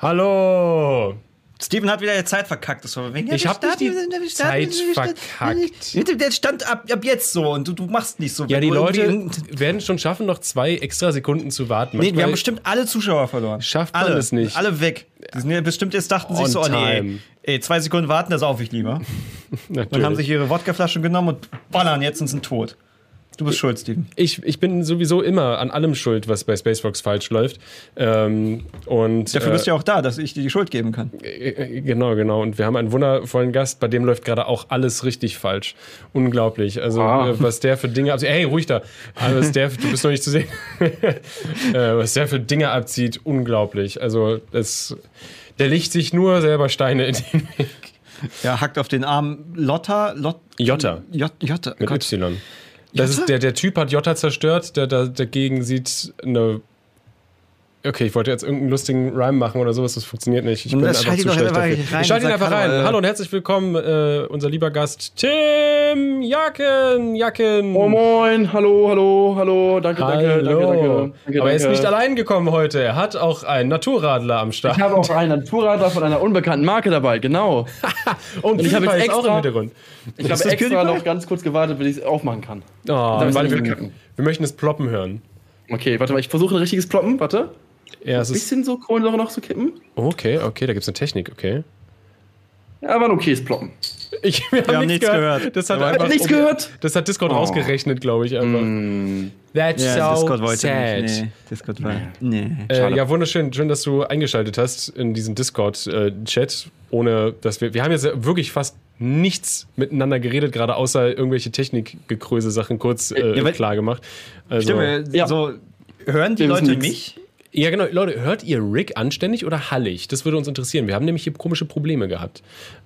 Hallo. Steven hat wieder die Zeit verkackt. Das war wegen Ich hab nicht die Zeit verkackt. Der stand ab, ab jetzt so und du, du machst nicht so. Ja, die Leute werden es schon schaffen, noch zwei extra Sekunden zu warten. Nee, wir haben bestimmt alle Zuschauer verloren. Schafft man alle, das nicht. Alle weg. Die sind ja bestimmt jetzt dachten sich so, oh nee, ey, zwei Sekunden warten, das auf ich lieber. Und haben sich ihre Wodkaflaschen genommen und ballern jetzt und sind tot. Du bist schuld, Steven. ich, ich bin sowieso immer an allem schuld, was bei Spacefox falsch läuft. Ähm, und, Dafür äh, bist du ja auch da, dass ich dir die Schuld geben kann. Äh, Genau, genau. Und wir haben einen wundervollen Gast, bei dem läuft gerade auch alles richtig falsch. Unglaublich. Also, Ah. äh, was der für Dinge abzieht. Hey, ruhig da. Aber Was der, du bist noch nicht zu sehen. äh, was der für Dinge abzieht, unglaublich. Also, das, der legt sich nur selber Steine in den Weg. Ja, hackt auf den Arm Lotta. Lot, Jotta. J, Jotta. Mit Gott. Y. Das ist, der, der Typ hat Jotta zerstört, der, der dagegen sieht eine. Okay, ich wollte jetzt irgendeinen lustigen Rhyme machen oder sowas, das funktioniert nicht. Ich bin Das einfach zu schlecht einfach dafür. rein Ich schalte ihn und einfach rein. Hallo, äh. Hallo und herzlich willkommen, äh, unser lieber Gast Tim Jacken. Jacken. Oh moin, hallo, hallo, hallo, danke, danke, Hallo. danke, danke, danke. Aber er ist danke. nicht allein gekommen heute. Er hat auch einen Naturradler am Start. Ich habe auch einen Naturradler von einer unbekannten Marke dabei, genau. und ich habe jetzt ist auch im extra- Hintergrund. Ich habe extra noch ganz kurz gewartet, bis ich es aufmachen kann. Oh, warte, wir, wir möchten es ploppen hören. Okay, warte mal, ich versuche ein richtiges Ploppen, warte. Ja, Ein bisschen so Kohlensäure noch zu kippen. okay, okay, da gibt es eine Technik, okay. Ja, aber ein okayes Ploppen. Ich, wir, haben, nichts gehört. Das hat Aber- einfach, nichts gehört? Das hat Discord Oh. rausgerechnet, glaube ich, einfach. That's Ja, so Discord wollte sad. nicht. Nee, Discord war. Nee. Äh, ja, wunderschön. Schön, dass du eingeschaltet hast in diesen Discord-Chat, ohne dass wir. Wir haben jetzt wirklich fast nichts miteinander geredet, gerade außer irgendwelche Technikgekröse-Sachen kurz äh, Ja, weil- klar gemacht. Also, Stimmt, Ja. so hören die Wir Leute nix. mich? Ja, genau. Leute, hört ihr Rick anständig oder hallig? Das würde uns interessieren. Wir haben nämlich hier komische Probleme gehabt.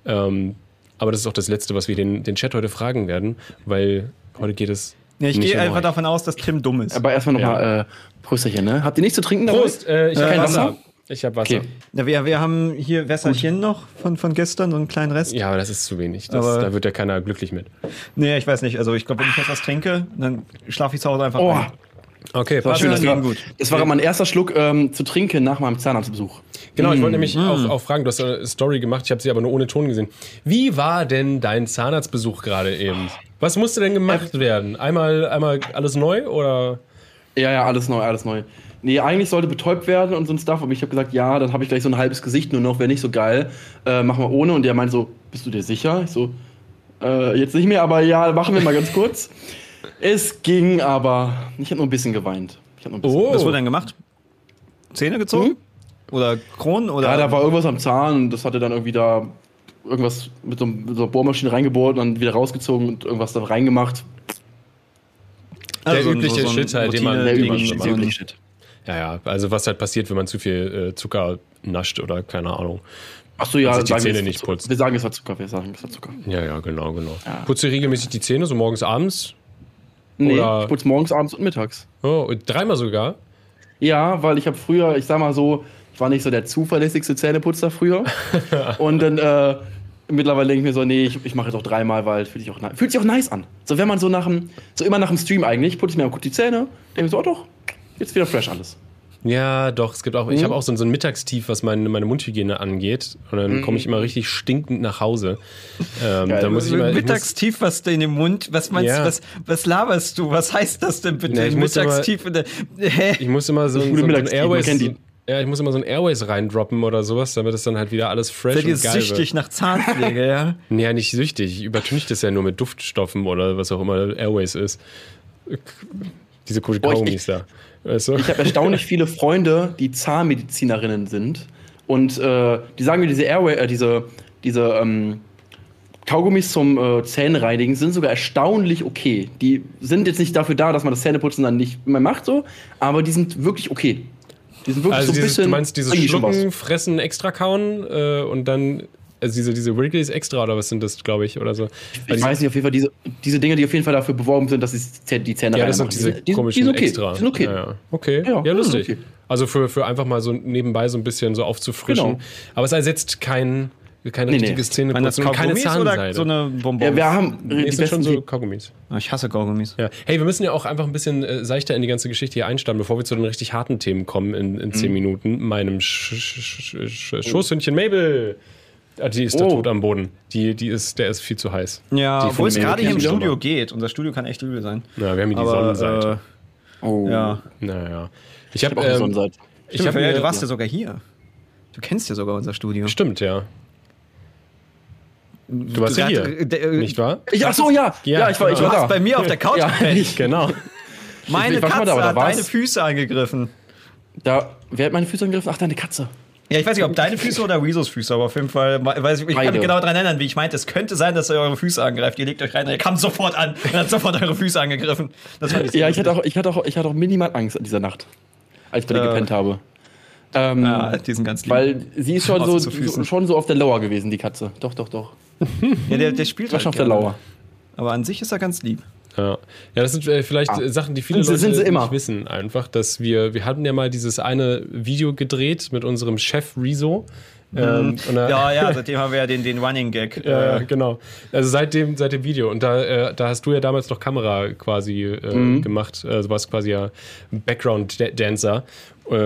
Ähm, aber das ist auch das Letzte, was wir den, den Chat heute fragen werden, weil heute geht es. Ja, ich gehe um einfach euch. davon aus, dass Tim dumm ist. Aber erstmal nochmal, äh, Prösterchen, ne? Habt ihr nichts zu trinken dabei? Prost! Äh, ich Äh, habe Wasser? Wasser. Ich habe Wasser. Okay. Ja, wir, wir haben hier Wässerchen noch von, von gestern, so einen kleinen Rest. Ja, aber das ist zu wenig. Das, Aber- da wird ja keiner glücklich mit. Nee, ich weiß nicht. Also ich glaube, wenn ich jetzt was trinke, dann schlafe ich zu Hause einfach Oh, ein. Okay, war passt. schön, das war, gut. das war mein erster Schluck ähm, zu trinken nach meinem Zahnarztbesuch. Genau, ich wollte Mm. nämlich auch, auch fragen, du hast eine Story gemacht, ich habe sie aber nur ohne Ton gesehen. Wie war denn dein Zahnarztbesuch gerade eben? Was musste denn gemacht werden? Einmal, einmal alles neu oder? Ja, ja, alles neu, alles neu. Nee, eigentlich sollte betäubt werden und so ein Stuff, aber ich habe gesagt, ja, dann habe ich gleich so ein halbes Gesicht nur noch, wäre nicht so geil. Äh, machen wir ohne. Und der meint so, bist du dir sicher? Ich so, äh, jetzt nicht mehr, aber ja, machen wir mal ganz kurz. Es ging aber, ich habe nur ein bisschen geweint. Ich nur ein bisschen Oh. Was wurde dann gemacht? Zähne gezogen? Oder Kronen? Oder Ja, da war irgendwas am Zahn und das hatte dann irgendwie da irgendwas mit so, mit so einer Bohrmaschine reingebohrt und dann wieder rausgezogen und irgendwas da reingemacht. Der Also übliche Shit halt, den man- Der Der die man übliche, der übliche Shit. Ja, ja, also was halt passiert, wenn man zu viel äh, Zucker nascht oder keine Ahnung. Achso, ja, sich die Zähne nicht putzt. Wir sagen, es war Zucker, wir sagen, es war Zucker. Ja, ja, genau, genau. Ja. Putzt du regelmäßig die Zähne, so morgens, abends? Nee, Oder- ich putze morgens, abends und mittags. Oh, und dreimal sogar? Ja, weil ich habe früher, ich sag mal so, ich war nicht so der zuverlässigste Zähneputzer früher. und dann äh, mittlerweile denke ich mir so, nee, ich, ich mache jetzt auch dreimal, weil fühlt sich auch, fühlt sich auch nice an. So wenn man so nach dem, so immer nach dem Stream eigentlich, putze ich mir kurz die Zähne, denke mir so, oh doch, jetzt wieder fresh alles. Ja, doch, es gibt auch, ich habe auch so, ein- so ein Mittagstief, was meine, meine Mundhygiene angeht. Und dann komme ich immer richtig stinkend nach Hause. Ähm, Geil. da muss ich immer, ich muss, Mittagstief, was da in dem Mund, was meinst Ja. du, was, was laberst du? Was heißt das denn bitte? Ja, ich muss immer- Mittagstief in der. Hä? ich muss immer so, so, so ein Airways, ja, ich muss immer so ein Airways reindroppen oder sowas, damit es dann halt wieder alles fresh Seid ihr und geil süchtig nach Zahnpflege, ja? wird. Ja, nicht süchtig. Ich übertünche das ja nur mit Duftstoffen oder was auch immer Airways ist. Diese ich- Kaugummis da. Weißt du? Ich habe erstaunlich viele Freunde, die Zahnmedizinerinnen sind. Und äh, die sagen mir, diese Airway, äh, diese, diese ähm, Kaugummis zum äh, Zähnereinigen sind sogar erstaunlich okay. Die sind jetzt nicht dafür da, dass man das Zähneputzen dann nicht mehr macht, so, aber die sind wirklich okay. Die sind wirklich Also so ein dieses, bisschen. du meinst dieses. Schlucken, Fressen, extra kauen äh, und dann, also diese, diese Wrigley's extra oder was sind das, glaube ich, oder so. Ich weiß nicht, auf jeden Fall diese, diese Dinge, die auf jeden Fall dafür beworben sind, dass sie Zäh- die Zähne Ja, das sind diese Die die sind- komischen die sind okay. extra. Die sind okay. Ja, ja. Okay, Ja, ja, die lustig. okay. Also für, für einfach mal so nebenbei so ein bisschen so aufzufrischen. Genau. Aber es ersetzt kein kein Nee, nee. richtiges das Zähneputzen und keine Zahnseide. oder so eine Bonbons? Ja, wir haben nee, die schon so Kaugummis. Ich hasse Kaugummis. Ja. Hey, wir müssen ja auch einfach ein bisschen äh, seichter in die ganze Geschichte hier einsteigen, bevor wir zu den richtig harten Themen kommen in, in Mhm. zehn Minuten. Meinem Sch Sch Sch Sch Schoßhündchen Mabel. Ah, Die ist da Oh. tot am Boden. Die, die ist, der ist viel zu heiß. Ja, Die obwohl es gerade hier im Studio aber. geht. Unser Studio kann echt übel sein. Ja, wir haben hier die Sonnenseite. Oh. Äh, ja. naja. Ich habe Auch die ähm, Sonnenseite. ich hab ja, du warst ja sogar hier. Du kennst ja sogar unser Studio. Stimmt, ja. Du warst ja hier. Äh, Nicht wahr? Ich, ach so, ja. Ja, Ja, ich war, ich Du war da. bei mir auf der Couch Ja, gepennt. ich- Genau. Meine Ich Katze da, hat deine Füße angegriffen. Da, wer hat meine Füße angegriffen? Ach, deine Katze. Ja, ich weiß nicht, ob deine Füße oder Weezos Füße, aber auf jeden Fall, weiß ich, ich kann mich genau daran erinnern, wie ich meinte, es könnte sein, dass er eure Füße angreift. Ihr legt euch rein, er kam sofort an und hat sofort eure Füße angegriffen. Ja, ich hatte, auch, ich, hatte auch, ich hatte auch minimal Angst an dieser Nacht, als ich bei dir Äh. gepennt habe. Ähm, Ja, die sind ganz lieb. weil sie ist schon so, Füßen. schon so auf der Lauer gewesen, die Katze. Doch, doch, doch. ja, der, der spielt War halt schon auf der. Lauer. Aber an sich ist er ganz lieb. Ja, ja das sind äh, vielleicht Ah. äh, Sachen, die viele Sind sie- Leute sind sie immer. nicht wissen. Einfach, dass wir, wir hatten ja mal dieses eine Video gedreht mit unserem Chef Rezo. Ähm, Mhm. Ja, ja, seitdem haben wir ja den, den Running Gag. Ja, äh, genau. Also seit dem, seit dem Video. Und da, äh, da hast du ja damals noch Kamera quasi äh, Mhm. gemacht. Also du warst quasi ja Background-Dancer.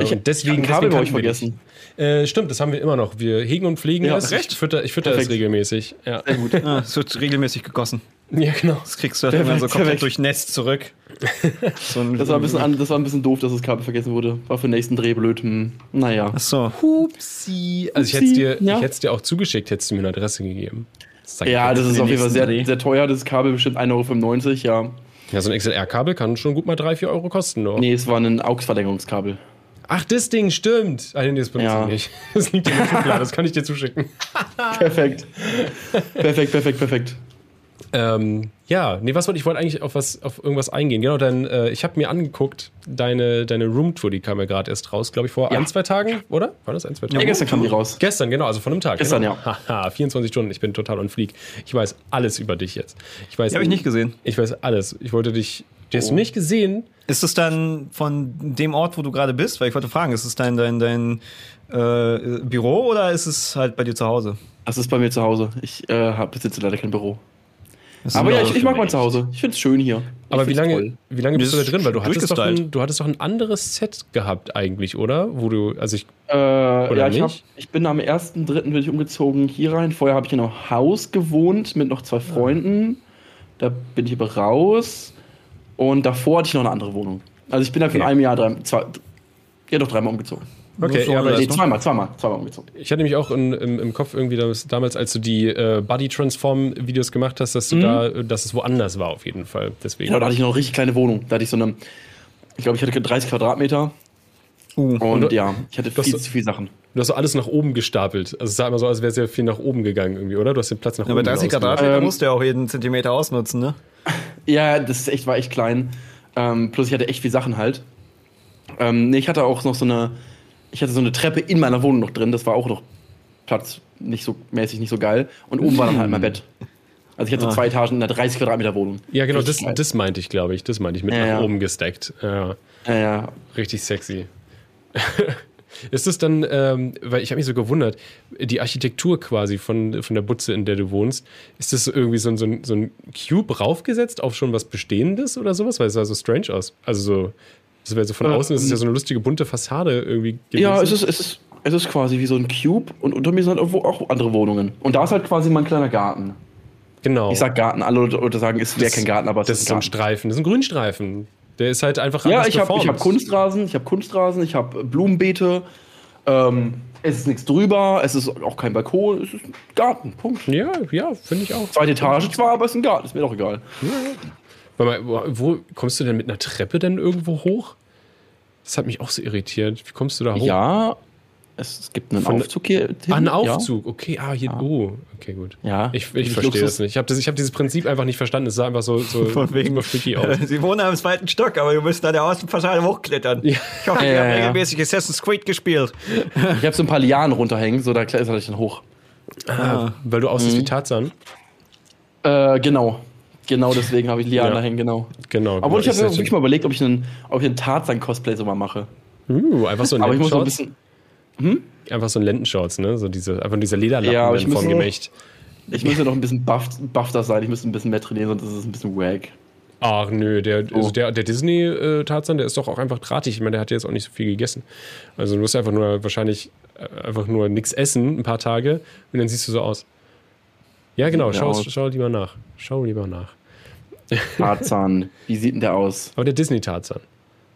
Ich, und deswegen, ich hab ein Kabel deswegen bei euch vergessen. Äh, stimmt, das haben wir immer noch. Wir hegen und pflegen Ja, es. recht. Ich fütter, ich fütter es Perfekt. regelmäßig. Ja. Sehr gut. ah, es wird regelmäßig gegossen. Ja, genau. Das kriegst du dann immer so komplett perfekt. durchnässt zurück. So ein, Das war, ein bisschen an, das war ein bisschen doof, dass das Kabel vergessen wurde. War für den nächsten Dreh blöd. Hm. Naja. Achso. Hupsi. Also ich hätte es dir, Ja. ich hätte es dir auch zugeschickt, hättest du mir eine Adresse gegeben. Sag ich Ja, das ist auf jeden Fall Dreh. sehr, sehr teuer. Das Kabel bestimmt 1,95 Euro, ja. ja, so ein XLR-Kabel kann schon gut mal 3, 4 Euro kosten. Doch. Nee, es war ein AUX-Verlängerungskabel. Ach, das Ding, stimmt. Ah, nee, das benutze Ja. ich nicht. Das liegt in der Schublade, das kann ich dir zuschicken. Perfekt. perfekt, perfekt, perfekt. Ähm, ja, nee, was wollte ich wollte eigentlich auf was auf irgendwas eingehen. Genau, dann äh, ich habe mir angeguckt, deine deine Roomtour, die kam ja gerade erst raus, glaube ich, vor Ja. ein, zwei Tagen, oder? War das ein, zwei Tage? Ja, gestern kam die raus. Gestern, genau, also von einem Tag. Gestern, genau. ja. Haha, 24 Stunden, ich bin total on fleek. Ich weiß alles über dich jetzt. Ich weiß Die habe ich nicht gesehen. Ich weiß alles. Ich wollte dich die hast du Oh. nicht gesehen? Ist es dann von dem Ort, wo du gerade bist? Weil ich wollte fragen, ist es dein, dein, dein äh, Büro oder ist es halt bei dir zu Hause? Das ist bei mir zu Hause. Ich äh, besitze leider kein Büro. Das Aber ja, ich, ich mag mein. Zuhause. Ich find's schön hier. Ich Aber wie lange, toll. wie lange bist du da drin? Weil du hattest, doch ein, du hattest doch ein anderes Set gehabt eigentlich, oder? Wo du, also ich, Äh, ja, ich, hab, ich bin am 1.3. bin ich umgezogen hier rein. Vorher habe ich in einem Haus gewohnt mit noch zwei Freunden. Da bin ich aber raus. Und davor hatte ich noch eine andere Wohnung. Also ich bin dann von Okay. einem Jahr drei, zwei, ja doch dreimal umgezogen. Okay, so ja, aber Nee, ich, zweimal, zweimal, zweimal umgezogen. ich hatte nämlich auch in, im, im Kopf irgendwie damals, damals, als du die äh, Body Transform Videos gemacht hast, dass du Mhm. da, dass es woanders war auf jeden Fall. Deswegen. Genau, da hatte ich noch eine richtig kleine Wohnung. Da hatte ich so eine, ich glaube, ich hatte 30 Quadratmeter. Uh, Und du- ja, ich hatte viel zu viele Sachen. Du hast so alles nach oben gestapelt. Also es sah immer so, als wäre sehr viel nach oben gegangen irgendwie, oder? Du hast den Platz nach ja, oben bei 30 ausgemacht. Quadratmeter Ähm, musst du ja auch jeden Zentimeter ausnutzen, ne? Ja, das ist echt, war echt klein. Ähm, plus ich hatte echt viel Sachen halt. Ähm, nee, ich hatte auch noch so eine, ich hatte so eine Treppe in meiner Wohnung noch drin. Das war auch noch Platz nicht so mäßig, nicht so geil. Und oben war dann halt mein Bett. Also ich hatte so Ah. zwei Etagen in einer 30 Quadratmeter Wohnung. Ja, genau, das, das meinte ich, glaube ich. Das meinte ich mit Ja, nach ja. oben gestackt. Ja, Ja, richtig sexy. Ist es dann, ähm, weil ich habe mich so gewundert, die Architektur quasi von, von der Butze, in der du wohnst, ist das so irgendwie so ein, so, ein, so ein Cube raufgesetzt auf schon was Bestehendes oder sowas? Weil es sah so strange aus. Also so, das wäre so von außen, ist es ja so eine lustige bunte Fassade irgendwie gewesen. Ja, es ist, es, ist, es ist quasi wie so ein Cube und unter mir sind halt irgendwo auch andere Wohnungen. Und da ist halt quasi mein kleiner Garten. Genau. Ich sag Garten, alle Leute sagen, es wäre kein Garten, aber es das ist ist so ein. Streifen, das ist ein Grünstreifen. Der ist halt einfach Ja, ich habe ich hab. Kunstrasen, ich habe Kunstrasen, ich habe Blumenbeete. Ähm, es ist nichts drüber, es ist auch kein Balkon, es ist ein Garten. Punkt. Ja, ja, finde ich auch. Zweite Etage zwar, aber es ist ein Garten, ist mir doch egal. Warte mal, wo, kommst du denn mit einer Treppe denn irgendwo hoch? Das hat mich auch so irritiert. Wie kommst du da hoch? Ja, es, gibt einen Von- Aufzug hier. Ah, ein Ja. Aufzug. Okay, ah, hier. Oh, okay, gut. Ja. Ich, ich verstehe Luxus. das nicht. Ich habe hab dieses Prinzip einfach nicht verstanden. Es sah einfach so, so Von wegen- super freaky aus. Sie wohnen am zweiten Stock, aber du musst an der Außenfassade hochklettern. Ja. Ich hoffe, Ja, ihr ja, habt ja. regelmäßig Assassin's Creed gespielt. Ich habe so ein paar Lianen runterhängen, so da kletter ich dann hoch. Ah, weil du aussiehst Mhm. wie Tarzan. Äh, genau. Genau deswegen habe ich Lianen Ja. da hängen, genau. Genau. Obwohl ich genau. habe mir wirklich mal überlegt, ob ich einen, ob ich einen Tarzan-Cosplay so mal mache. Uh, einfach so ein Aber ich muss ein bisschen. Einfach so ein Lendenshorts, ne? So diese, einfach dieser Lederlappen Ja, ich noch- Gemächt. Ich müsste noch ein bisschen buff, buffter sein, ich müsste ein bisschen mehr trainieren, sonst ist es ein bisschen wack. Ach nö, der, also Oh. der, der Disney-Tarzan, der ist doch auch einfach drahtig. Ich meine, der hat jetzt auch nicht so viel gegessen. Also du musst einfach nur wahrscheinlich äh, einfach nur nichts essen, ein paar Tage, und dann siehst du so aus. Ja, genau, schau, schau lieber nach. Schau lieber nach. Tarzan, wie sieht denn der aus? Aber der Disney-Tarzan.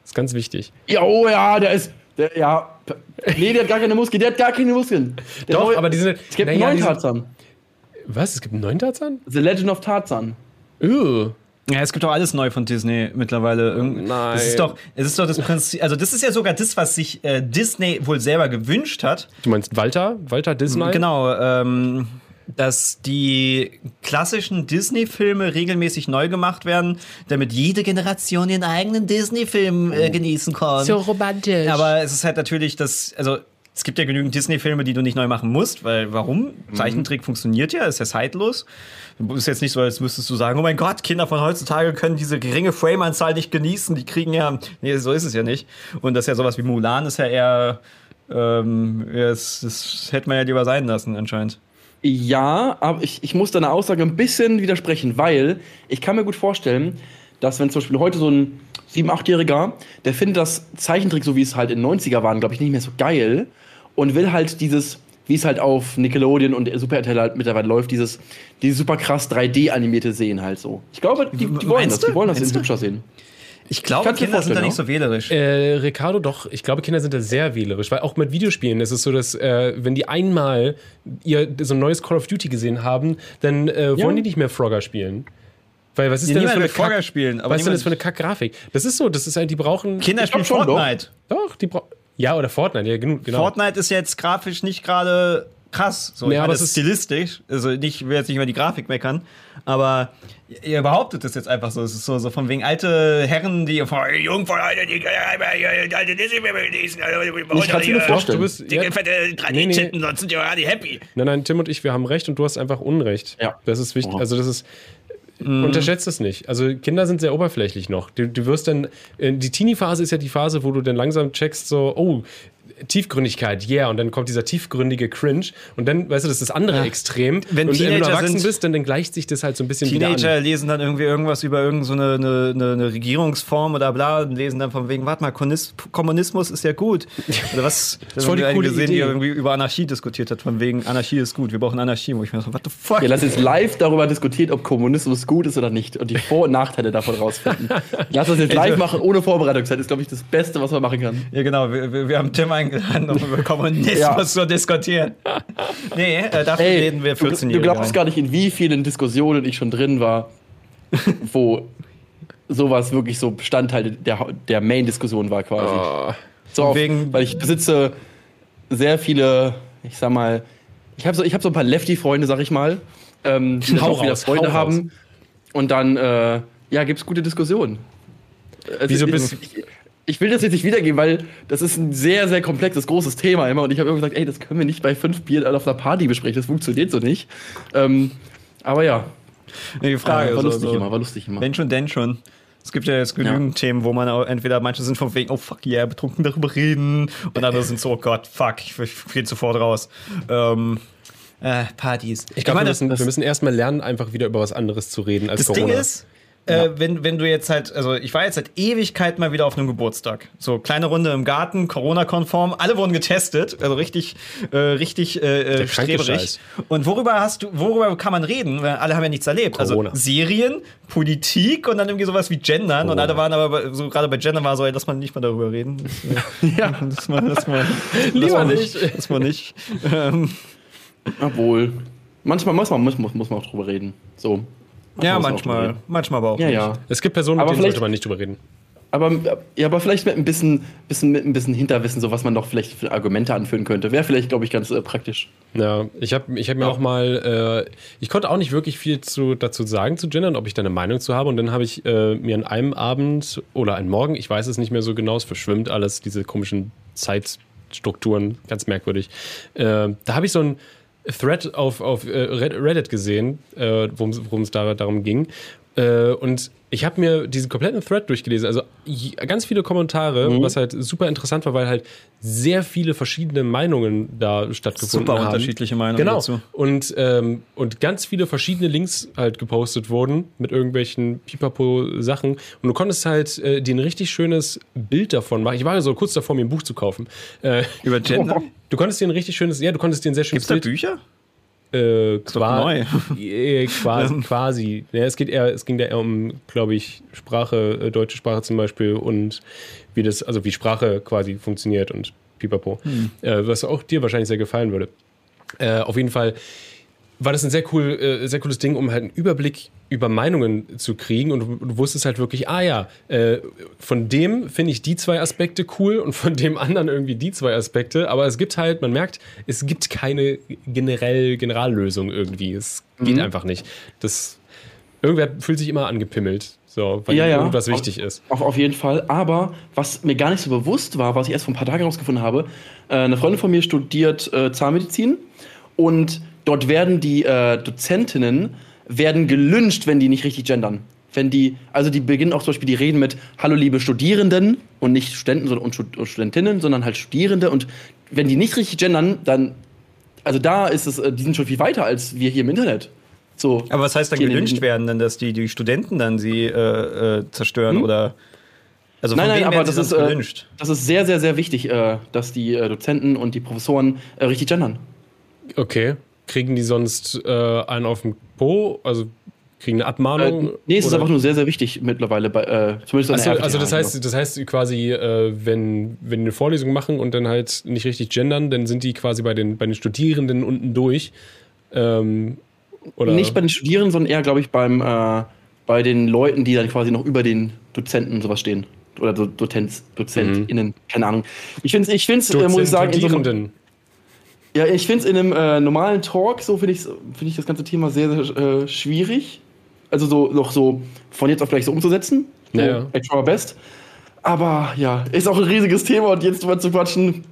Ist ganz wichtig. Ja, oh ja, der ist. Der, ja. Nee, der hat gar keine Muskeln, der hat gar keine Muskeln. Der Doch, neue- aber die sind. Es gibt naja, einen neuen Tarzan. Was? Es gibt einen neuen Tarzan? The Legend of Tarzan. Ugh. Ja, es gibt doch alles neu von Disney mittlerweile. Irgend- Nein. Das ist doch, es ist doch das Prinzip, also das ist ja sogar das, was sich äh, Disney wohl selber gewünscht hat. Du meinst Walter? Walter Disney? Genau, ähm, dass die klassischen Disney-Filme regelmäßig neu gemacht werden, damit jede Generation ihren eigenen Disney-Film äh, genießen kann. romantisch. Aber es ist halt natürlich das, also es gibt ja genügend Disney-Filme, die du nicht neu machen musst, weil warum? Zeichentrick funktioniert ja, ist ja zeitlos. Ist jetzt nicht so, als müsstest du sagen, oh mein Gott, Kinder von heutzutage können diese geringe Frame-Anzahl nicht genießen, die kriegen ja, nee, so ist es ja nicht. Und das ist ja sowas wie Mulan ist ja eher, ähm, das, das hätte man ja lieber sein lassen anscheinend. Ja, aber ich, ich muss deiner Aussage ein bisschen widersprechen, weil ich kann mir gut vorstellen, dass wenn zum Beispiel heute so ein 7-, 8-Jähriger, der findet das Zeichentrick, so wie es halt in den 90er waren, glaube ich, nicht mehr so geil und will halt dieses, wie es halt auf Nickelodeon und Super RTL halt mittlerweile läuft, dieses, dieses super krass 3D-animierte sehen halt so. Ich glaube, die, die wollen Meinst das, du? die wollen das in hübscher sehen. Ich glaube, dir Kinder sind da nicht so wählerisch. Äh, Ricardo, doch, ich glaube, Kinder sind da sehr wählerisch, weil auch mit Videospielen ist es so, dass äh, wenn die einmal ihr so ein neues Call of Duty gesehen haben, dann äh, Ja. wollen die nicht mehr Frogger spielen. Weil was ist Ja, denn das für eine Kack- spielen, aber was ist denn das für eine Kack-Grafik? Das ist so, das ist halt, die brauchen. Kinder ich spielen schon, doch. Fortnite. Doch, die brauchen. Ja, oder Fortnite, ja, genug, genau. Fortnite ist jetzt grafisch nicht gerade krass. So, Nee, ich aber es das ist ist- stilistisch. Also nicht, ich will jetzt nicht über die Grafik meckern, aber ihr behauptet das jetzt einfach so. Es ist so, so von wegen alte Herren, die von Jung von alte, die. Ich kann's mir nur vorstellen. Du bist- ja. Nee, nee. Sonst sind die alle happy. Nein, nein, Tim und ich, wir haben recht und du hast einfach Unrecht. Ja. Das ist wichtig. Oh. Also, das ist. Unterschätzt es nicht. Also Kinder sind sehr oberflächlich noch. Du, du wirst dann, äh, die Teenie-Phase ist ja die Phase, wo du dann langsam checkst, so, oh, Tiefgründigkeit, yeah, und dann kommt dieser tiefgründige Cringe und dann, weißt du, das ist das andere Extrem. Wenn und wenn Teenager du erwachsen sind- bist, dann, dann gleicht sich das halt so ein bisschen wieder Teenager an. lesen dann irgendwie irgendwas über irgendeine so eine, eine, eine, eine Regierungsform oder bla und lesen dann von wegen, warte mal, Kommunis- Kommunismus ist ja gut. Oder was? Das voll die einen coole gesehen, Idee. die irgendwie über Anarchie diskutiert hat, von wegen Anarchie ist gut, wir brauchen Anarchie. Wo ich mir so, what the fuck? Ja, lass jetzt live darüber diskutieren, ob Kommunismus gut ist oder nicht und die Vor- und Nachteile davon rausfinden. Lass das jetzt live machen, ohne Vorbereitungszeit. ist, glaube ich, das Beste, was man machen kann. Ja, genau. Wir, wir, wir haben Tim eingeladen, um über Kommunismus Ja. zu diskutieren. Nee, äh, dafür Ey, reden wir du, 14 du glaubst gar nicht, in wie vielen Diskussionen ich schon drin war, wo sowas wirklich so Bestandteil der, der Main-Diskussion war quasi. Oh. So auf, Wegen- weil ich besitze sehr viele, ich sag mal, ich habe so, ich hab so ein paar Lefty-Freunde, sag ich mal, ähm, die Hau auch wieder raus, Freunde haben. Und dann, äh, ja, gibt's gute Diskussionen. Also Wieso bist- ich, ich will das jetzt nicht wiedergeben, weil das ist ein sehr, sehr komplexes, großes Thema immer. Und ich habe immer gesagt, ey, das können wir nicht bei fünf Bier auf einer Party besprechen. Das funktioniert so nicht. Ähm, aber ja, Nee, die Frage war ist lustig also, immer, war lustig immer. Wenn schon, denn schon. Es gibt ja jetzt genügend Themen, wo man auch entweder manche sind von wegen, oh fuck yeah, betrunken darüber reden. Und andere sind so, oh Gott, fuck, ich, ich gehe sofort raus. Ähm, äh, Partys. Ich glaube, wir wir müssen erstmal lernen, einfach wieder über was anderes zu reden als Das Corona. Ding ist, äh, wenn, wenn du jetzt halt, also ich war jetzt seit Ewigkeit mal wieder auf einem Geburtstag. So, kleine Runde im Garten, Corona-konform, alle wurden getestet, also richtig, äh, richtig äh, äh, streberig. Und worüber hast du, worüber kann man reden? Weil alle haben ja nichts erlebt. Corona. Also Serien, Politik und dann irgendwie sowas wie Gendern. Und Corona. alle waren aber so gerade bei Gendern war so, ey, lass mal nicht mal darüber reden. Ja, lass mal, lass mal, lass mal nicht. Lass mal nicht. Ähm, obwohl. Manchmal, muss, muss, muss man auch drüber reden. So. Ja, manchmal, manchmal aber auch Ja, nicht. ja. Es gibt Personen, mit Aber denen vielleicht- sollte man nicht drüber reden. Aber, ja, aber vielleicht mit ein bisschen, bisschen, mit ein bisschen Hinterwissen, so was man doch vielleicht für Argumente anführen könnte. Wäre vielleicht, glaube ich, ganz äh, praktisch. Ja, ich habe ich hab mir auch mal, äh, ich konnte auch nicht wirklich viel zu, dazu sagen zu Gendern, ob ich da eine Meinung zu habe. Und dann habe ich äh, mir an einem Abend oder einen Morgen, ich weiß es nicht mehr so genau, es verschwimmt alles, diese komischen Zeitstrukturen, ganz merkwürdig. Äh, da habe ich so ein Thread auf, auf äh, Red- Reddit gesehen, äh, worum es da, darum ging. Äh, und ich habe mir diesen kompletten Thread durchgelesen, also ganz viele Kommentare, Mhm. was halt super interessant war, weil halt sehr viele verschiedene Meinungen da stattgefunden Super haben. unterschiedliche Meinungen Genau. dazu. Und, ähm, und ganz viele verschiedene Links halt gepostet wurden mit irgendwelchen Pipapo-Sachen. Und du konntest halt äh, dir ein richtig schönes Bild davon machen. Ich war ja so kurz davor, mir ein Buch zu kaufen. Äh, Über Gender? du konntest dir ein richtig schönes, ja, du konntest dir ein sehr schönes Gibt's da Bild Bücher? Äh, doch qua äh, quasi, quasi. Ja, es geht eher, es ging da eher um, glaube ich, Sprache, äh, deutsche Sprache zum Beispiel und wie das, also wie Sprache quasi funktioniert und pipapo. Äh, was auch dir wahrscheinlich sehr gefallen würde. Äh, auf jeden Fall war das ein sehr cool, äh, sehr cooles Ding, um halt einen Überblick über Meinungen zu kriegen und du, du wusstest halt wirklich, ah ja, äh, von dem finde ich die zwei Aspekte cool und von dem anderen irgendwie die zwei Aspekte, aber es gibt halt, man merkt, es gibt keine generell Generallösung irgendwie. Es geht einfach nicht. Das irgendwer fühlt sich immer angepimmelt, so, weil Ja, ja. irgendwas Auf- wichtig ist. Auf, auf jeden Fall. Aber was mir gar nicht so bewusst war, was ich erst vor ein paar Tagen herausgefunden habe, äh, eine Freundin von mir studiert Zahnmedizin und dort werden die äh, Dozentinnen werden gelünscht, wenn die nicht richtig gendern. Wenn die, also die beginnen auch zum Beispiel, die reden mit Hallo liebe Studierenden und nicht Studenten sondern, und und Studentinnen, sondern halt Studierende und wenn die nicht richtig gendern, dann, also da ist es, äh, die sind schon viel weiter als wir hier im Internet. So. Aber was heißt dann gelünscht werden? Denn dass die, die Studenten dann sie äh, äh, zerstören Hm? oder. Also Nein, von nein, wem aber das ist, äh, gelünscht? das ist sehr, sehr, sehr wichtig, äh, dass die äh, Dozenten und die Professoren äh, richtig gendern. Okay. Kriegen die sonst äh, einen auf den Po? Also kriegen eine Äh, Abmahnung? nee, es ist Oder- einfach nur sehr, sehr wichtig mittlerweile, bei, äh, zumindest RWTH, also das heißt, das heißt quasi, äh, wenn, wenn die eine Vorlesung machen und dann halt nicht richtig gendern, dann sind die quasi bei den, bei den Studierenden unten durch. Ähm, oder Nicht bei den Studierenden, sondern eher, glaube ich, beim, äh, bei den Leuten, die dann quasi noch über den Dozenten und sowas stehen. Oder so Dozenz, DozentInnen, keine Ahnung. Ich finde es, ich find's, äh, muss ich sagen, in so einem. Ja, ich finde es in einem äh, normalen Talk, so finde ich, find ich das ganze Thema sehr, sehr äh, schwierig. Also so noch so von jetzt auf gleich so umzusetzen. Ja, ja. I try my best. Aber ja, ist auch ein riesiges Thema und jetzt drüber zu quatschen.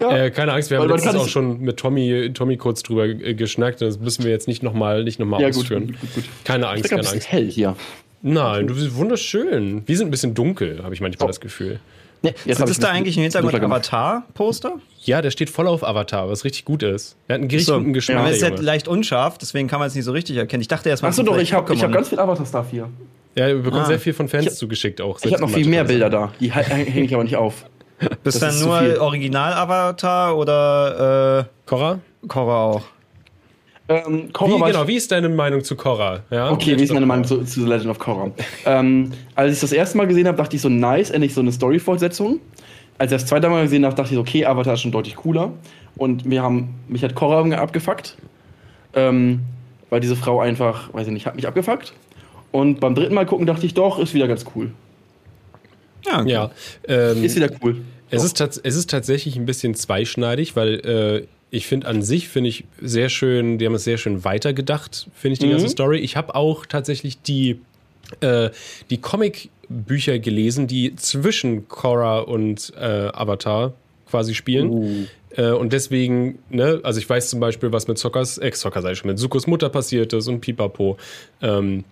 Ja, Äh, keine Angst, wir haben Weil letztens auch schon mit Tommy, Tommy kurz drüber äh, geschnackt. Das müssen wir jetzt nicht nochmal nicht noch mal ja ausführen. gut, gut, gut. Keine Ich Angst, ein keine Angst. hell hier. Nein, du bist wunderschön. Wir sind ein bisschen dunkel, habe ich manchmal das Gefühl. Nee, jetzt Ist da ein eigentlich im Hintergrund gemacht. Avatar-Poster? Ja, der steht voll auf Avatar, was richtig gut ist. Er hat einen richtig So. guten Geschmack. Es ist halt leicht unscharf, deswegen kann man es nicht so richtig erkennen. Ich dachte erst mal, Achso, doch, ich habe hab ganz viel Avatar-Stuff hier. Ja, wir bekommen Ah. sehr viel von Fans Ich zugeschickt auch. Ich habe noch viel mehr Bilder da. Die hänge ich aber nicht auf. Bist das dann nur. Original-Avatar oder Korra? äh, Korra auch? Ähm, Wie, Korra ich- genau, wie ist deine Meinung zu Korra? Ja? Okay, wie ist meine Meinung zu, zu The Legend of Korra? ähm, als ich das erste Mal gesehen habe, dachte ich so, nice, endlich so eine Story-Fortsetzung. Als ich das zweite Mal gesehen habe, dachte ich, so, okay, Avatar ist schon deutlich cooler. Und wir haben, mich hat Korra abgefuckt. Ähm, weil diese Frau einfach, weiß ich nicht, hat mich abgefuckt. Und beim dritten Mal gucken dachte ich, doch, ist wieder ganz cool. Ja, okay. Ja, ähm, Ist wieder cool. es, Doch. ist es ist tatsächlich ein bisschen zweischneidig, weil äh, ich finde an sich, finde ich sehr schön, die haben es sehr schön weitergedacht, finde ich, die Mhm. ganze Story. Ich habe auch tatsächlich die, äh, die Comic-Bücher gelesen, die zwischen Korra und äh, Avatar quasi spielen. Uh. Äh, und deswegen, ne, also ich weiß zum Beispiel, was mit Zockers, äh, Zocker sei schon, mit Sukos Mutter passiert ist und Pipapo. Ähm,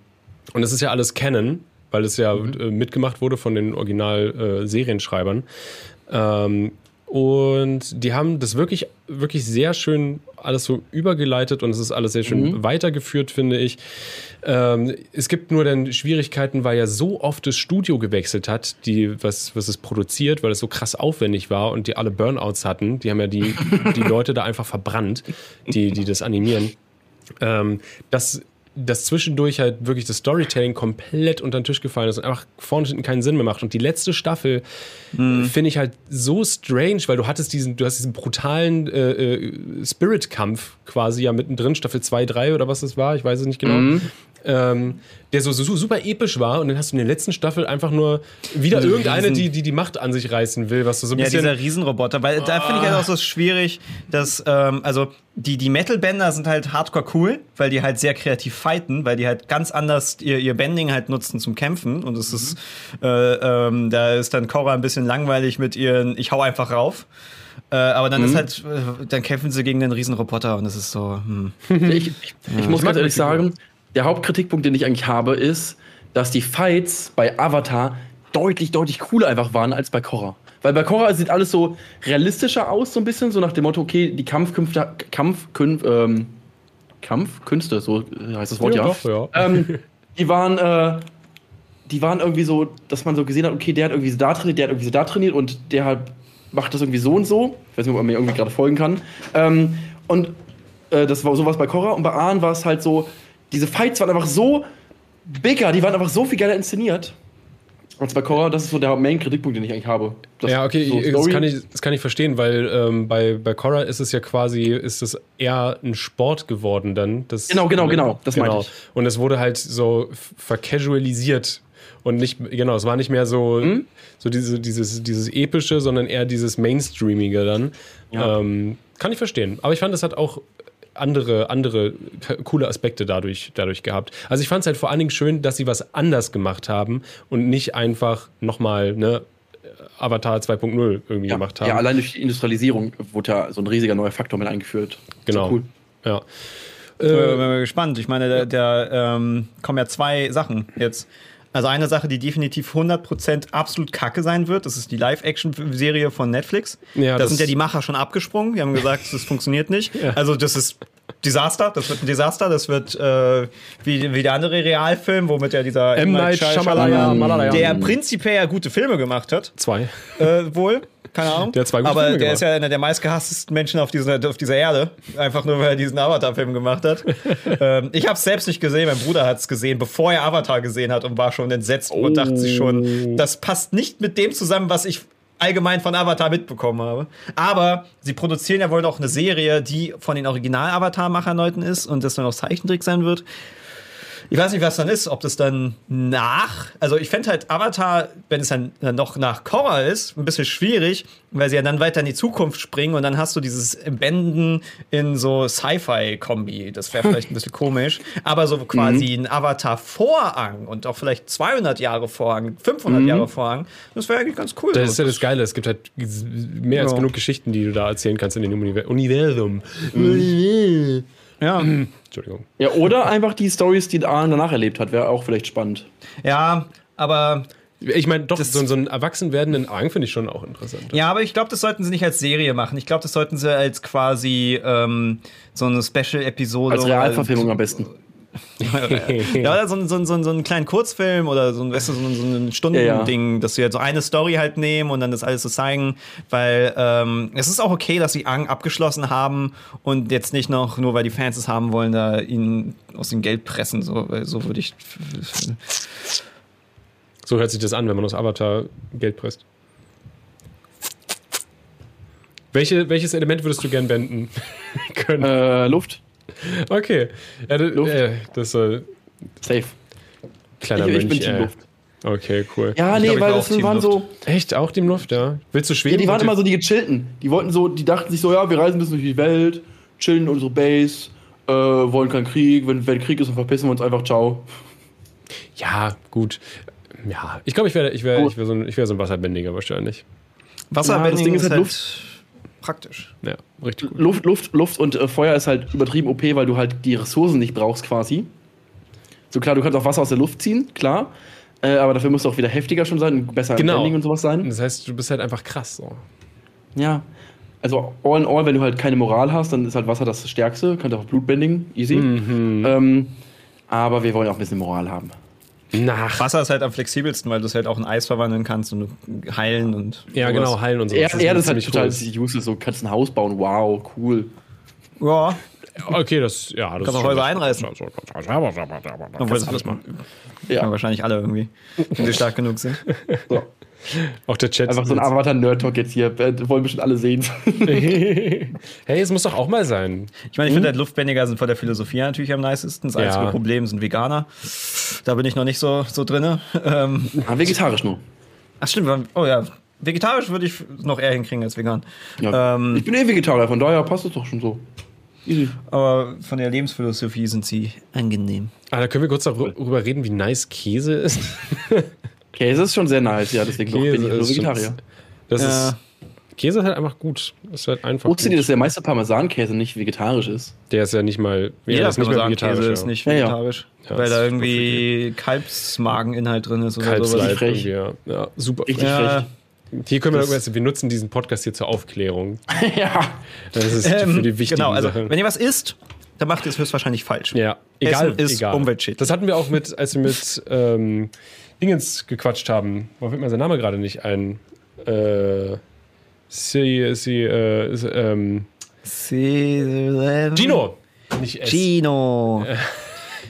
und das ist ja alles Canon, weil es ja äh, mitgemacht wurde von den Original-Serienschreibern. ähm, und die haben das wirklich, wirklich sehr schön alles so übergeleitet und es ist alles sehr schön weitergeführt, finde ich. Ähm, es gibt nur dann Schwierigkeiten, weil ja so oft das Studio gewechselt hat, die, was, was es produziert, weil es so krass aufwendig war und die alle Burnouts hatten. Die haben ja die, die Leute da einfach verbrannt, die, die das animieren. Ähm, dass das zwischendurch halt wirklich das Storytelling komplett unter den Tisch gefallen ist und einfach vorne und hinten keinen Sinn mehr macht. Und die letzte Staffel Mhm. finde ich halt so strange, weil du hattest diesen, du hast diesen brutalen äh, äh, Spirit-Kampf quasi ja mittendrin, Staffel 2, 3 oder was es war, ich weiß es nicht genau. Mhm. Ähm, der so, so super episch war und dann hast du in der letzten Staffel einfach nur wieder Diese irgendeine, die, die die Macht an sich reißen will, was du so ein Ja, bisschen. dieser Riesenroboter, weil da finde ich halt auch so schwierig, dass, ähm, also die, die Metal-Bänder sind halt hardcore cool, weil die halt sehr kreativ fighten, weil die halt ganz anders ihr, ihr Bending halt nutzen zum Kämpfen und es ist, äh, ähm, da ist dann Korra ein bisschen langweilig mit ihren, ich hau einfach rauf. Äh, aber dann ist halt, äh, dann kämpfen sie gegen den Riesenroboter und das ist so, hm. Ich, ich, ich muss ganz ehrlich sagen, der Hauptkritikpunkt, den ich eigentlich habe, ist, dass die Fights bei Avatar deutlich, deutlich cooler einfach waren als bei Korra. Weil bei Korra sieht alles so realistischer aus, so ein bisschen, so nach dem Motto, okay, die Kampfkünfte, Kampfkünf, ähm, Kampfkünste, so heißt das Wort ja. doch, ja. Ähm, die waren, äh, die waren irgendwie so, dass man so gesehen hat, okay, der hat irgendwie so da trainiert, der hat irgendwie so da trainiert und der hat, macht das irgendwie so und so. Ich weiß nicht, ob man mir irgendwie gerade folgen kann. Ähm, und äh, das war sowas bei Korra und bei Ahn war es halt so, diese Fights waren einfach so bigger, die waren einfach so viel geiler inszeniert. Als bei Korra, das ist so der Main-Kritikpunkt, den ich eigentlich habe. Das ja, okay, so das, kann ich, das kann ich verstehen, weil ähm, bei, bei Korra ist es ja quasi, ist es eher ein Sport geworden dann. Das, Genau, genau, genau, das meinte ich. Und es wurde halt so vercasualisiert und nicht, genau, es war nicht mehr so, Hm? so diese, dieses, dieses epische, sondern eher dieses Mainstreamige dann. Ja. Ähm, kann ich verstehen. Aber ich fand, es hat auch andere, andere coole Aspekte dadurch, dadurch gehabt. Also ich fand es halt vor allen Dingen schön, dass sie was anders gemacht haben und nicht einfach nochmal, ne, Avatar 2.0 irgendwie ja, gemacht haben. ja, allein durch die Industrialisierung wurde ja so ein riesiger neuer Faktor mit eingeführt. genau. So cool. Ja. Äh, bin mal gespannt. Ich meine, der, der ähm, kommen ja zwei Sachen jetzt. Also eine Sache, die definitiv 100% absolut kacke sein wird, das ist die Live-Action-Serie von Netflix. Ja, da sind ja die Macher schon abgesprungen. Die haben gesagt, das funktioniert nicht. Also das ist Desaster. Das wird ein Desaster. Das wird äh, wie, wie der andere Realfilm, womit ja dieser M. Night Shyamalan, der prinzipiell ja gute Filme gemacht hat. Zwei. Äh, wohl. Keine Ahnung. Der hat zwei gute Aber Filme der gemacht. ist ja einer der meistgehasstesten Menschen auf dieser, auf dieser Erde. Einfach nur, weil er diesen Avatar-Film gemacht hat. ähm, ich habe es selbst nicht gesehen. Mein Bruder hat es gesehen, bevor er Avatar gesehen hat und war schon entsetzt und dachte sich schon, das passt nicht mit dem zusammen, was ich allgemein von Avatar mitbekommen habe. Aber sie produzieren ja wohl noch eine Serie, die von den Original-Avatar-Macherleuten ist und das dann auch Zeichentrick sein wird. Ich weiß nicht, was dann ist, ob das dann nach, also ich fände halt Avatar, wenn es dann, dann noch nach Korra ist, ein bisschen schwierig, weil sie ja dann weiter in die Zukunft springen und dann hast du dieses Embenden in so Sci-Fi-Kombi. Das wäre vielleicht ein bisschen komisch, aber so quasi ein Avatar Vorhang und auch vielleicht 200 Jahre Vorhang, 500 Jahre Vorhang, das wäre eigentlich ganz cool. Das ist ja das Geile. Es gibt halt mehr als Ja. genug Geschichten, die du da erzählen kannst in dem Univer- Universum. Ja. Entschuldigung. Ja, oder einfach die Stories, die Ahn danach erlebt hat, wäre auch vielleicht spannend. ja, aber Ich meine, doch, Das- so, so einen erwachsen werdenden Argen finde ich schon auch interessant. Ja, aber ich glaube, das sollten sie nicht als Serie machen. Ich glaube, das sollten sie als quasi ähm, so eine Special-Episode. Als Realverfilmung am besten. Ja, oder so, ein- so, ein- so, ein- so einen kleinen Kurzfilm oder so ein, weißt du, so ein, so ein Stundending, dass sie halt so eine Story halt nehmen und dann das alles so zeigen. Weil ähm, es ist auch okay, dass sie Ang abgeschlossen haben und jetzt nicht noch, nur weil die Fans es haben wollen, da ihnen aus dem Geld pressen. So, so würde ich. So hört sich das an, wenn man aus Avatar Geld presst. Welche, welches Element würdest du gern wenden können? Äh, Luft. Okay. Ja, das, Luft. äh, das soll Safe. kleiner ich, ich Mönch. bin Team äh. Luft. Okay, cool. Ja, Ich nee, glaub, ich weil war das Team waren Luft. so. Echt? Auch die Luft, ja. Willst du schweben? Ja, die waren immer so die gechillten. Die wollten so, die dachten sich so, ja, wir reisen ein bisschen durch die Welt, chillen unsere Base, äh, wollen keinen Krieg. Wenn, wenn Krieg ist, dann verpissen wir uns einfach, ciao. Ja, gut. Ja, ich glaube, ich wäre ich wär, ich wär so, ein- ich wär so ein Wasserbändiger wahrscheinlich. Wasserbending das Ding ist halt halt praktisch. Ja, richtig gut. Luft, Luft, Luft und äh, Feuer ist halt übertrieben OP, weil du halt die Ressourcen nicht brauchst quasi. So klar, du kannst auch Wasser aus der Luft ziehen, klar. Äh, aber dafür musst du auch wieder heftiger schon sein und besser im Genau. Bending und sowas sein. Das heißt, du bist halt einfach krass. So. Ja. Also all in all, wenn du halt keine Moral hast, dann ist halt Wasser das Stärkste. Kannst auch Blutbending, easy. Mhm. Ähm, aber wir wollen auch ein bisschen Moral haben. Nach. Wasser ist halt am flexibelsten, weil du es halt auch in Eis verwandeln kannst und heilen und. Ja, sowas. genau, heilen und so. Er, Erde ist halt total cool. useless. So kannst ein Haus bauen, wow, cool. Ja, Okay, das, ja, das Kannst auch Häuser einreißen. Kannst obwohl du alles machen. Ja. Ja. wahrscheinlich alle irgendwie, wenn sie stark genug sind. So. Auch der Chat. Einfach so ein Avatar-Nerd-Talk jetzt hier. Äh, wollen bestimmt alle sehen. hey, es muss doch auch mal sein. Ich meine, ich finde halt Luftbändiger sind von der Philosophie natürlich am nicesten. Das Ja. einzige Problem sind Veganer. Da bin ich noch nicht so, so drin. Ähm, Ah, vegetarisch nur. ach stimmt, oh ja. Vegetarisch würde ich noch eher hinkriegen als vegan. Ja. Ähm, ich bin eh Vegetarier, von daher passt es doch schon so. Easy. aber von der Lebensphilosophie sind sie angenehm. Ah, da können wir kurz darüber reden, wie nice Käse ist. Käse ist schon sehr nice, ja, deswegen doch bin ich nur ist Vegetarier. Das Ja. ist Käse ist halt einfach gut. Ist halt einfach. Wusstet gut. ihr, dass der meiste Parmesankäse nicht vegetarisch ist? Der ist ja nicht mal. Ja, Jeder das ist nicht vegetarisch. ist ja. nicht Ja, ja. vegetarisch. Ja, weil da ist irgendwie Kalbsmageninhalt drin ist oder sowas. Richtig frech. ja. ja. Super. Richtig Ja, Hier können wir, Das- also wir nutzen diesen Podcast hier zur Aufklärung. ja. Das ist ähm, für die wichtigen genau, also Sachen. wenn ihr was isst, dann macht ihr es höchstwahrscheinlich falsch. Ja, egal. Essen ist egal. umweltschädlich. Das hatten wir auch mit, als wir mit ähm, Dingens gequatscht haben. Warum fällt mir sein Name gerade nicht ein? Äh, sie, sie, äh, ist, ähm, Gino. Gino! Nicht S. Gino.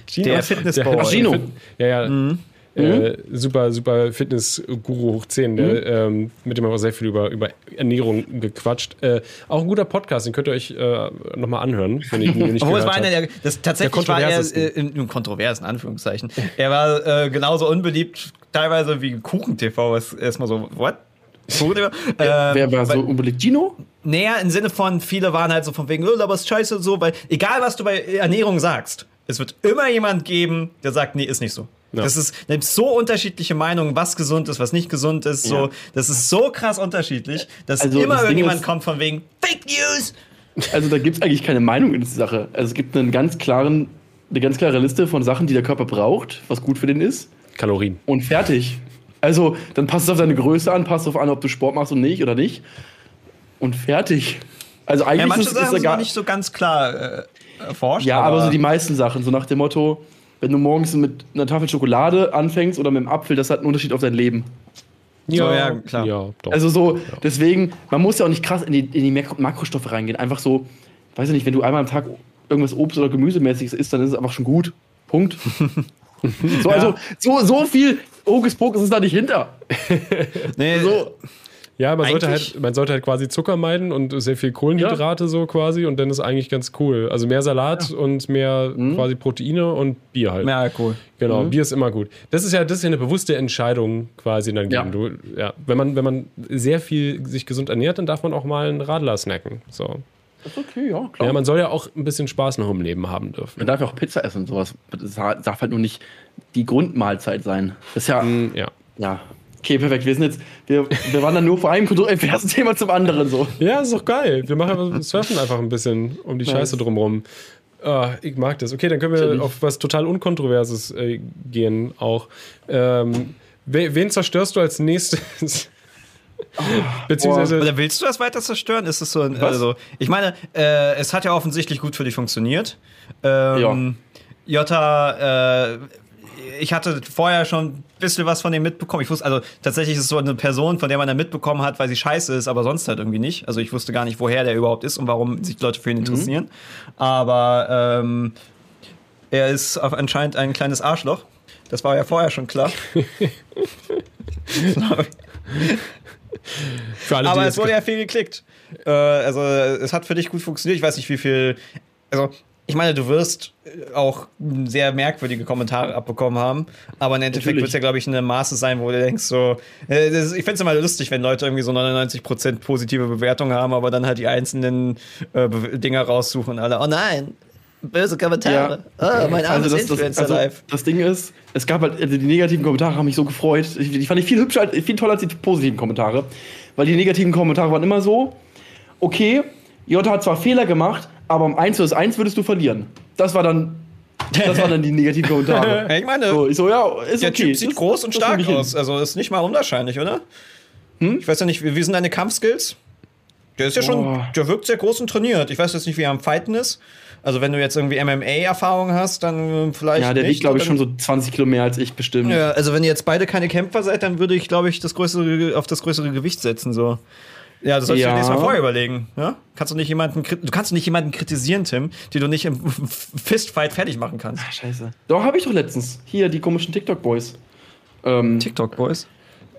Gino. Der Fitnessboy. Ach, Gino. Fit- Ja, ja. Äh, super, super Fitness-Guru hoch 10, der, ähm, mit dem haben wir sehr viel über, über Ernährung gequatscht. Äh, auch ein guter Podcast, den könnt ihr euch äh, nochmal anhören, wenn ich ihn nicht es gehört war einer der, das tatsächlich Der war er äh, in, kontrovers, in Anführungszeichen. Er war äh, genauso unbeliebt, teilweise wie Kuchen-TV, was erstmal so, what? Ähm, Wer war so unbeliebt? Gino? Naja, im Sinne von, viele waren halt so von wegen, oh, aber ist scheiße und so, weil egal was du bei Ernährung sagst, es wird immer jemand geben, der sagt, nee, ist nicht so. Ja. Das ist da gibt's so unterschiedliche Meinungen, was gesund ist, was nicht gesund ist. So, Ja. das ist so krass unterschiedlich, dass Also, immer das irgendjemand ist- kommt von wegen Fake News. Also da gibt es eigentlich keine Meinung in dieser Sache. Also es gibt einen ganz klaren, eine ganz klare Liste von Sachen, die der Körper braucht, was gut für den ist. Kalorien. Und fertig. Also dann passt es auf deine Größe an, passt darauf an, ob du Sport machst und nicht oder nicht. Und fertig. Also eigentlich Ja, manche ist, es- ist gar noch nicht so ganz klar äh, erforscht. Ja, aber, so die meisten Sachen, so nach dem Motto, wenn du morgens mit einer Tafel Schokolade anfängst oder mit einem Apfel, das hat einen Unterschied auf dein Leben. Ja, ja, klar. Ja, doch. Also so, deswegen, man muss ja auch nicht krass in die, in die Makro Makrostoffe reingehen. Einfach so, weiß ich nicht, wenn du einmal am Tag irgendwas Obst- oder Gemüsemäßiges isst, dann ist es einfach schon gut. Punkt. so, also, so, so viel Hokuspokus ist da nicht hinter. nee, So, Ja, man sollte, halt, man sollte halt quasi Zucker meiden und sehr viel Kohlenhydrate so quasi und dann ist eigentlich ganz cool. Also mehr Salat und mehr quasi Proteine und Bier halt. mehr Alkohol. Genau, Bier ist immer gut. Das ist ja, das ist ja eine bewusste Entscheidung quasi dann Ja. gegen du. Ja, wenn man, wenn man sehr viel sich gesund ernährt, dann darf man auch mal einen Radler snacken. So. das ist okay, ja, klar. Ja, man soll ja auch ein bisschen Spaß noch im Leben haben dürfen. man darf ja auch Pizza essen und sowas. Das darf halt nur nicht die Grundmahlzeit sein. Das ist ja, Ja. ja. Okay, perfekt. Wir sind jetzt, wir, wir wandern nur vor einem kontroversen Thema zum anderen so. Ja, ist doch geil. Wir machen surfen einfach ein bisschen um die Nice. Scheiße drumrum. Ah, ich mag das. Okay, dann können wir auf was total Unkontroverses äh, gehen auch. Ähm, we- wen zerstörst du als nächstes? Beziehungsweise. Oder willst du das weiter zerstören? Ist es so ein, also, ich meine, äh, es hat ja offensichtlich gut für dich funktioniert. Ähm, Jota, äh, ich hatte vorher schon ein bisschen was von dem mitbekommen. Ich wusste, also tatsächlich ist es so eine Person, von der man dann mitbekommen hat, weil sie scheiße ist, aber sonst halt irgendwie nicht. Also ich wusste gar nicht, woher der überhaupt ist und warum sich Leute für ihn interessieren. Aber ähm, er ist anscheinend ein kleines Arschloch. Das war ja vorher schon klar. alle, Aber es wurde ja viel geklickt. Äh, also es hat für dich gut funktioniert. Ich weiß nicht, wie viel. Also ich meine, du wirst äh, auch sehr merkwürdige Kommentare abbekommen haben. Aber im Endeffekt wird es ja, glaube ich, eine Maße sein, wo du denkst so. Äh, ist, ich finde es immer lustig, wenn Leute irgendwie so 99% positive Bewertungen haben, aber dann halt die einzelnen äh, Dinger raussuchen und alle. Oh nein! Böse Kommentare. Oh, mein armes Also das, das, also live. das Ding ist, es gab halt, also die negativen Kommentare haben mich so gefreut. Ich, die fand ich viel hübscher, viel toller als die positiven Kommentare. Weil die negativen Kommentare waren immer so, okay, Jota hat zwar Fehler gemacht, aber um 1 vs 1 würdest du verlieren. Das war dann, das waren dann die negativen Kommentare. Ich meine, So, ich so, ja, ist Der okay. Typ sieht Das- groß und stark aus. Also ist nicht mal unwahrscheinlich, oder? Ich weiß ja nicht, wie, wie sind deine Kampfskills? Der ist ja schon, Boah. der wirkt sehr groß und trainiert. Ich weiß jetzt nicht, wie er am Fighten ist. Also wenn du jetzt irgendwie MMA-Erfahrung hast, dann äh, vielleicht Ja, der nicht. wiegt, glaube ich, schon so 20 Kilo mehr als ich bestimmt. Ja, also wenn ihr jetzt beide keine Kämpfer seid, dann würde ich, glaube ich, das größere, auf das größere Gewicht setzen. So. Ja, das solltest du Ja. dir nächstes Mal vorher überlegen. Ja? Kannst du nicht jemanden, du kannst nicht jemanden kritisieren, Tim, die du nicht im Fistfight fertig machen kannst. Ah, Scheiße. Doch, habe ich doch letztens. Hier, die komischen TikTok-Boys. Ähm, TikTok, Boys?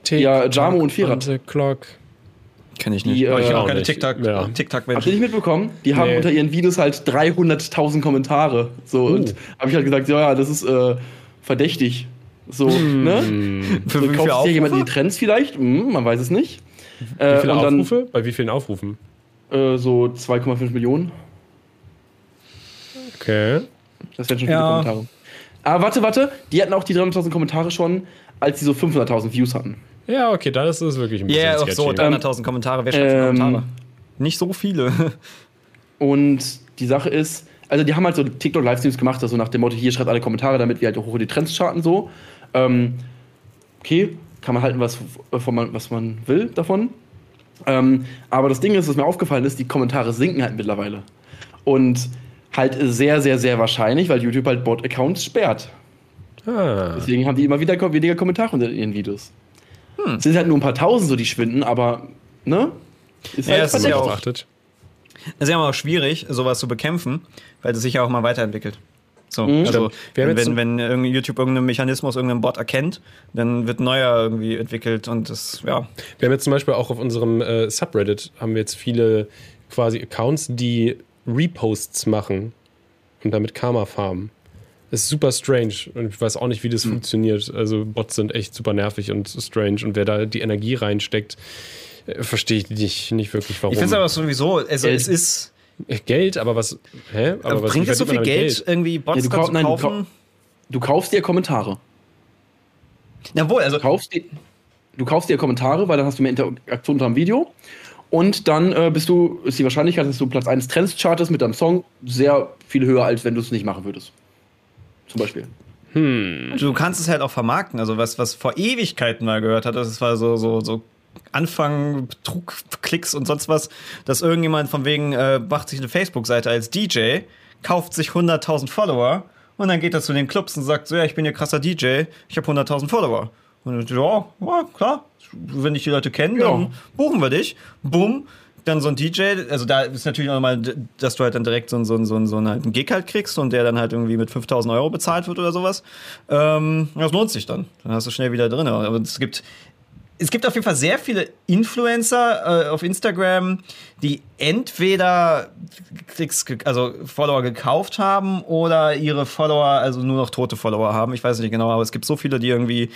Tick, Ja, Jamo und Firat. the Clock. Kenn ich Die, nicht. äh, ich auch keine nicht. TikTok, Ja. TikTok Habt ihr nicht mitbekommen? Die haben Nee. unter ihren Videos halt 300.000 Kommentare. So, und habe ich halt gesagt, ja, ja, das ist äh, verdächtig. So, ne? Für So, wie kauft sich hier jemand die? Trends vielleicht? Hm, man weiß es nicht. Äh, Wie viele und dann Aufrufe? Bei wie vielen Aufrufen? äh, so 2,5 Millionen. Okay. Das wären schon viele Ja. Kommentare. Aber warte, warte. Die hatten auch die 300.000 Kommentare schon, als die so 500.000 Views hatten. Ja, okay, da ist es wirklich ein Ja, bisschen yeah, sketchy. so, 300.000 Kommentare. Wer schreibt Ähm, Kommentare? Nicht so viele. Und die Sache ist, also die haben halt so TikTok-Livestreams gemacht, also nach dem Motto, hier schreibt alle Kommentare, damit wir halt hoch in die Trends charten, so. Ähm, okay, kann man halten, was, wovon man, was man will davon. Ähm, aber das Ding ist, was mir aufgefallen ist, die Kommentare sinken halt mittlerweile. Und halt sehr, sehr, sehr wahrscheinlich, weil YouTube halt Bot-Accounts sperrt. ah, Deswegen haben die immer wieder weniger Kommentare unter ihren Videos. Es sind halt nur ein paar tausend, so die schwinden, aber, ne? Ist Ja, halt ist ja auch-. Es ist ja immer auch schwierig, sowas zu bekämpfen, weil es sich ja auch mal weiterentwickelt. So, Mhm. also wenn, wenn, wenn irgendwie YouTube irgendeinen Mechanismus, irgendeinen Bot erkennt, dann wird neuer irgendwie entwickelt und das, ja. Wir haben jetzt zum Beispiel auch auf unserem äh, Subreddit haben wir jetzt viele quasi Accounts, die Reposts machen und damit Karma farmen. Das ist super strange und ich weiß auch nicht, wie das Hm. funktioniert. Also Bots sind echt super nervig und strange und wer da die Energie reinsteckt, äh, verstehe ich nicht, nicht wirklich, warum. Ich finde es aber sowieso, also Geld. es ist, Geld, aber was, hä? Aber was, bringt es so viel Geld, damit irgendwie Bots Ja, du da kau- zu nein, du kaufen? kau- Du kaufst dir Kommentare. Jawohl, also Du kaufst, dir, du kaufst dir Kommentare, weil dann hast du mehr Interaktion unter dem Video. Und dann äh, bist du, ist die Wahrscheinlichkeit, dass du Platz 1 Trends chartest mit deinem Song sehr viel höher, als wenn du es nicht machen würdest. Zum Beispiel. du kannst es halt auch vermarkten. Also was, was vor Ewigkeiten mal gehört hat, das war so, so, so Anfang, Betrug, Klicks und sonst was, dass irgendjemand von wegen äh, macht sich eine Facebook-Seite als DJ, kauft sich 100.000 Follower und dann geht er zu den Clubs und sagt so, ja, ich bin ja krasser DJ, ich habe 100.000 Follower. Und dann, ja, ja, klar, wenn dich die Leute kennen, Ja. dann buchen wir dich. Bumm. Dann so ein DJ, also da ist natürlich auch nochmal, dass du halt dann direkt so, einen- so, einen- so, einen- so einen halt einen Gig halt kriegst und der dann halt irgendwie mit 5000 Euro bezahlt wird oder sowas. Ähm, das lohnt sich dann. Dann hast du schnell wieder drin. Aber es gibt, es gibt auf jeden Fall sehr viele Influencer äh, auf Instagram, die entweder Klicks, also Follower gekauft haben oder ihre Follower, also nur noch tote Follower haben. Ich weiß nicht genau, aber es gibt so viele, die irgendwie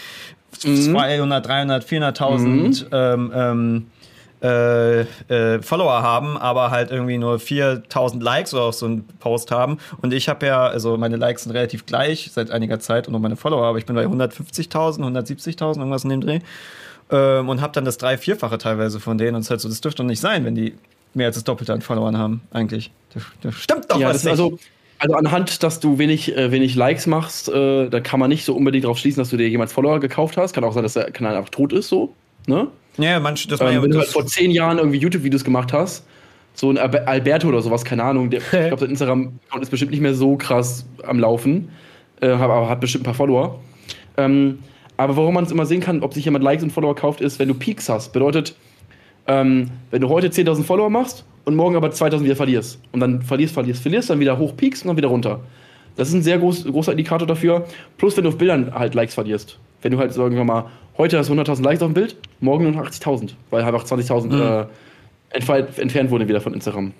200, 300, 400.000 ähm, ähm, äh, äh, Follower haben, aber halt irgendwie nur 4000 Likes oder auf so einen Post haben. Und ich habe ja, also meine Likes sind relativ gleich seit einiger Zeit und auch meine Follower, aber ich bin bei 150.000, 170.000, irgendwas in dem Dreh. Ähm, und habe dann das drei-, vierfache teilweise von denen. Und es ist halt so, das dürfte doch nicht sein, wenn die mehr als das Doppelte an Followern haben, eigentlich. Das, das stimmt doch ja, was das ist nicht. also, also anhand, dass du wenig, äh, wenig Likes machst, äh, da kann man nicht so unbedingt darauf schließen, dass du dir jemals Follower gekauft hast. Kann auch sein, dass der Kanal einfach tot ist, so. Ne? ja, manche, das, Ähm, war wenn du ja, halt vor zehn Jahren irgendwie YouTube-Videos gemacht hast, so ein Albe- Alberto oder sowas, keine Ahnung, der, ich glaube, sein Instagram-Account ist bestimmt nicht mehr so krass am Laufen, äh, aber hat bestimmt ein paar Follower. Ähm, aber warum man es immer sehen kann, ob sich jemand Likes und Follower kauft, ist, wenn du Peaks hast. Bedeutet, ähm, wenn du heute 10.000 Follower machst und morgen aber 2.000 wieder verlierst und dann verlierst, verlierst, verlierst, dann wieder hoch peaks und dann wieder runter. Das ist ein sehr groß, großer Indikator dafür. Plus, wenn du auf Bildern halt Likes verlierst. Wenn du halt, sagen wir mal, heute hast du 100.000 Likes auf dem Bild, morgen nur noch 80.000, weil einfach 20.000 äh, entfall- entfernt wurden wieder von Instagram.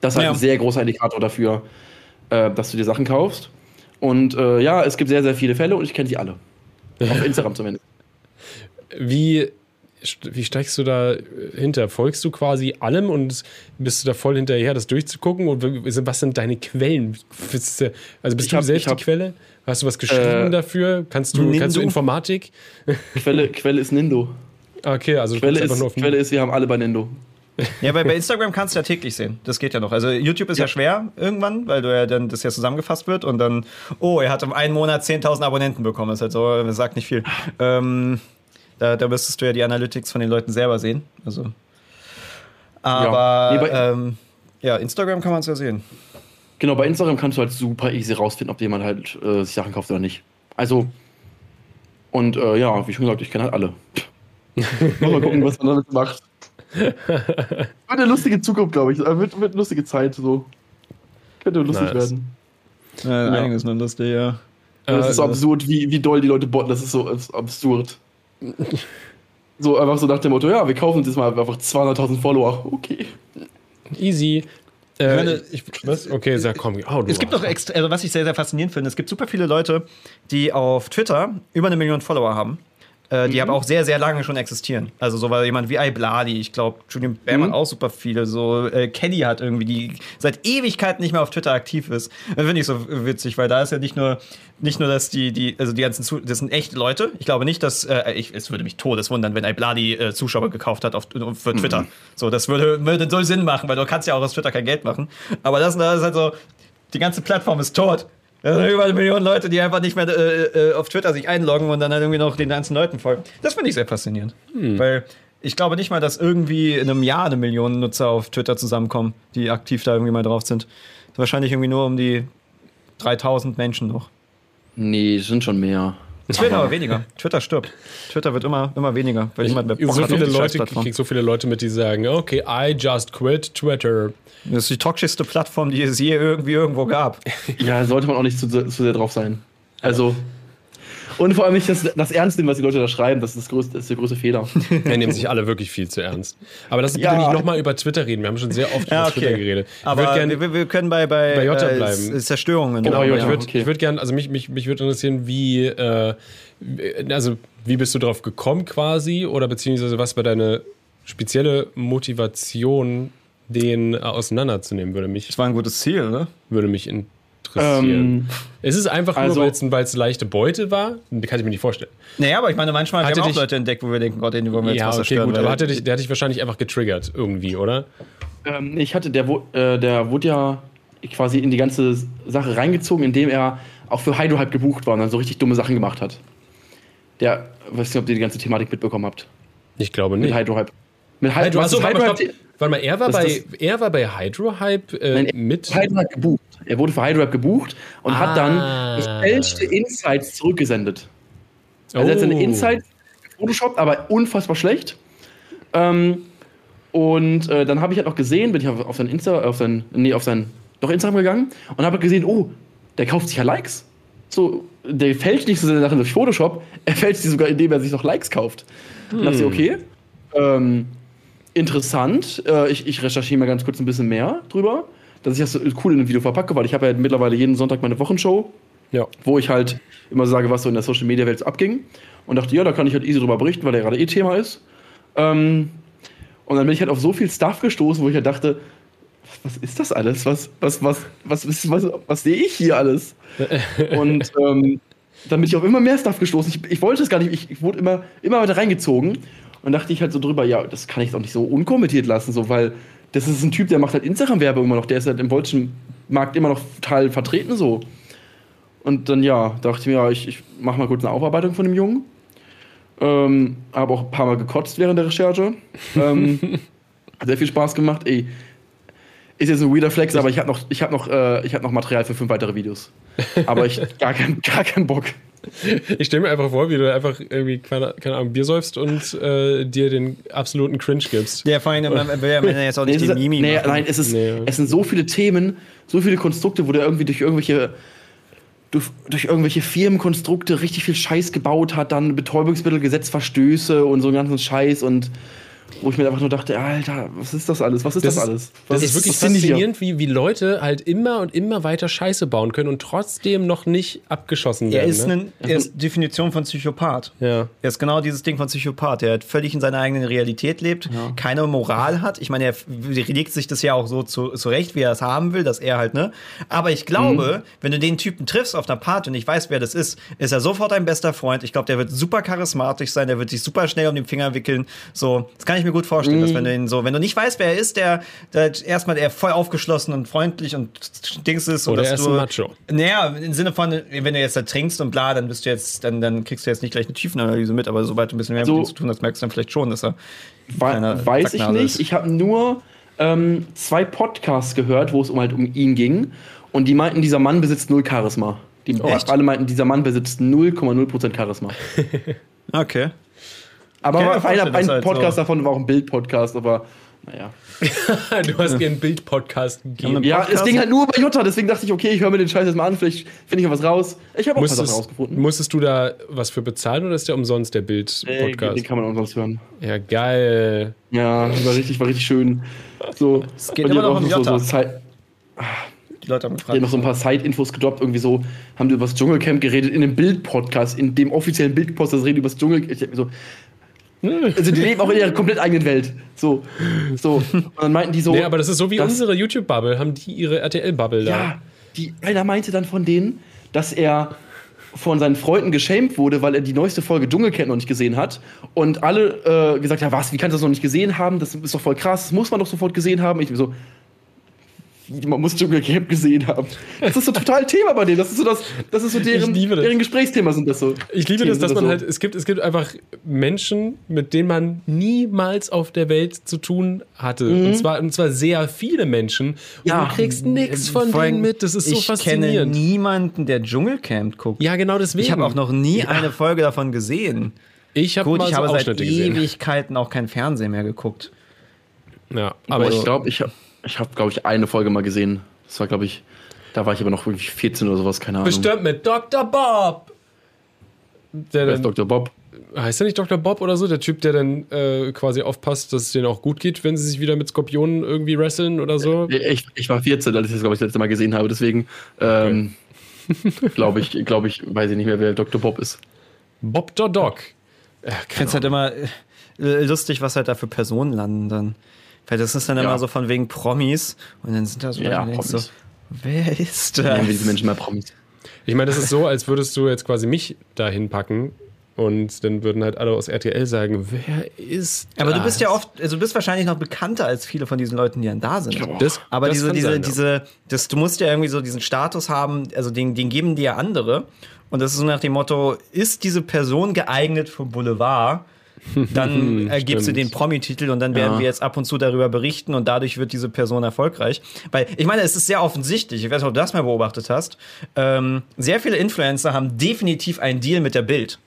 Das ist halt Ja. ein sehr großer Indikator dafür, äh, dass du dir Sachen kaufst. Und äh, ja, es gibt sehr, sehr viele Fälle und ich kenne sie alle. Auf Instagram zumindest. Wie, wie steigst du da hinter? Folgst du quasi allem und bist du da voll hinterher, das durchzugucken? Und was sind deine Quellen? Also bist Ich du hab- selbst hab- die Quelle? Hast du was geschrieben Äh, dafür? Kannst du, kannst du? Informatik? Quelle, Quelle ist Nindo. Okay, also Quelle ist, nur auf Quelle ist, wir haben alle bei Nindo. Ja, bei, bei Instagram kannst du ja täglich sehen. Das geht ja noch. Also YouTube ist ja, Ja. schwer irgendwann, weil du ja dann das ja zusammengefasst wird und dann, oh, er hat im einen Monat 10.000 Abonnenten bekommen. Das ist halt so, das sagt nicht viel. Ähm, da, da müsstest du ja die Analytics von den Leuten selber sehen. Also. Aber Nee, bei- ähm, ja, Instagram kann man es ja sehen. Genau, bei Instagram kannst du halt super easy rausfinden, ob jemand halt äh, sich Sachen kauft oder nicht. Also, und äh, ja, wie schon gesagt, ich kenne halt alle. mal gucken, was man damit macht. Wird eine lustige Zukunft, glaube ich. Äh, Wird, wird eine lustige Zeit, so. Könnte lustig Nice. werden. Ja, einiges noch lustig, ja. Das Äh, ist so absurd, wie, wie doll die Leute botten. Das ist so abs- absurd. So einfach so nach dem Motto, ja, wir kaufen uns jetzt mal einfach 200.000 Follower. Okay. Easy. Äh, meine, ich- was? Okay, sag komm. Oh, du Es gibt extra, also was ich sehr, sehr faszinierend finde, es gibt super viele Leute, die auf Twitter über eine Million Follower haben. Äh, die aber auch sehr, sehr lange schon existieren. Also so war jemand wie Ibladi, ich glaube, Julian Behrmann auch super viele. So äh, Kenny hat irgendwie, die seit Ewigkeiten nicht mehr auf Twitter aktiv ist. Das finde ich so witzig, weil da ist ja nicht nur, nicht nur, dass die, die, also die ganzen, Zu das sind echte Leute. Ich glaube nicht, dass, äh, ich, es würde mich todes wundern, wenn Ibladi äh, Zuschauer gekauft hat auf, für Twitter. So, das würde, würde so Sinn machen, weil du kannst ja auch aus Twitter kein Geld machen. Aber das, das ist halt so, die ganze Plattform ist tot. Da sind über eine Million Leute, die einfach nicht mehr äh, äh, auf Twitter sich einloggen und dann halt irgendwie noch den ganzen Leuten folgen. Das finde ich sehr faszinierend. Weil ich glaube nicht mal, dass irgendwie in einem Jahr eine Million Nutzer auf Twitter zusammenkommen, die aktiv da irgendwie mal drauf sind. Wahrscheinlich irgendwie nur um die 3000 Menschen noch. Nee, sind schon mehr. Es wird aber weniger. Twitter stirbt. Twitter wird immer, immer weniger, weil niemand mehr Bock so viele Leute, ich krieg so viele Leute mit, die sagen, okay, I just quit Twitter. Das ist die toxischste Plattform, die es je irgendwie irgendwo gab. Ja, sollte man auch nicht zu, zu sehr drauf sein. Also. Und vor allem nicht das, das Ernst nehmen, was die Leute da schreiben. Das ist, das größte, das ist der größte Fehler. Wir nehmen sich alle wirklich viel zu ernst. Aber lass uns Ja. bitte nicht nochmal über Twitter reden. Wir haben schon sehr oft Ja, über Twitter okay. geredet. Ich Aber gern- wir, wir- können bei, bei, bei Jota äh, bleiben. S- Zerstörungen. Genau, Aber ja, ich würde okay. würd gerne, also mich, mich, mich würde interessieren, wie, äh, also wie bist du drauf gekommen quasi oder beziehungsweise was war deine spezielle Motivation, den äh, auseinanderzunehmen, würde mich, Das war ein gutes Ziel, ne? würde mich interessieren. Ähm, ist es einfach also- nur, weil es leichte Beute war? Kann ich mir nicht vorstellen. Naja, aber ich meine, manchmal Hatte wir haben auch dich- Leute entdeckt, wo wir denken, Gott, den wollen wir jetzt Ja, was okay, zerstören. gut, aber hat er dich, der hat dich wahrscheinlich einfach getriggert irgendwie, oder? ähm, ich hatte, der, äh, der wurde ja quasi in die ganze Sache reingezogen, indem er auch für Hydro Hype gebucht war und dann so richtig dumme Sachen gemacht hat. Der, weiß nicht, ob ihr die ganze Thematik mitbekommen habt. Ich glaube Mit nicht. Hydro Hype. Mit Hydro, ist Hydro stopp. Hype? Warte mal, er war, Das- bei, er war bei Hydro Hype äh, Nein, mit. Hydro Hype gebucht. Er wurde für Hydro Hype gebucht und Ah. hat dann gefälschte Insights zurückgesendet. Also er hat seine Oh. Insights Photoshop, aber unfassbar schlecht. Ähm, und äh, dann habe ich halt noch gesehen, bin ich auf, auf sein Insta, auf sein, nee, auf sein, doch Instagram gegangen und habe gesehen, oh, der kauft sich ja Likes. So, der fälscht nicht so seine Sachen durch Photoshop, er fälscht sie sogar, indem er sich noch Likes kauft. Und dachte ich, okay, ähm, interessant. Äh, ich, ich recherchiere mal ganz kurz ein bisschen mehr drüber, dass ich das so cool in ein Video verpacke, weil ich habe ja mittlerweile jeden Sonntag meine Wochenshow Ja. wo ich halt immer sage, was so in der Social Media Welt abging. Und dachte, ja, da kann ich halt easy drüber berichten, weil der gerade eh Thema ist. Ähm, und dann bin ich halt auf so viel Stuff gestoßen, wo ich halt dachte, was ist das alles? Was, was, was, was, was, was, was sehe ich hier alles? und ähm, dann bin ich auf immer mehr Stuff gestoßen. Ich, ich wollte es gar nicht, ich, ich wurde immer, immer weiter reingezogen. Und dachte ich halt so drüber, ja, das kann ich doch nicht so unkommentiert lassen, so, weil das ist ein Typ, der macht halt Instagram-Werbung immer noch, der ist halt im deutschen Markt immer noch total vertreten so. Und dann ja, dachte ich mir, ja, ich, ich mache mal kurz eine Aufarbeitung von dem Jungen. Ähm, habe auch ein paar Mal gekotzt während der Recherche. Ähm, hat sehr viel Spaß gemacht. Ey, ist jetzt ein weirder Flex, aber ich habe noch, ich hab noch, äh, ich hab noch Material für fünf weitere Videos. Aber ich gar keinen gar keinen Bock. Ich stelle mir einfach vor, wie du einfach irgendwie, keine, keine Ahnung, Bier säufst und äh, dir den absoluten Cringe gibst. Der vor allem, man will ja jetzt auch Nee, nicht es die ist, Mimi nee, machen. nein, es, ist, Nee. es sind so viele Themen, so viele Konstrukte, wo der irgendwie durch irgendwelche durch, durch irgendwelche Firmenkonstrukte richtig viel Scheiß gebaut hat, dann Betäubungsmittelgesetzverstöße und so einen ganzen Scheiß und wo ich mir einfach nur dachte, Alter, was ist das alles? Was ist das, Das alles? Das Was ist wirklich faszinierend, wie, wie Leute halt immer und immer weiter Scheiße bauen können und trotzdem noch nicht abgeschossen Er werden. ist, ne? ein, er ist Definition von Psychopath. Ja. Er ist genau dieses Ding von Psychopath, der halt völlig in seiner eigenen Realität lebt, keine Moral hat. Ich meine, er legt sich das ja auch so zu, zurecht, wie er es haben will, dass er halt, ne? Aber ich glaube, wenn du den Typen triffst auf einer Party und ich weiß, wer das ist, ist er sofort dein bester Freund. Ich glaube, der wird super charismatisch sein, der wird sich super schnell um den Finger wickeln. So, das kann ich mir gut vorstellen, dass wenn du ihn so, wenn du nicht weißt, wer er ist, der, der erstmal der voll aufgeschlossen und freundlich und Dings ist und Oder dass er ist du, ein Macho. naja, im Sinne von, wenn du jetzt da trinkst und bla, dann bist du jetzt, dann, dann kriegst du jetzt nicht gleich eine Tiefenanalyse mit, aber sobald du ein bisschen mehr So. mit ihm zu tun hast, merkst du dann vielleicht schon, dass er kleiner weiß ich nicht. ist. Ich habe nur ähm, zwei Podcasts gehört, wo es um halt um ihn ging. Und die meinten, dieser Mann besitzt null Charisma. Die Echt? alle meinten, dieser Mann besitzt 0,0% Charisma. Okay. Aber einer, dass ein halt Podcast so- davon war auch ein Bild-Podcast, aber naja. du hast dir einen Bild-Podcast gegeben. Ja, es ging halt nur bei Jutta, deswegen dachte ich, okay, ich höre mir den Scheiß jetzt mal an, vielleicht finde ich ja was raus. Ich habe auch Musstest, rausgefunden. musstest du da was für bezahlen oder ist der umsonst, der Äh, Bild-Podcast? Den kann man umsonst hören. ja, geil. Ja, war richtig, war richtig schön. So, geht und immer die noch haben um auch so, so. Zeit. Ah, Leute haben Die gefragt. haben noch so ein paar Side-Infos gedroppt, irgendwie so, haben die über das Dschungelcamp geredet in dem Bild-Podcast, in dem offiziellen Bild-Podcast, das reden über das Dschungelcamp. Ich hab mir so, also die leben auch in ihrer komplett eigenen Welt. So, so. Und dann meinten die so. Nee, aber das ist so wie unsere YouTube-Bubble, haben die ihre RTL-Bubble da. Ja, die, einer meinte dann von denen, dass er von seinen Freunden geschämt wurde, weil er die neueste Folge Dschungelcamp noch nicht gesehen hat. Und alle äh, gesagt, ja was, wie kannst du das noch nicht gesehen haben? Das ist doch voll krass, das muss man doch sofort gesehen haben. Ich bin so, man muss Dschungelcamp gesehen haben. Das ist so total Thema bei denen. Das ist so, das, das ist so deren, deren Gesprächsthema sind das so. Ich liebe Themen das, dass man so. halt, es gibt, es gibt einfach Menschen, mit denen man niemals auf der Welt zu tun hatte. Und, zwar, und zwar sehr viele Menschen. Und Ja. du kriegst nichts von denen mit. Das ist so ich kenne faszinierend. niemanden, der Dschungelcamp guckt. Ja, genau deswegen. Ich habe auch noch nie eine Folge davon gesehen. ich habe Gut, mal ich so habe seit gesehen. Ewigkeiten auch kein Fernsehen mehr geguckt. Ja, Aber aber ich glaube, ich habe, ich hab, glaube ich, eine Folge mal gesehen. Das war, glaube ich, da war ich aber noch irgendwie 14 oder sowas, keine Ahnung. bestimmt mit Dr. Bob. Der Wer ist Dr. Bob? heißt er nicht Dr. Bob oder so? Der Typ, der dann äh, quasi aufpasst, dass es denen auch gut geht, wenn sie sich wieder mit Skorpionen irgendwie wresteln oder so. Ich, ich war 14, als ich das, glaube ich, das letzte Mal gesehen habe. Deswegen ähm, glaube ich, glaube ich, weiß ich nicht mehr, wer Dr. Bob ist. Bob der Dog. Ja, Ich finde es halt immer äh, lustig, was halt da für Personen landen dann. Weil das ist dann Ja. immer so von wegen Promis und dann sind da so, Ja, Leute, so wer ist Nennen wir das? diese Menschen mal Promis. Ich meine, das ist so, als würdest du jetzt quasi mich dahin packen und dann würden halt alle aus RTL sagen, wer ist Aber du das? bist ja oft, also du bist wahrscheinlich noch bekannter als viele von diesen Leuten, die dann da sind. Das, Aber das diese, kann diese, sein, ja. diese, das, du musst ja irgendwie so diesen Status haben, also den, den geben dir andere. Und das ist so nach dem Motto, ist diese Person geeignet für Boulevard? Dann äh, gibst du den Promi-Titel und dann werden Ja. wir jetzt ab und zu darüber berichten und dadurch wird diese Person erfolgreich. Weil, ich meine, es ist sehr offensichtlich, ich weiß nicht, ob du das mal beobachtet hast, ähm, sehr viele Influencer haben definitiv einen Deal mit der Bild.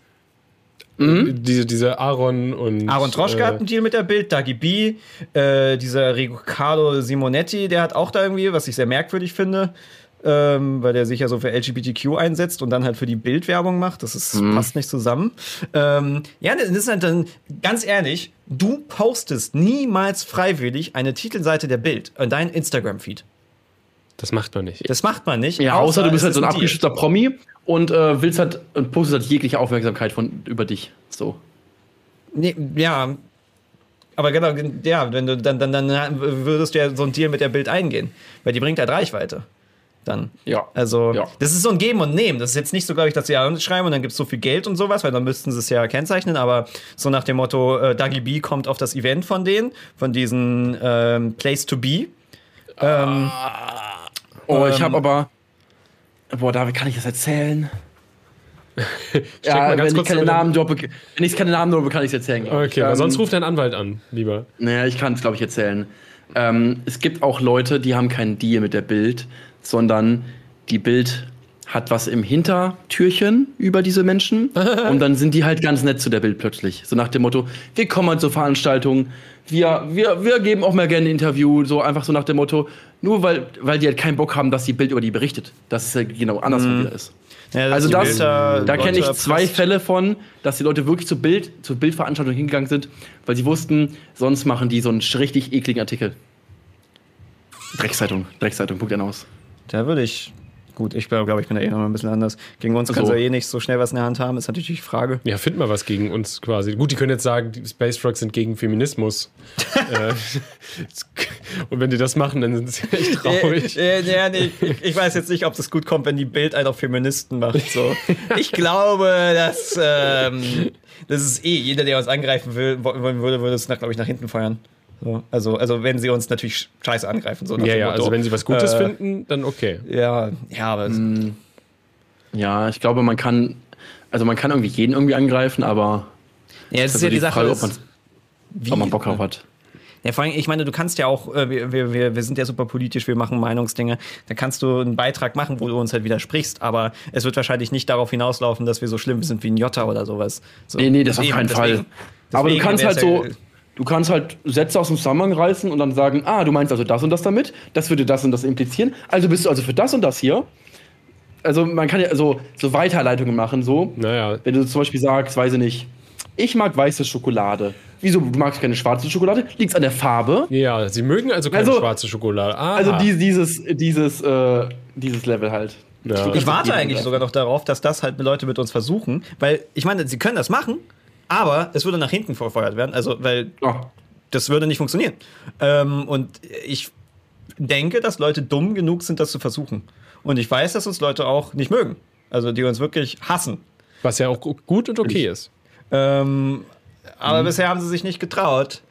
diese, diese Aaron und. Aaron Troschke äh, hat einen Deal mit der Bild, Dagi B, äh, dieser Riccardo Simonetti, der hat auch da irgendwie, was ich sehr merkwürdig finde, ähm, weil der sich ja so für LGBTQ einsetzt und dann halt für die Bildwerbung macht. Das ist, passt nicht zusammen. Ähm, ja, das ist halt dann, ganz ehrlich, du postest niemals freiwillig eine Titelseite der Bild in deinen Instagram-Feed. Das macht man nicht. Das macht man nicht. Ja, außer du bist halt so ein Deal. abgeschützter Promi und äh, willst halt und postest halt jegliche Aufmerksamkeit von über dich. So. Nee, ja. Aber genau, ja, wenn du dann, dann, dann würdest du ja so einen Deal mit der Bild eingehen. Weil die bringt halt Reichweite. Dann. Ja. Also, Ja. das ist so ein Geben und Nehmen. Das ist jetzt nicht so, glaube ich, dass sie ja schreiben und dann gibt es so viel Geld und sowas, weil dann müssten sie es ja kennzeichnen. Aber so nach dem Motto, äh, Dagi B kommt auf das Event von denen, von diesen ähm, Place to Be. Ähm, Oh, ich Ähm, habe aber. Boah, David, kann ich das erzählen? mal ja, ganz wenn ich kurz keine Namen droppe, wenn ich keine Namen droppe, kann ich es erzählen. Okay, Ähm, sonst ruft dein Anwalt an, lieber. Naja, ich kann es, glaube ich, erzählen. Ähm, es gibt auch Leute, die haben keinen Deal mit der Bild, sondern die Bild hat was im Hintertürchen über diese Menschen und dann sind die halt ganz nett zu der Bild plötzlich. So nach dem Motto, wir kommen mal zur Veranstaltung, wir, wir, wir geben auch mal gerne ein Interview, so einfach so nach dem Motto, nur weil, weil die halt keinen Bock haben, dass die Bild über die berichtet. Dass es halt genau andersrum wieder ist. ja, dass Also das, Bild da da kenne ich zwei. Fälle von, dass die Leute wirklich zur Bild, zur Bildveranstaltung hingegangen sind, weil sie wussten, sonst machen die so einen richtig ekligen Artikel. Dreckszeitung, Dreckszeitung, einen aus. Da würde ich. Gut, ich glaube, ich bin da eh noch mal ein bisschen anders. Gegen uns kannst So. du ja eh nicht so schnell was in der Hand haben, ist natürlich die Frage. Ja, find mal was gegen uns quasi. Gut, die können jetzt sagen, die Space Frogs sind gegen Feminismus. Äh, Und wenn die das machen, dann sind sie echt traurig. Äh, äh, nee, ich, ich weiß jetzt nicht, ob das gut kommt, wenn die Bild einen auf Feministen macht. So. Ich glaube, dass ähm, das ist eh, jeder, der uns angreifen will, wo- wollen würde, würde es, glaube ich, nach hinten feuern. So. Also, also wenn sie uns natürlich scheiße angreifen. So Ja, ja, Motto. also wenn sie was Gutes Äh, finden, dann okay. Ja, ja, aber es- Ja, ich glaube, man kann, also man kann irgendwie jeden irgendwie angreifen, aber ja, es das ist ja die Sache, Frage, ob man, wie, ob man Bock drauf hat. Ja, vor allem, ich meine, du kannst ja auch, äh, wir, wir- wir, sind ja super politisch, wir machen Meinungsdinge, da kannst du einen Beitrag machen, wo du uns halt widersprichst, aber es wird wahrscheinlich nicht darauf hinauslaufen, dass wir so schlimm sind wie ein Jota oder sowas. So. Nee, nee, das auf keinen Fall. deswegen- Aber du kannst halt so, ja- du kannst halt Sätze aus dem Zusammenhang reißen und dann sagen, ah, du meinst also das und das damit, das würde das und das implizieren, also bist du also für das und das hier. Also man kann ja so, so Weiterleitungen machen, so. Naja, Wenn du zum Beispiel sagst, weiß ich nicht, ich mag weiße Schokolade. Wieso, du magst keine schwarze Schokolade? Liegt's an der Farbe? Ja, sie mögen also keine Also- schwarze Schokolade. Ah, Also die, dieses, dieses, äh, dieses Level halt. Ja. Ich warte eigentlich sogar noch darauf, dass das halt Leute mit uns versuchen, weil ich meine, sie können das machen, aber es würde nach hinten verfeuert werden, also weil Oh. das würde nicht funktionieren. Ähm, und ich denke, dass Leute dumm genug sind, das zu versuchen. Und ich weiß, dass uns Leute auch nicht mögen, also die uns wirklich hassen. was ja auch gut und okay ist. Ähm, aber bisher haben sie sich nicht getraut.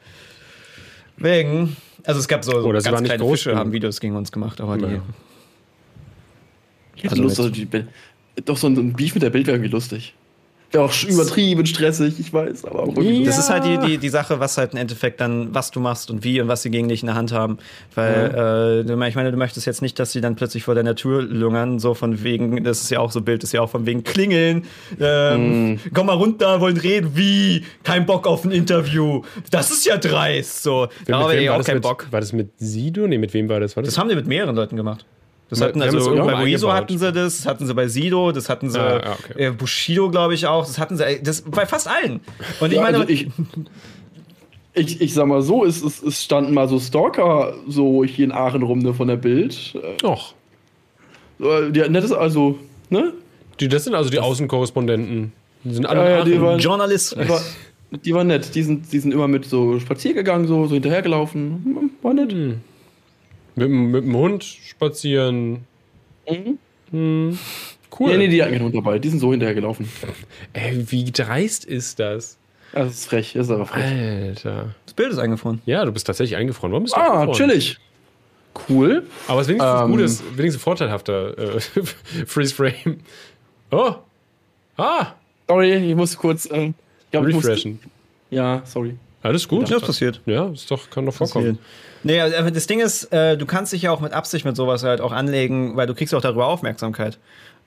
Wegen, also es gab so, so Oder sie ganz kleine groß Fische, haben Videos gegen uns gemacht, aber die. Ja. Ich hätte Also Lust, also die, Bild- doch so ein, so ein Beef mit der Bild wäre irgendwie lustig. Auch übertrieben stressig, ich weiß, aber auch irgendwie Das Ja. ist halt die, die, die Sache, was halt im Endeffekt dann, was du machst und wie und was sie gegen dich in der Hand haben. Weil, äh, du- ich meine, du möchtest jetzt nicht, dass sie dann plötzlich vor deiner Tür lungern, so von wegen, das ist ja auch so Bild, das ist ja auch von wegen klingeln, ähm, komm mal runter, wollen reden, wie? Kein Bock auf ein Interview. Das ist ja dreist, so. Da habe ich war, auch das keinen mit, Bock. war das mit Sido? Nee, mit wem war das? War das? Das haben die mit mehreren Leuten gemacht. Das hatten wir also bei Rezo eingebaut. hatten sie das, das hatten sie bei Sido, das hatten sie Ah, ja, okay. äh, Bushido, glaube ich, auch. Das hatten sie das bei fast allen. Und ich Ja, meine, also ich, ich, ich sag mal so, es, es, es standen mal so Stalker so hier in Aachen rum ne, von der Bild. Doch. Äh, Die hatten das also, ne? Die, das sind also die Außenkorrespondenten. Die sind alle Ja, ja, die waren- Journalist. Die war, die waren nett. Die sind, die sind immer mit so spazieren gegangen, so, so hinterhergelaufen. Hm, War nett. Mit, dem- mit dem Hund spazieren. Mhm. Hm. Cool. Nee, nee, die hatten keinen Hund dabei. Die sind so hinterhergelaufen. Ey, wie dreist ist das? Das ist frech, das ist aber frech. Alter. Das Bild ist eingefroren. Ja, du bist tatsächlich eingefroren. Warum bist du Ah, eingefroren? chillig. Cool. Aber es ist wenigstens Ähm. gut, ist, wenigstens vorteilhafter äh, Freeze Frame. Oh. Ah, Sorry, ich muss kurz. Äh, ich glaub, ich muss- refreshen. Ja, sorry. Alles gut. Ja, das passiert. Ja, ist doch, kann doch vorkommen. Nee, aber das Ding ist, äh, du kannst dich ja auch mit Absicht mit sowas halt auch anlegen, weil du kriegst auch darüber Aufmerksamkeit.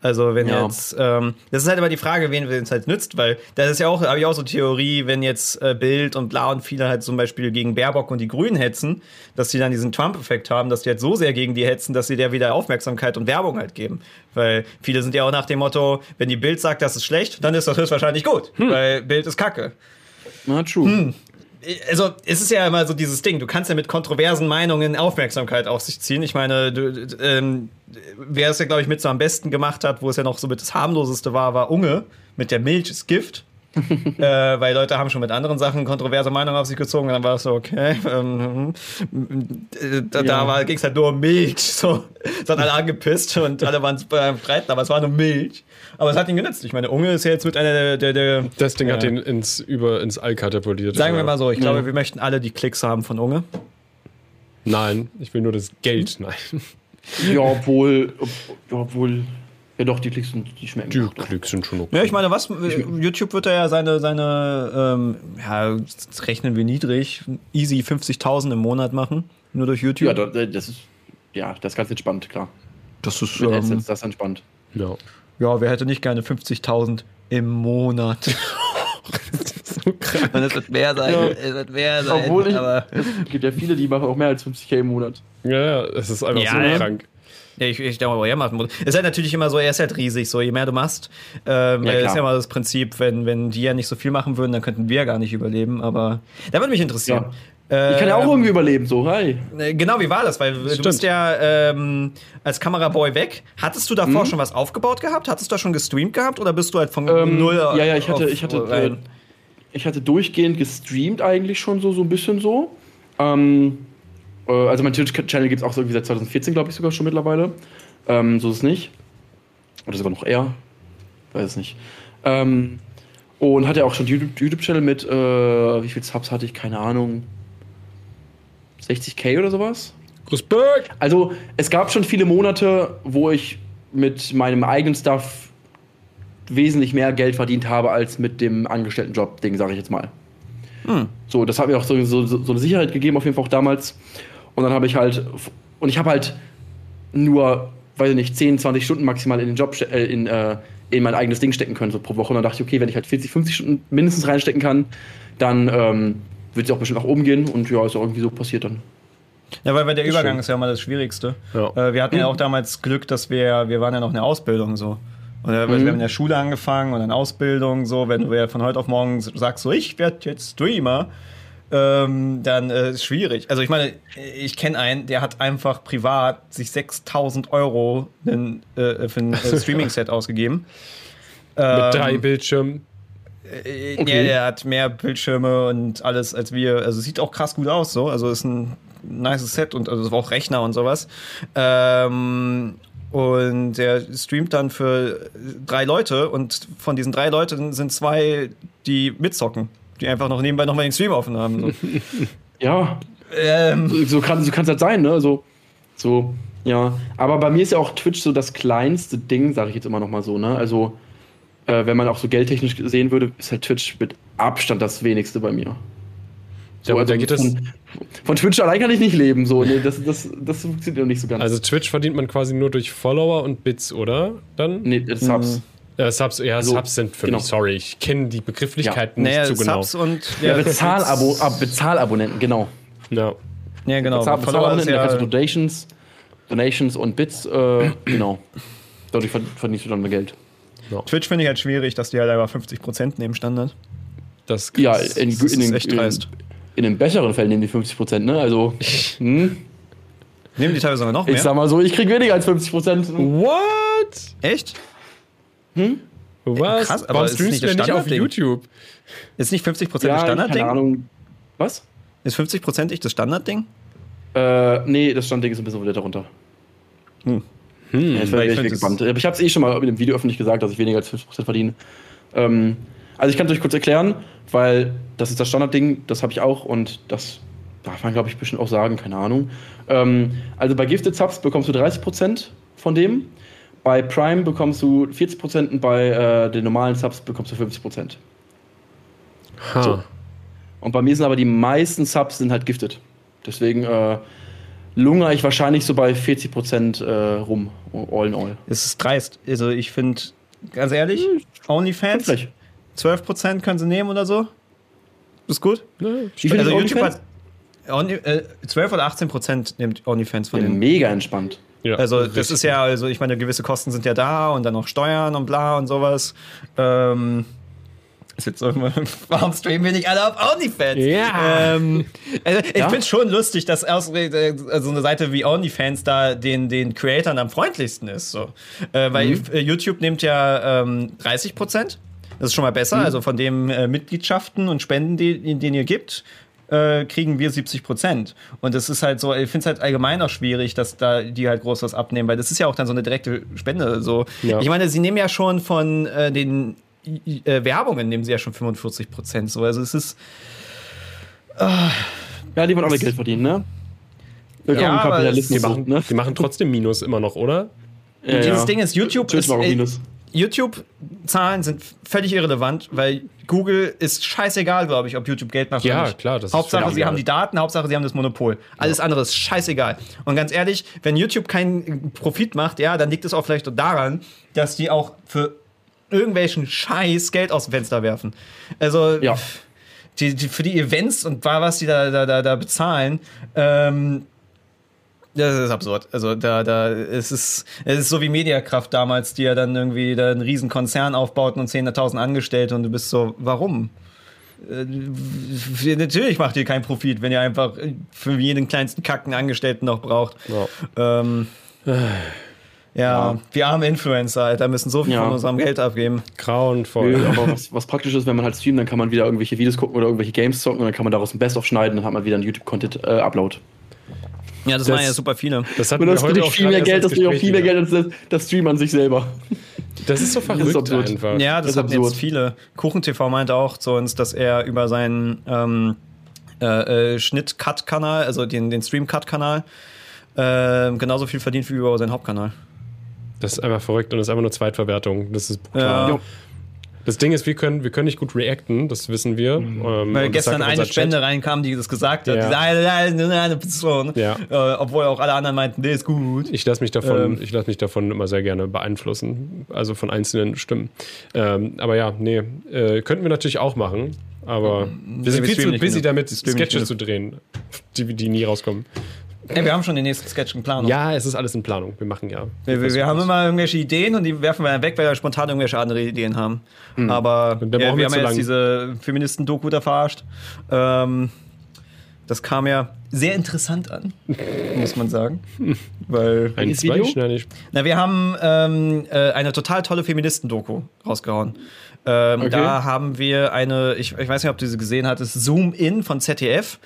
Also wenn Ja. jetzt, ähm, das ist halt immer die Frage, wen es halt nützt, weil das ist ja auch, habe ich auch so Theorie, wenn jetzt äh, Bild und Bla und viele halt zum Beispiel gegen Baerbock und die Grünen hetzen, dass die dann diesen Trump-Effekt haben, dass die halt so sehr gegen die hetzen, dass sie der wieder Aufmerksamkeit und Werbung halt geben. Weil viele sind ja auch nach dem Motto, wenn die Bild sagt, das ist schlecht, dann ist das höchstwahrscheinlich gut, weil Bild ist Kacke. Na, true. Also, es ist ja immer so dieses Ding, du kannst ja mit kontroversen Meinungen Aufmerksamkeit auf sich ziehen. Ich meine, du, ähm, wer es ja, glaube ich, mit so am besten gemacht hat, wo es ja noch so mit das harmloseste war, war Unge mit der Milch ist Gift. äh, weil Leute haben schon mit anderen Sachen kontroverse Meinungen auf sich gezogen, und dann war es so, okay. Ähm, äh, da Ja. da ging es halt nur um Milch. So. Es hat alle angepisst und alle waren beim Streiten, aber es war nur Milch. Aber es hat ihn genützt. Ich meine, Unge ist ja jetzt mit einer der. der, der Das Ding hat Ja. den ins, über, ins All katapultiert. Sagen wir mal so, ich glaube, Ja. wir möchten alle die Klicks haben von Unge. Nein, ich will nur das Geld. Nein. Ja, obwohl. ob- Obwohl. Ja, doch, die Klicks sind, die schmecken. Die doch. Klicks sind schon okay. Ja, ich meine, was? YouTube wird da ja seine, seine ähm, ja, das rechnen wir niedrig, easy 50.000 im Monat machen. Nur durch YouTube. Ja, da- das ist. Ja, das ist ganz entspannt, klar. das ist, Mit ähm, Assets, das ist entspannt. Ja. Ja, wer hätte nicht gerne 50.000 im Monat? So krass. Und es wird mehr sein, Ja. es wird mehr sein. Obwohl ich. aber Es gibt ja viele, die machen auch mehr als 50k im Monat. Ja, ja, es ist einfach Ja, so ne? krank. Ja, ich, ich denke mal, er machen muss. Es ist halt natürlich immer so, er ist halt riesig, so je mehr du machst. Ähm, Ja, ist ja mal das Prinzip, wenn, wenn die ja nicht so viel machen würden, dann könnten wir ja gar nicht überleben. Aber da würde mich interessieren. Ich kann ja auch Ähm, irgendwie überleben, so, hi. Äh, Genau, wie war das? Weil du Stimmt. bist ja ähm, als Kameraboy weg. Hattest du davor Mhm. schon was aufgebaut gehabt? Hattest du da schon gestreamt gehabt oder bist du halt von Ähm, null ja, ja, ich hatte, ich hatte, äh, ich hatte durchgehend gestreamt eigentlich schon so, so ein bisschen so. Ähm, äh, also mein Twitch-Channel gibt es auch so irgendwie seit 2014, glaube ich, sogar schon mittlerweile. Ähm, so ist es nicht. Oder sogar noch eher. Weiß es nicht. Ähm, und hatte auch schon YouTube-Channel mit, äh, wie viel Subs hatte ich? Keine Ahnung. 60k oder sowas? Respekt! Also, es gab schon viele Monate, wo ich mit meinem eigenen Stuff wesentlich mehr Geld verdient habe als mit dem Angestelltenjob-Ding, sage ich jetzt mal. So, das hat mir auch so, so, so eine Sicherheit gegeben, auf jeden Fall auch damals. Und dann habe ich halt, und ich habe halt nur, weiß ich nicht, 10, 20 Stunden maximal in den Job, äh, in, äh, in mein eigenes Ding stecken können, so pro Woche. Und dann dachte ich, okay, wenn ich halt 40, 50 Stunden mindestens reinstecken kann, dann ähm, wird es auch bestimmt nach oben gehen. Und ja, ist auch irgendwie so passiert dann. Ja, weil, weil der Übergang schön. ist ja immer das Schwierigste. Ja. Äh, wir hatten ja auch damals Glück, dass wir, wir waren ja noch in der Ausbildung so. Und äh, wir haben in der Schule angefangen und dann Ausbildung so. Wenn du ja von heute auf morgen sagst, so ich werde jetzt Streamer, ähm, dann äh, ist schwierig. Also ich meine, ich kenne einen, der hat einfach privat sich 6000 Euro nen, äh, für ein äh, Streaming-Set ausgegeben. Mit Ähm, drei Bildschirmen. Äh, Okay. Ja, der hat mehr Bildschirme und alles als wir. Also sieht auch krass gut aus, so. Also ist ein nice Set und also auch Rechner und sowas. Ähm, und der streamt dann für drei Leute und von diesen drei Leuten sind zwei, die mitzocken. Die einfach noch nebenbei nochmal den Stream offen haben. So. Ja, ähm, so, so kann so kann's halt sein, ne? So, so, ja. Aber bei mir ist ja auch Twitch so das kleinste Ding, sage ich jetzt immer noch mal so, ne? Also, äh, wenn man auch so geldtechnisch sehen würde, ist halt Twitch mit Abstand das wenigste bei mir. Ja, aber da geht das- von, von Twitch allein kann ich nicht leben, so. Nee, das, das, das funktioniert noch nicht so ganz. Also Twitch verdient man quasi nur durch Follower und Bits, oder? Dann? nee, das Subs. Ja, Subs, ja, Also, Subs sind für genau. mich, sorry, ich kenne die Begrifflichkeiten naja, nicht so genau. Subs und Ja, Bezahlabo, ab, Bezahlabonnenten, genau. Ja. Ja, genau. Bezahl, Bezahlabonnenten, da kannst du ja, Donations, Donations und Bits, äh, genau. Dadurch verd- verdienst du dann mehr Geld. Twitch finde ich halt schwierig, dass die halt einfach 50% nehmen Standard. Das Ja, krass. in, das in, ist den, echt in, dreist. in den besseren Fällen nehmen die 50 Prozent, ne? Also, hm? Nehmen die teilweise sogar noch ich mehr? sag mal so, ich krieg weniger als 50 Prozent. What? Echt? Was? krass, aber Warum ist streamst nicht du denn das nicht auf Standardding? YouTube? Ist nicht 50% das Ja, keine Standardding? Ahnung. Was? Ist 50% das Standardding? Äh, nee, das Standding ist ein bisschen wieder darunter. Hm. Ja, jetzt bin ich. Aber ich habe es eh schon mal in dem Video öffentlich gesagt, dass ich weniger als 50% verdiene. Ähm, also ich kann es euch kurz erklären, weil das ist das Standardding, das habe ich auch und das darf man, glaube ich, bestimmt auch sagen, keine Ahnung. Ähm, also bei Gifted Subs bekommst du 30% von dem, bei Prime bekommst du 40% und bei äh, den normalen Subs bekommst du 50%. Ha. So. Und bei mir sind aber die meisten Subs sind halt gifted. Deswegen äh, lungere ich wahrscheinlich so bei 40% äh, rum, all in all. Es ist dreist. Also ich finde, ganz ehrlich, OnlyFans, Frech. 12% können sie nehmen oder so. Ist gut. Wie viel Also ist YouTube hat Only, äh, 12 oder 18% nimmt OnlyFans von denen. Mega entspannt. Ja, Also das richtig ist ja, also ich meine, gewisse Kosten sind ja da und dann noch Steuern und bla und sowas. Ähm, ist jetzt so, warum streamen wir nicht alle auf OnlyFans? Ja. Ähm, also ich Ja? finde es schon lustig, dass aus, äh, so eine Seite wie OnlyFans da den, den Creatoren am freundlichsten ist. So. Äh, weil Mhm. äh, YouTube nimmt ja ähm, 30 Prozent. Das ist schon mal besser. Mhm. Also von den äh, Mitgliedschaften und Spenden, die, den ihr gibt, äh, kriegen wir 70 Prozent. Und das ist halt so, ich finde es halt allgemein auch schwierig, dass da die halt groß was abnehmen, weil das ist ja auch dann so eine direkte Spende. So. Ja. Ich meine, sie nehmen ja schon von äh, den äh, Werbungen, nehmen sie ja schon 45 Prozent. So. Also es ist. Ja, die wollen alle Geld verdienen, ne? Willkommen Ja, Kapitalismus. Die machen, ne? die machen trotzdem Minus immer noch, oder? Ja, Dieses ja. Ding ist, YouTube ist, auch äh. YouTube-Zahlen sind völlig irrelevant, weil Google ist scheißegal, glaube ich, ob YouTube Geld macht Ja, oder nicht. klar, das ist Hauptsache, völlig sie egal. haben die Daten, Hauptsache, sie haben das Monopol. Alles andere ist scheißegal. Und ganz ehrlich, wenn YouTube keinen Profit macht, ja, dann liegt es auch vielleicht daran, dass die auch für irgendwelchen Scheiß Geld aus dem Fenster werfen. Also, Ja. die, die, für die Events und was die da, da, da, da bezahlen, ähm, das ist absurd. Also da, da, es ist, es ist so wie Mediakraft damals, die ja dann irgendwie da einen riesen Konzern aufbauten und 10.000 Angestellte und du bist so, warum? Äh, natürlich macht ihr keinen Profit, wenn ihr einfach für jeden kleinsten Kacken Angestellten noch braucht. Ja. Ähm, ja, wir arme Influencer, Alter, müssen so viel Ja. von unserem Geld abgeben. Grauenvoll. Nö, aber was, was praktisch ist, wenn man halt streamt, dann kann man wieder irgendwelche Videos gucken oder irgendwelche Games zocken und dann kann man daraus ein Best-of schneiden, dann hat man wieder einen YouTube-Content-Upload. Ja, das, Das- machen ja super viele. Das hatten und das heute auch viel mehr Geld, als das bringt auch viel mehr. Geld als das, das Stream an sich selber. Das ist so verrückt absurd. einfach. Ja, das, Das ist hatten jetzt viele. KuchenTV meinte auch zu uns, dass er über seinen ähm, äh, äh, Schnitt-Cut-Kanal, also den, den Stream-Cut-Kanal, äh, genauso viel verdient wie über seinen Hauptkanal. Das ist einfach verrückt und das ist einfach nur Zweitverwertung. Das ist brutal. Ja. Das Ding ist, wir können, wir können nicht gut reacten, das wissen wir. Mhm. Ähm, Weil gestern eine Spende Chat. reinkam, die das gesagt hat. Ja. Diese eine, eine, eine Person. Ja. Äh, obwohl auch alle anderen meinten, nee, ist gut. Ich lasse mich davon, Ähm. ich lasse mich davon immer sehr gerne beeinflussen, also von einzelnen Stimmen. Ähm, aber ja, nee, äh, könnten wir natürlich auch machen, aber wir sind wir viel zu busy genug. damit, Sketches zu drehen, die, die nie rauskommen. Ey, wir haben schon den nächsten Sketch in Planung. Ja, es ist alles in Planung. Wir machen ja. Wir, wir, wir haben immer irgendwelche Ideen und die werfen wir dann weg, weil wir spontan irgendwelche andere Ideen haben. Aber Hm. Und dann ja, wir wir haben ja lang. jetzt diese Feministen-Doku da verarscht. Ähm, Das kam ja sehr interessant an, muss man sagen. Weil, Ein zweischneidig. na, wir haben ähm, äh, eine total tolle Feministen-Doku rausgehauen. Ähm, Okay. Da haben wir eine, ich, ich weiß nicht, ob du sie gesehen hattest, Zoom In von ZDF.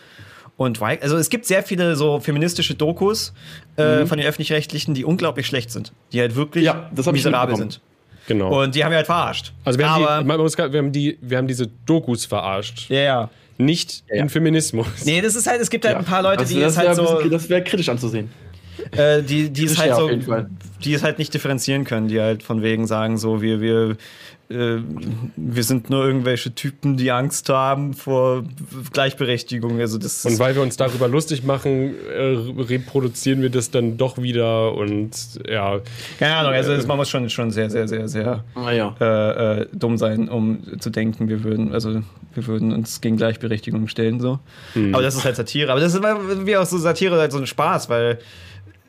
Und Wi- also es gibt sehr viele so feministische Dokus äh, von den öffentlich-rechtlichen, die unglaublich schlecht sind. Die halt wirklich Ja, miserabel sind. Genau. Und die haben wir halt verarscht. also wir haben, Aber, die, man muss wir, haben die, wir haben diese Dokus verarscht. ja, ja. Nicht Ja, ja. in Feminismus. Nee, das ist halt, es gibt halt ein paar Leute, Also die das es halt wäre so, das wär kritisch anzusehen. äh, die, die es Kritisch, halt ja, so, auf jeden Fall. die es halt nicht differenzieren können, die halt von wegen sagen, so, wir, wir, äh, wir sind nur irgendwelche Typen, die Angst haben vor Gleichberechtigung. Also das Und weil wir uns darüber lustig machen, äh, reproduzieren wir das dann doch wieder und ja. keine Ahnung, also das, man muss schon, schon sehr, sehr, sehr, sehr Ah ja. äh, äh, dumm sein, um zu denken, wir würden, also wir würden uns gegen Gleichberechtigung stellen, so. Aber das ist halt Satire. Aber das ist immer wie auch so Satire halt so ein Spaß, weil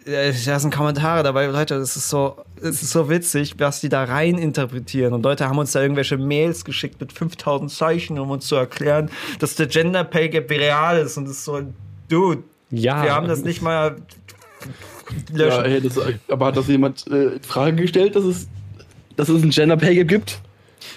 da sind Kommentare dabei, Leute, das ist so, es ist so witzig, was die da rein interpretieren. Und Leute haben uns da irgendwelche Mails geschickt mit 5000 Zeichen, um uns zu erklären, dass der Gender Pay Gap real ist. Und das ist so, dude, Ja. wir haben das nicht mal ja löschen. hey, das, aber hat das jemand äh, in Frage gestellt, dass es, dass es ein Gender Pay Gap gibt?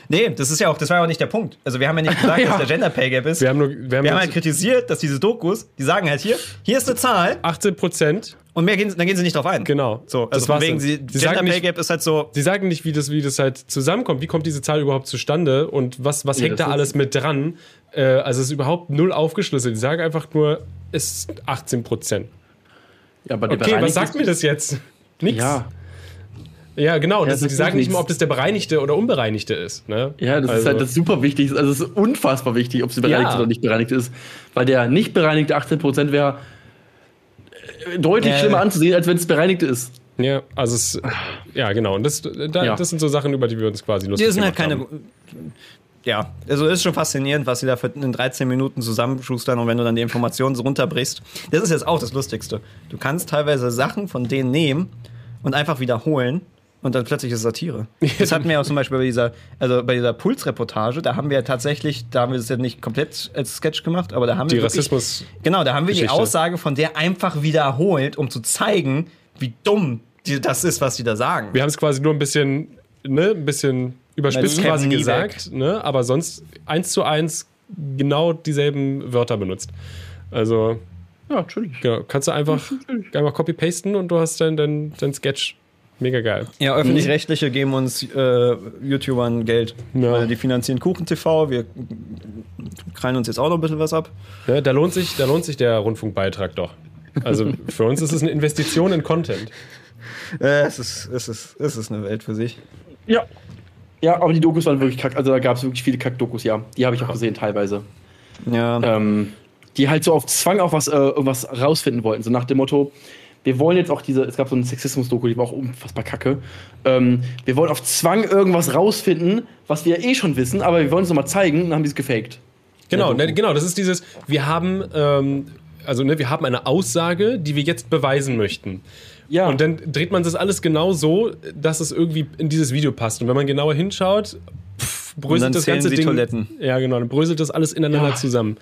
Nee, das ist ja auch, das war ja auch nicht der Punkt. Also wir haben ja nicht gesagt, Ja. dass der Gender Pay Gap ist. Wir haben nur, wir haben Wir haben halt kritisiert, dass diese Dokus, die sagen halt hier, hier ist eine Zahl 18 Prozent. Und mehr gehen, dann gehen sie nicht drauf ein. Genau. So, Das also war's wegen, sie, Sie Gender sagen Pay nicht- Gap ist halt so, Sie sagen nicht, wie das, wie das halt zusammenkommt. Wie kommt diese Zahl überhaupt zustande und was, was Ja, hängt das da ist- alles mit dran? Äh, also es ist überhaupt null aufgeschlüsselt. Die sagen einfach nur, es ist 18 Prozent. Ja, aber Okay, was sagt ist- mir das jetzt? Nix. Ja, Ja, genau. Und Ja, das, das die ist sagen nicht nichts. mal, ob das der bereinigte oder unbereinigte ist. Ne? ja, das ist Also- halt das super wichtig. Also es ist unfassbar wichtig, ob sie bereinigt Ja. oder nicht bereinigt ist. Weil der nicht bereinigte 18% wäre deutlich Äh. schlimmer anzusehen, als wenn es bereinigt ist. Ja, also es, ja, genau. Und das, da, Ja. das sind so Sachen, über die wir uns quasi lustig die sind halt gemacht keine. haben. Ja, also ist schon faszinierend, was sie da für in 13 Minuten zusammenschustern und wenn du dann die Informationen so runterbrichst. Das ist jetzt auch das Lustigste. Du kannst teilweise Sachen von denen nehmen und einfach wiederholen und dann plötzlich ist es Satire. Das hatten wir auch zum Beispiel bei dieser, also bei dieser Puls-Reportage, da haben wir tatsächlich, da haben wir das ja nicht komplett als Sketch gemacht, aber da haben Die wir wirklich- Rassismus. Genau, da haben wir die Geschichte. Aussage von der einfach wiederholt, um zu zeigen, wie dumm die, das ist, was die da sagen. Wir haben es quasi nur ein bisschen, ne, ein bisschen überspitzt quasi gesagt, ne, aber sonst eins zu eins genau dieselben Wörter benutzt. Also, Ja, natürlich. genau, kannst du einfach, einfach copy-pasten und du hast dann dein, dein Sketch. Mega geil. Ja, öffentlich-rechtliche geben uns äh, YouTubern Geld. Ja. Weil die finanzieren KuchenTV, wir krallen uns jetzt auch noch ein bisschen was ab. Ja, da, lohnt sich, da lohnt sich der Rundfunkbeitrag doch. Also für uns ist es eine Investition in Content. Äh, es, ist, es, ist, es ist eine Welt für sich. Ja. Ja, aber die Dokus waren wirklich kack. Also da gab es wirklich viele Kack-Dokus, ja. Die habe ich auch gesehen teilweise. Ja. ähm, die halt so auf Zwang auch was, äh, irgendwas rausfinden wollten. So nach dem Motto, wir wollen jetzt auch diese, es gab so eine Sexismus-Doku, die war auch unfassbar kacke. Ähm, wir wollen auf Zwang irgendwas rausfinden, was wir eh schon wissen, aber wir wollen es nochmal zeigen, dann haben die es gefaked. Genau, ne, genau, das ist dieses, wir haben, ähm, also ne, wir haben eine Aussage, die wir jetzt beweisen möchten. Ja. Und dann dreht man das alles genau so, dass es irgendwie in dieses Video passt. Und wenn man genauer hinschaut, pff, bröselt das ganze Ding. Toiletten. Ja, genau, dann bröselt das alles ineinander Ja. zusammen.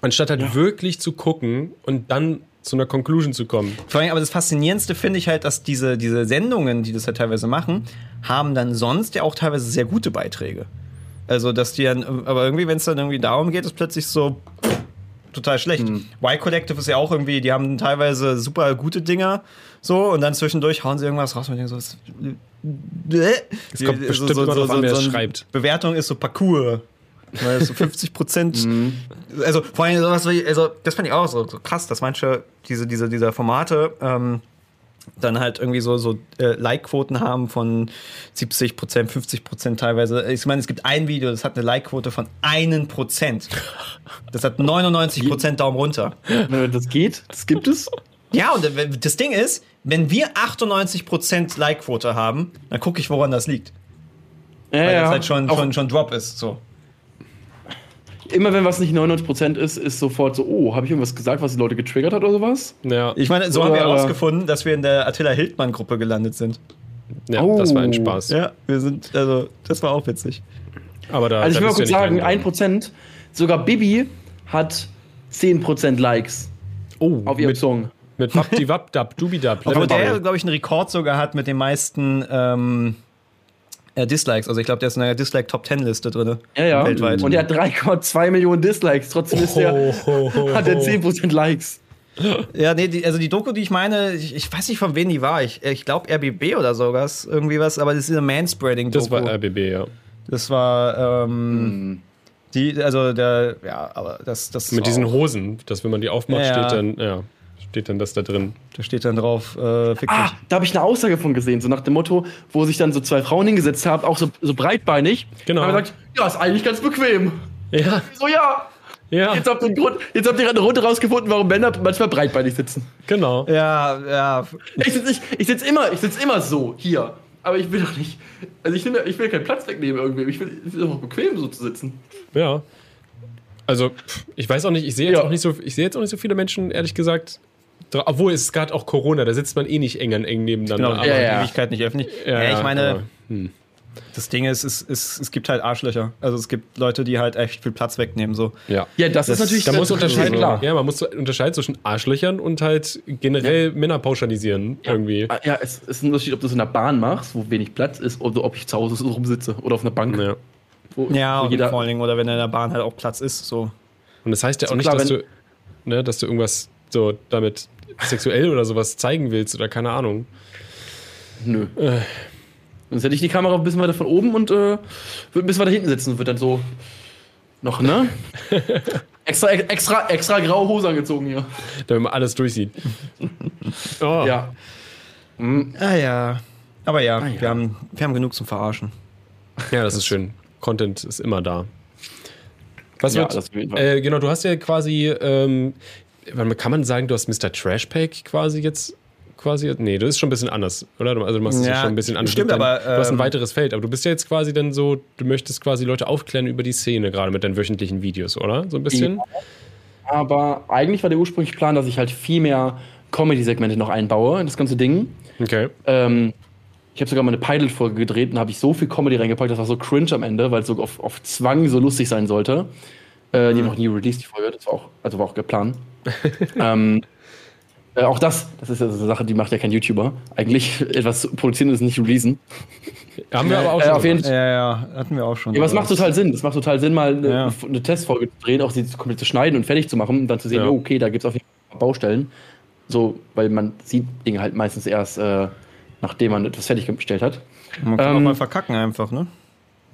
Anstatt halt Ja. wirklich zu gucken und dann zu einer Conclusion zu kommen. Vor allem, aber das Faszinierendste finde ich halt, dass diese, diese Sendungen, die das halt teilweise machen, haben dann sonst ja auch teilweise sehr gute Beiträge. Also, dass die dann, aber irgendwie, wenn es dann irgendwie darum geht, ist plötzlich so total schlecht. Y Collective ist ja auch irgendwie, die haben teilweise super gute Dinger, so, und dann zwischendurch hauen sie irgendwas raus und ich denke so, was, Es kommt bestimmt immer drauf an, wer es schreibt. Bewertung ist so Parcours. Weil so 50 Prozent. Also vor allem sowas wie, also das fand ich auch so, so krass, dass manche diese, diese, diese Formate ähm, dann halt irgendwie so, so äh, Like-Quoten haben von 70 Prozent, 50 Prozent teilweise. Ich meine, es gibt ein Video, das hat eine Like-Quote von 1 Prozent. Das hat 99 Prozent Daumen runter. Das geht, das gibt es. Ja, und das Ding ist, wenn wir 98 Prozent Like-Quote haben, dann gucke ich, woran das liegt. Ja, Weil ja. das halt schon, schon, schon Drop ist. So. Immer wenn was nicht 99% ist, ist sofort so, oh, habe ich irgendwas gesagt, was die Leute getriggert hat oder sowas? Ja, Ich meine, so haben wir Oder- herausgefunden, dass wir in der Attila Hildmann-Gruppe gelandet sind. ja Oh. das war ein Spaß. Ja, wir sind, also, das war auch witzig. Aber da, Also ich will mal kurz sagen, rein. 1%, sogar Bibi hat 10% Likes Oh, auf ihrem mit, Song. mit Wapdi-Wap-Dab, Dubidab. Obwohl Level der, Bubble. glaube ich, einen Rekord sogar hat mit den meisten ähm, äh, Dislikes. Also ich glaube, der ist in einer Dislike-Top-10-Liste drin. Ja, ja. Weltweit. Und er hat 3,2 Millionen Dislikes. Trotzdem ist der, Oh, ho, ho, hat er ho. 10% Likes. Ja, nee, die, also die Doku, die ich meine, ich, ich weiß nicht von wem die war. Ich, ich glaube RBB oder sowas, irgendwie was, aber das ist eine Manspreading-Doku. Das war RBB, ja. Das war, ähm, Hm. die, also der, ja, aber das, das Mit diesen Hosen, dass wenn man die aufmacht, Ja. steht dann, ja, steht dann das da drin. Da steht dann drauf, äh, fick Ah, dich. da habe ich eine Aussage von gesehen, so nach dem Motto, wo sich dann so zwei Frauen hingesetzt haben, auch so, so breitbeinig. Genau. Haben gesagt, ja, ist eigentlich ganz bequem. Ja, So, ja. ja, Jetzt habt ihr, Grund, jetzt habt ihr gerade eine Runde rausgefunden, warum Männer manchmal breitbeinig sitzen. genau. Ja, ja. Ich sitze ich, ich sitz immer, ich sitz immer so hier. Aber ich will doch nicht. Also ich, nehm, ich will keinen Platz wegnehmen irgendwie. Ich will, will doch bequem so zu sitzen. Ja. Also, ich weiß auch nicht, ich sehe jetzt Ja. auch nicht so, ich sehe jetzt auch nicht so viele Menschen, ehrlich gesagt. Obwohl es ist gerade auch Corona, da sitzt man eh nicht eng an eng nebeneinander. Genau, aber- Ja, ja. Ewigkeit nicht öffentlich. Ja, Ja, ich meine, aber, hm. das Ding ist, es, es, es gibt halt Arschlöcher. Also es gibt Leute, die halt echt viel Platz wegnehmen. So. ja. Ja, das, Das- ist natürlich Da muss unterscheiden, klar. ja, man muss unterscheiden zwischen Arschlöchern und halt generell Männer pauschalisieren irgendwie. Ah, Ja, es ist ein Unterschied, ob du es in der Bahn machst, wo wenig Platz ist, oder ob ich zu Hause so rumsitze oder auf einer Bank. Ja. Wo, Ja, wo und jeder, vor allen Dingen, oder wenn in der Bahn halt auch Platz ist. So. Und das heißt ja auch So nicht, klar, dass wenn- du, ne, dass du irgendwas so damit sexuell oder sowas zeigen willst oder keine Ahnung. Nö. Sonst hätte ich die Kamera ein bisschen weiter von oben und äh, würde ein bisschen weiter hinten sitzen und würde dann so noch, ne? extra, extra, extra graue Hose angezogen hier. Damit man alles durchsieht. Oh. Ja. Ah ja. Aber ja, Ah, ja. Wir, haben, wir haben genug zum Verarschen. ja, das ist schön. Content ist immer da. Was Ja, wird, das auf jeden Fall. äh, genau, du hast ja quasi, ähm, kann man sagen, du hast Mr. Trashpack quasi jetzt quasi, nee, das ist schon ein bisschen anders, oder? Also du machst es ja Ja, schon ein bisschen anders. stimmt, aber, Du hast ein ähm, weiteres Feld, aber du bist ja jetzt quasi dann so, du möchtest quasi Leute aufklären über die Szene, gerade mit deinen wöchentlichen Videos, oder? So ein bisschen? Aber eigentlich war der ursprüngliche Plan, dass ich halt viel mehr Comedy-Segmente noch einbaue in das ganze Ding. Okay. Ähm, ich habe sogar mal eine Pilot-Folge gedreht und habe ich so viel Comedy reingepackt, das war so cringe am Ende, weil es so auf, auf Zwang so lustig sein sollte. Äh, die haben noch nie released, die Folge, das war auch, also war auch geplant. ähm, äh, auch das, das ist ja so eine Sache, die macht ja kein YouTuber. Eigentlich etwas zu produzieren ist nicht releasen. Haben wir aber auch Äh, schon. auf jeden. Ja, ja, hatten wir auch schon. Ja, aber es macht total Sinn. Es macht total Sinn, mal eine, Ja. eine Testfolge zu drehen, auch sie komplett zu schneiden und fertig zu machen und dann zu sehen, Ja. oh, okay, da gibt es auf jeden Fall Baustellen. So, weil man sieht Dinge halt meistens erst, äh, nachdem man etwas fertiggestellt hat. Man kann auch Ähm, mal verkacken einfach, ne?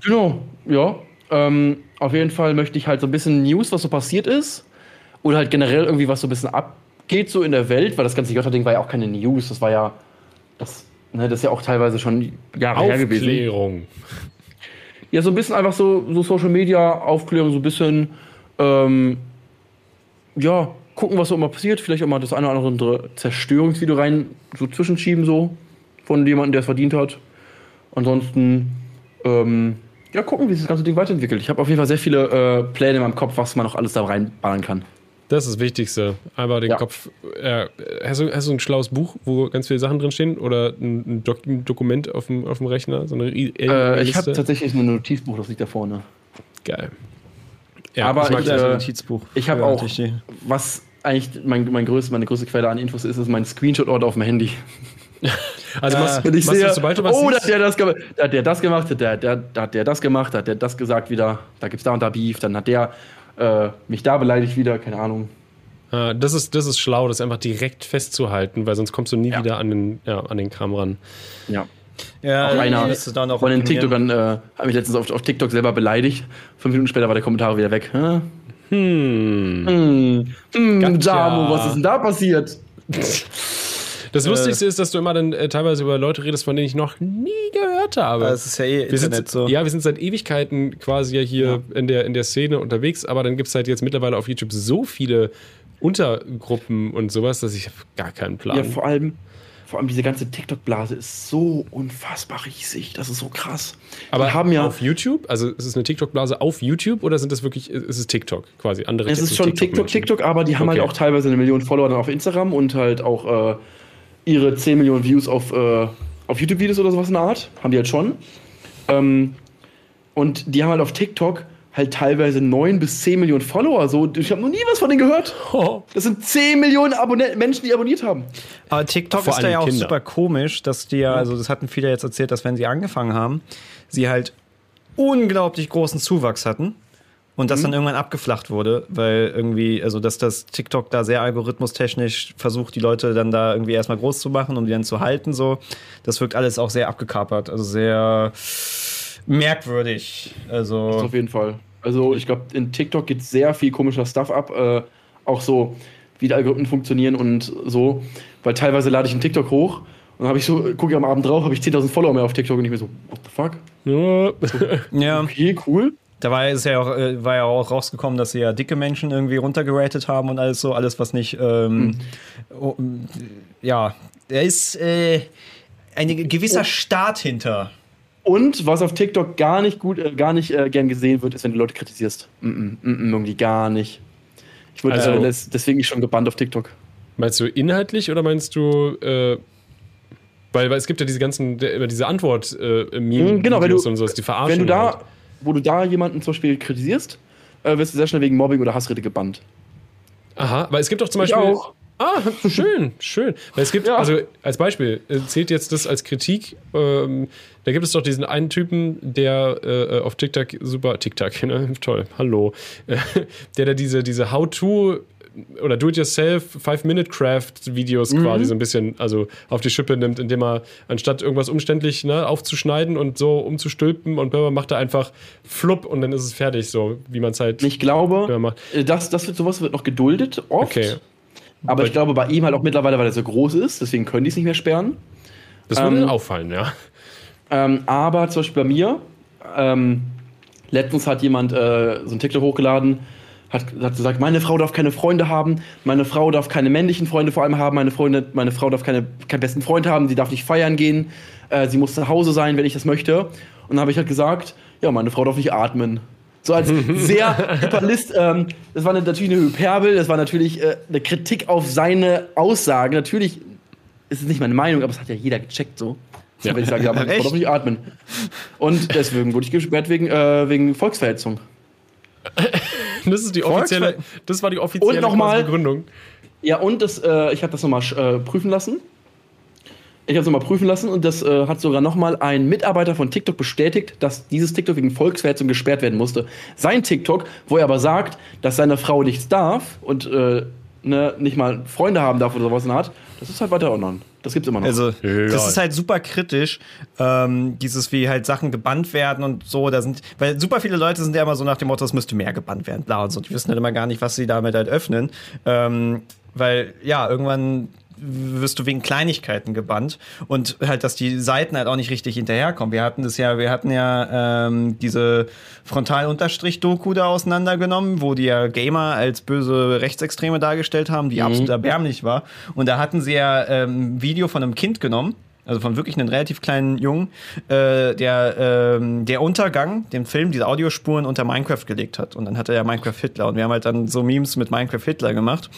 Genau, ja. Ähm, auf jeden Fall möchte ich halt so ein bisschen News, was so passiert ist. Oder halt generell irgendwie, was so ein bisschen abgeht so in der Welt, weil das ganze Jota-Ding war ja auch keine News. Das war ja, das, ne, das ist ja auch teilweise schon Jahre her gewesen. Aufklärung. Ja, so ein bisschen einfach so, so Social Media, Aufklärung, so ein bisschen, ähm, ja, gucken, was so immer passiert. Vielleicht auch mal das eine oder andere Zerstörungsvideo rein, so zwischenschieben, so, von jemandem, der es verdient hat. Ansonsten, ähm, ja, gucken, wie sich das ganze Ding weiterentwickelt. Ich habe auf jeden Fall sehr viele äh, Pläne in meinem Kopf, was man noch alles da reinballern kann. Das ist das Wichtigste. Einfach den Ja. Kopf. Äh, hast, du, hast du ein schlaues Buch, wo ganz viele Sachen drinstehen? Oder ein, Dok ein Dokument auf dem, auf dem Rechner? So eine I- Äh, ich habe tatsächlich ein Notizbuch, das liegt da vorne. Geil. Ja, Aber ich mag ich, das. äh, ein Notizbuch. ich hab Ja, auch- richtig. Was eigentlich mein, mein größte, meine größte Quelle an Infos ist, ist mein Screenshot-Order auf dem Handy. Also machst, Wenn ich sehe, du, sobald du was oh, da siehst, hat der das, da hat der das gemacht, da hat der, da hat der das gemacht, da hat der das gesagt wieder, da gibt's da und da Beef, dann hat der äh, mich da beleidigt wieder, keine Ahnung. äh, das, ist, das ist schlau, das einfach direkt festzuhalten, weil sonst kommst du nie Ja. wieder an den, ja, an den Kram ran. Ja. Ja, Auch einer müsste da noch von den. TikTokern äh, hat mich letztens auf, auf TikTok selber beleidigt. Fünf Minuten später war der Kommentar wieder weg. Hä? Hm. Hm, hm, Gotcha. Jamo, was ist denn da passiert? Das Lustigste ist, dass du immer dann äh, teilweise über Leute redest, von denen ich noch nie gehört habe. Das ist ja eh wir sind, Internet so. Ja, wir sind seit Ewigkeiten quasi ja hier in, der, in der Szene unterwegs, aber dann gibt es halt jetzt mittlerweile auf YouTube so viele Untergruppen und sowas, dass ich gar keinen Plan. Ja, vor allem, vor allem diese ganze TikTok-Blase ist so unfassbar riesig. Das ist so krass. aber Die haben ja, auf YouTube, also ist es eine TikTok-Blase auf YouTube oder sind das wirklich, ist es TikTok quasi? Andere es ist schon TikTok, TikTok-Menschen? TikTok, aber die haben Okay. halt auch teilweise eine Million Follower dann auf Instagram und halt auch äh, ihre 10 Millionen Views auf, äh, auf YouTube-Videos oder sowas in der Art. Haben die halt schon. Ähm, und die haben halt auf TikTok halt teilweise 9 bis 10 Millionen Follower. So, ich habe noch nie was von denen gehört. Das sind 10 Millionen Abonnenten, Menschen, die abonniert haben. Aber TikTok Vor ist da ja auch Kinder. super komisch, dass die ja, also das hatten viele jetzt erzählt, dass wenn sie angefangen haben, sie halt unglaublich großen Zuwachs hatten und das dann irgendwann abgeflacht wurde, weil irgendwie, also dass das TikTok da sehr algorithmustechnisch versucht, die Leute dann da irgendwie erstmal groß zu machen, um die dann zu halten, so. Das wirkt alles auch sehr abgekapert, also sehr merkwürdig. Das Also. auf jeden Fall. Also ich glaube, in TikTok geht sehr viel komischer Stuff ab. Äh, auch so, wie die Algorithmen funktionieren und so. Weil teilweise lade ich einen TikTok hoch und dann habe ich so, gucke ich am Abend drauf, habe ich 10.000 Follower mehr auf TikTok und ich mir so, what the fuck? Ja. Ja. Okay, cool. Da war es ja auch, äh, war ja auch rausgekommen, dass sie ja dicke Menschen irgendwie runtergeratet haben und alles so, alles was nicht, ähm, oh, ähm, ja, da ist äh, ein gewisser Staat hinter. Und was auf TikTok gar nicht gut, äh, gar nicht äh, gern gesehen wird, ist, wenn du Leute kritisierst. Mm -mm, mm -mm, irgendwie gar nicht. Ich wurde Also- äh, des- deswegen schon gebannt auf TikTok. Meinst du inhaltlich oder meinst du, äh, weil, weil es gibt ja diese ganzen, immer diese antwort äh, meme Mhm, genau, wenn du- und sowas, die verarschen. Wenn du da, halt. Wo du da jemanden zum Beispiel kritisierst, äh, wirst du sehr schnell wegen Mobbing oder Hassrede gebannt. Aha, weil es gibt doch zum Ich Beispiel. auch. Ah, schön, schön. Weil es gibt, Ja. also als Beispiel, äh, zählt jetzt das als Kritik, ähm, da gibt es doch diesen einen Typen, der äh, auf TikTok super, TikTok, ne? toll, hallo, äh, der da diese, diese How-To oder Do-it-yourself Five-Minute-Craft-Videos Mhm. quasi so ein bisschen also auf die Schippe nimmt, indem er anstatt irgendwas umständlich ne, aufzuschneiden und so umzustülpen und blablabla, macht er einfach flupp und dann ist es fertig, so wie man es halt Ich glaube, äh, das, das wird, sowas wird noch geduldet, oft. Okay. Aber Weil- ich glaube, bei ihm halt auch mittlerweile, weil er so groß ist, deswegen können die es nicht mehr sperren. Das würde Ähm, auffallen, ja. Ähm, aber zum Beispiel bei mir, ähm, letztens hat jemand äh, so ein TikTok hochgeladen, hat, hat gesagt, meine Frau darf keine Freunde haben, meine Frau darf keine männlichen Freunde vor allem haben, meine, Freunde, meine Frau darf keine, keinen besten Freund haben, sie darf nicht feiern gehen, äh, sie muss zu Hause sein, wenn ich das möchte. Und dann habe ich halt gesagt, ja, meine Frau darf nicht atmen. So als sehr Hyperlist, ähm, das war eine, natürlich eine Hyperbel, das war natürlich äh, eine Kritik auf seine Aussagen. Natürlich ist es nicht meine Meinung, aber es hat ja jeder gecheckt so. Ja. Wenn ich sage, ja, meine Frau darf nicht atmen. Und deswegen wurde ich gesperrt wegen, äh, wegen Volksverhetzung. Das ist die offizielle, das war die offizielle Und noch mal- Begründung. Ja, und das, äh, ich habe das nochmal äh, prüfen lassen. Ich habe es nochmal prüfen lassen und das äh, hat sogar nochmal ein Mitarbeiter von TikTok bestätigt, dass dieses TikTok wegen Volksverhetzung gesperrt werden musste. Sein TikTok, wo er aber sagt, dass seine Frau nichts darf und äh, ne, nicht mal Freunde haben darf oder sowas in der Art, das ist halt weiter online. Das gibt's immer noch. Also, Lol. das ist halt super kritisch, ähm, dieses, wie halt Sachen gebannt werden und so. Da sind, weil super viele Leute sind ja immer so nach dem Motto, es müsste mehr gebannt werden, bla und so. Die wissen halt immer gar nicht, was sie damit halt öffnen. Ähm, weil, ja, irgendwann wirst du wegen Kleinigkeiten gebannt und halt, dass die Seiten halt auch nicht richtig hinterherkommen. Wir hatten das ja, wir hatten ja ähm, diese Frontal-Doku da auseinandergenommen, wo die ja Gamer als böse Rechtsextreme dargestellt haben, die absolut erbärmlich war. Und da hatten sie ja ähm, ein Video von einem Kind genommen, also von wirklich einem relativ kleinen Jungen, äh, der ähm, der Untergang, den Film, diese Audiospuren unter Minecraft gelegt hat. Und dann hatte er Minecraft Hitler. Und wir haben halt dann so Memes mit Minecraft Hitler gemacht.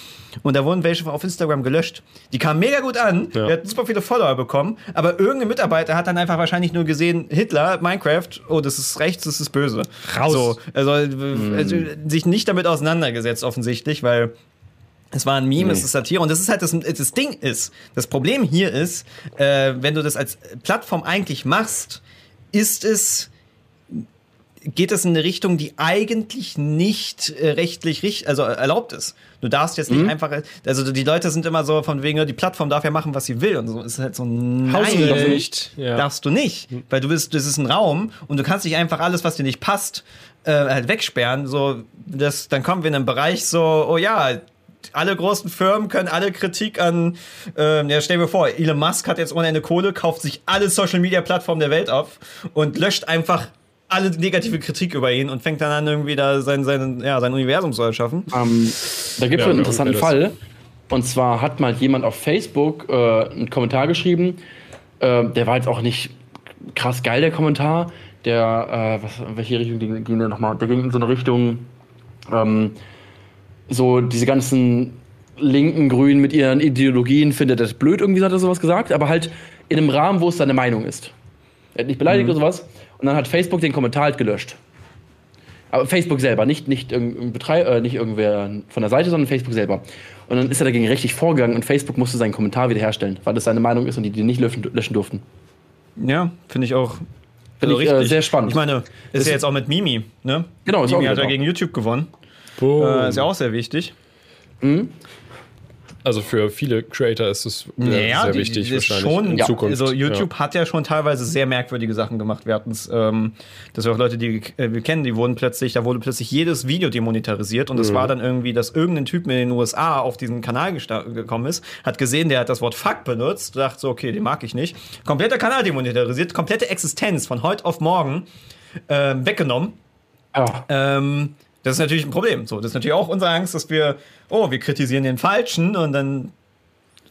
Und da wurden welche auf Instagram gelöscht. Die kamen mega gut an. Ja. Wir hatten super viele Follower bekommen. Aber irgendein Mitarbeiter hat dann einfach wahrscheinlich nur gesehen, Hitler, Minecraft, oh, das ist rechts, das ist böse. Raus. So, also, also sich nicht damit auseinandergesetzt offensichtlich, weil es war ein Meme, es ist Satire und das ist halt das, das Ding ist. Das Problem hier ist, äh, wenn du das als Plattform eigentlich machst, ist es geht es in eine Richtung, die eigentlich nicht äh, rechtlich richt also erlaubt ist. Du darfst jetzt nicht einfach, also die Leute sind immer so von wegen, die Plattform darf ja machen, was sie will und so. Ist halt so, nein, Hausrecht. Ja. darfst du nicht, weil du bist, das ist ein Raum und du kannst nicht einfach alles, was dir nicht passt, äh, halt wegsperren. So, das, dann kommen wir in einen Bereich so, oh ja, alle großen Firmen können alle Kritik an, ähm, ja, stell dir vor, Elon Musk hat jetzt ohne Ende Kohle, kauft sich alle Social Media Plattformen der Welt auf und löscht einfach alle negative Kritik über ihn und fängt dann an, irgendwie da sein, sein, ja, sein Universum zu erschaffen. Ähm, da gibt es Ja, einen interessanten Fall. Und zwar hat mal jemand auf Facebook äh, einen Kommentar geschrieben. Äh, der war jetzt auch nicht krass geil, der Kommentar. Der, äh, was, in welche Richtung ging, ging der nochmal? Der ging in so eine Richtung, ähm, so diese ganzen linken Grünen mit ihren Ideologien findet das blöd, irgendwie hat er sowas gesagt, aber halt in einem Rahmen, wo es seine Meinung ist. Er hat nicht beleidigt oder sowas. Und dann hat Facebook den Kommentar halt gelöscht. Aber Facebook selber, nicht, nicht, Betreib, äh, nicht irgendwer von der Seite, sondern Facebook selber. Und dann ist er dagegen rechtlich vorgegangen und Facebook musste seinen Kommentar wiederherstellen, weil das seine Meinung ist und die die nicht löschen, löschen durften. Ja, finde ich auch. Finde ich, äh, sehr spannend. Ich meine, ist Das- ja jetzt auch mit Mimi, ne? Genau, ist auch Mimi hat wieder ja gegen YouTube gewonnen. Boom. Äh, ist ja auch sehr wichtig. also für viele Creator ist es äh, Naja, sehr die- wichtig die ist wahrscheinlich schon, in ja, Zukunft. Also YouTube hat ja schon teilweise sehr merkwürdige Sachen gemacht. Wir hatten es, ähm, dass wir auch Leute, die äh, wir kennen, die wurden plötzlich, da wurde plötzlich jedes Video demonetarisiert und es Mhm. war dann irgendwie, dass irgendein Typ in den USA auf diesen Kanal gekommen ist, hat gesehen, der hat das Wort Fuck benutzt, dachte so, okay, den mag ich nicht. Kompletter Kanal demonetarisiert, komplette Existenz von heute auf morgen ähm, weggenommen. Ja. Ähm, das ist natürlich ein Problem. So, das ist natürlich auch unsere Angst, dass wir, oh, wir kritisieren den Falschen und dann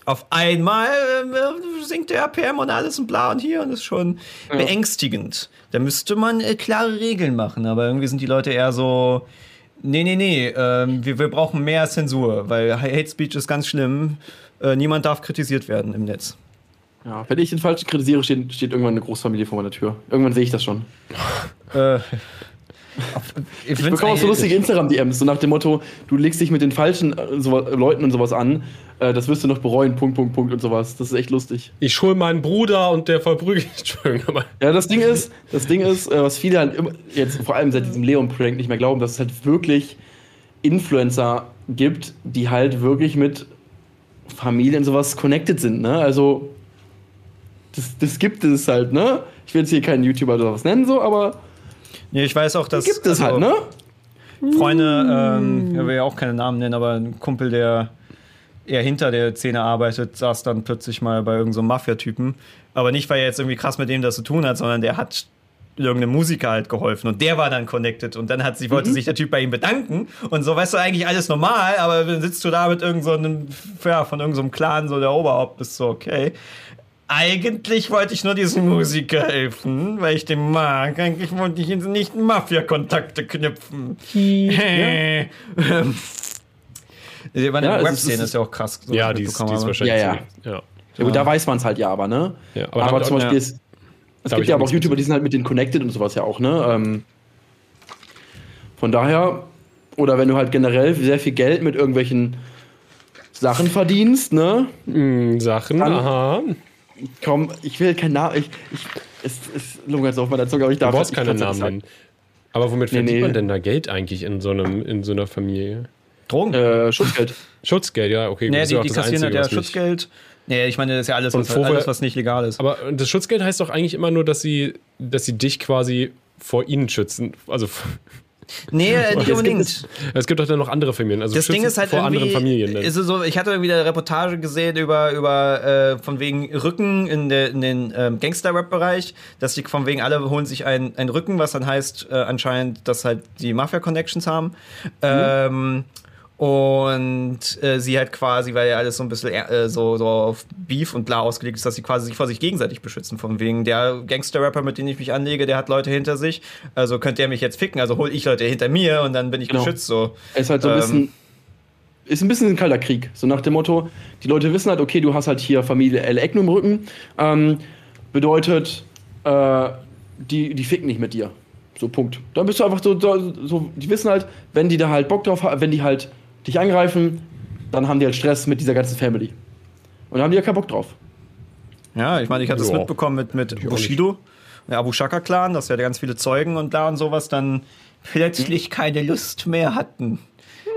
auf einmal äh, sinkt der RPM und alles und bla und hier und das ist schon beängstigend. Da müsste man äh, klare Regeln machen, aber irgendwie sind die Leute eher so, nee, nee, nee, ähm, wir, wir brauchen mehr Zensur, weil Hate Speech ist ganz schlimm. Äh, niemand darf kritisiert werden im Netz. ja. Wenn ich den Falschen kritisiere, steht, steht irgendwann eine Großfamilie vor meiner Tür. Irgendwann sehe ich das schon. Äh, ich Ich bekomme auch so lustige Instagram-DMs, so nach dem Motto, du legst dich mit den falschen äh, so, Leuten und sowas an, äh, das wirst du noch bereuen, Punkt, Punkt, Punkt und sowas. Das ist echt lustig. ich hole meinen Bruder und der verprügelt. Entschuldigung, aber Ja, das Ding ist, das Ding ist, äh, was viele halt immer, jetzt vor allem seit diesem Leon-Projekt nicht mehr glauben, dass es halt wirklich Influencer gibt, die halt wirklich mit Familie und sowas connected sind, ne? Also, das, das gibt es halt, ne? Ich will jetzt hier keinen YouTuber oder was nennen, so, aber Ja, ich weiß auch, dass. gibt es halt, also, ne? Freunde, ähm, ich will ja auch keine Namen nennen, aber ein Kumpel, der eher hinter der Szene arbeitet, saß dann plötzlich mal bei irgendeinem so Mafia-Typen. Aber nicht, weil er jetzt irgendwie krass mit dem das zu tun hat, sondern der hat irgendeinem Musiker halt geholfen und der war dann connected und dann hat sie, wollte sich der Typ bei ihm bedanken und so, weißt du, eigentlich alles normal, aber dann sitzt du da mit irgendeinem, so ja, von irgendeinem so Clan, so der Oberhaupt, bist so, okay. Eigentlich wollte ich nur diesem Musiker helfen, weil ich den mag. Eigentlich wollte ich jetzt nicht Mafia-Kontakte knüpfen. Ähm, Die Ja, ja, Webszene ist ja auch krass. so ja, die ist, die ist wahrscheinlich. Ja, ja. Ja, gut, da weiß man es halt ja aber, ne? Ja, aber aber zum Beispiel ja. ist, es gibt ja auch aber auch YouTuber, die sind halt mit denen connected und sowas ja auch, ne? Ähm, von daher, oder wenn du halt generell sehr viel Geld mit irgendwelchen Sachen verdienst, ne? Mm, Sachen, Dann- aha. Komm, ich will keinen Namen. Ich, ich, es, es lungert so auf meiner Zunge, aber ich Du darf brauchst ich keine kann's Namen nennen. Aber womit Nee, verdient nee. man denn da Geld eigentlich in so, einem, in so einer Familie? Drogen? Äh, Schutzgeld. Schutzgeld, ja, okay. nee, die, die kassieren Einzige, ja Schutzgeld. Nee, ich meine, das ist ja alles, was, vorher- alles, was nicht legal ist. Aber das Schutzgeld heißt doch eigentlich immer nur, dass sie, dass sie dich quasi vor ihnen schützen. Also Nee, nicht gibt unbedingt. es- es gibt doch dann noch andere Familien. Also Das Ding ist halt vor anderen Familien. Dann. Ist so, ich hatte irgendwie eine Reportage gesehen über, über äh, von wegen Rücken in, der, in den ähm, Gangster-Rap-Bereich, dass die von wegen alle holen sich ein, ein Rücken, was dann heißt äh, anscheinend, dass halt die Mafia-Connections haben. Ähm, und äh, sie halt quasi, weil ja alles so ein bisschen äh, so, so auf Beef und bla ausgelegt ist, dass sie quasi sich vor sich gegenseitig beschützen. Von wegen der Gangster-Rapper, mit dem ich mich anlege, der hat Leute hinter sich. Also könnte er mich jetzt ficken, also hol ich Leute hinter mir und dann bin ich Genau. geschützt so. Es ist halt so ein Ähm. bisschen. Ist ein bisschen ein kalter Krieg. So nach dem Motto, die Leute wissen halt, okay, du hast halt hier Familie El Eckno im Rücken. Ähm, bedeutet, äh, die, die ficken nicht mit dir. So, Punkt. Dann bist du einfach so, so, so, die wissen halt, wenn die da halt Bock drauf haben, wenn die halt dich angreifen, dann haben die halt Stress mit dieser ganzen Family. Und dann haben die ja keinen Bock drauf. Ja, ich meine, ich habe das mitbekommen mit, mit. Bushido, der Abu Shaka-Clan, dass ja ganz viele Zeugen und da und sowas dann plötzlich keine Lust mehr hatten.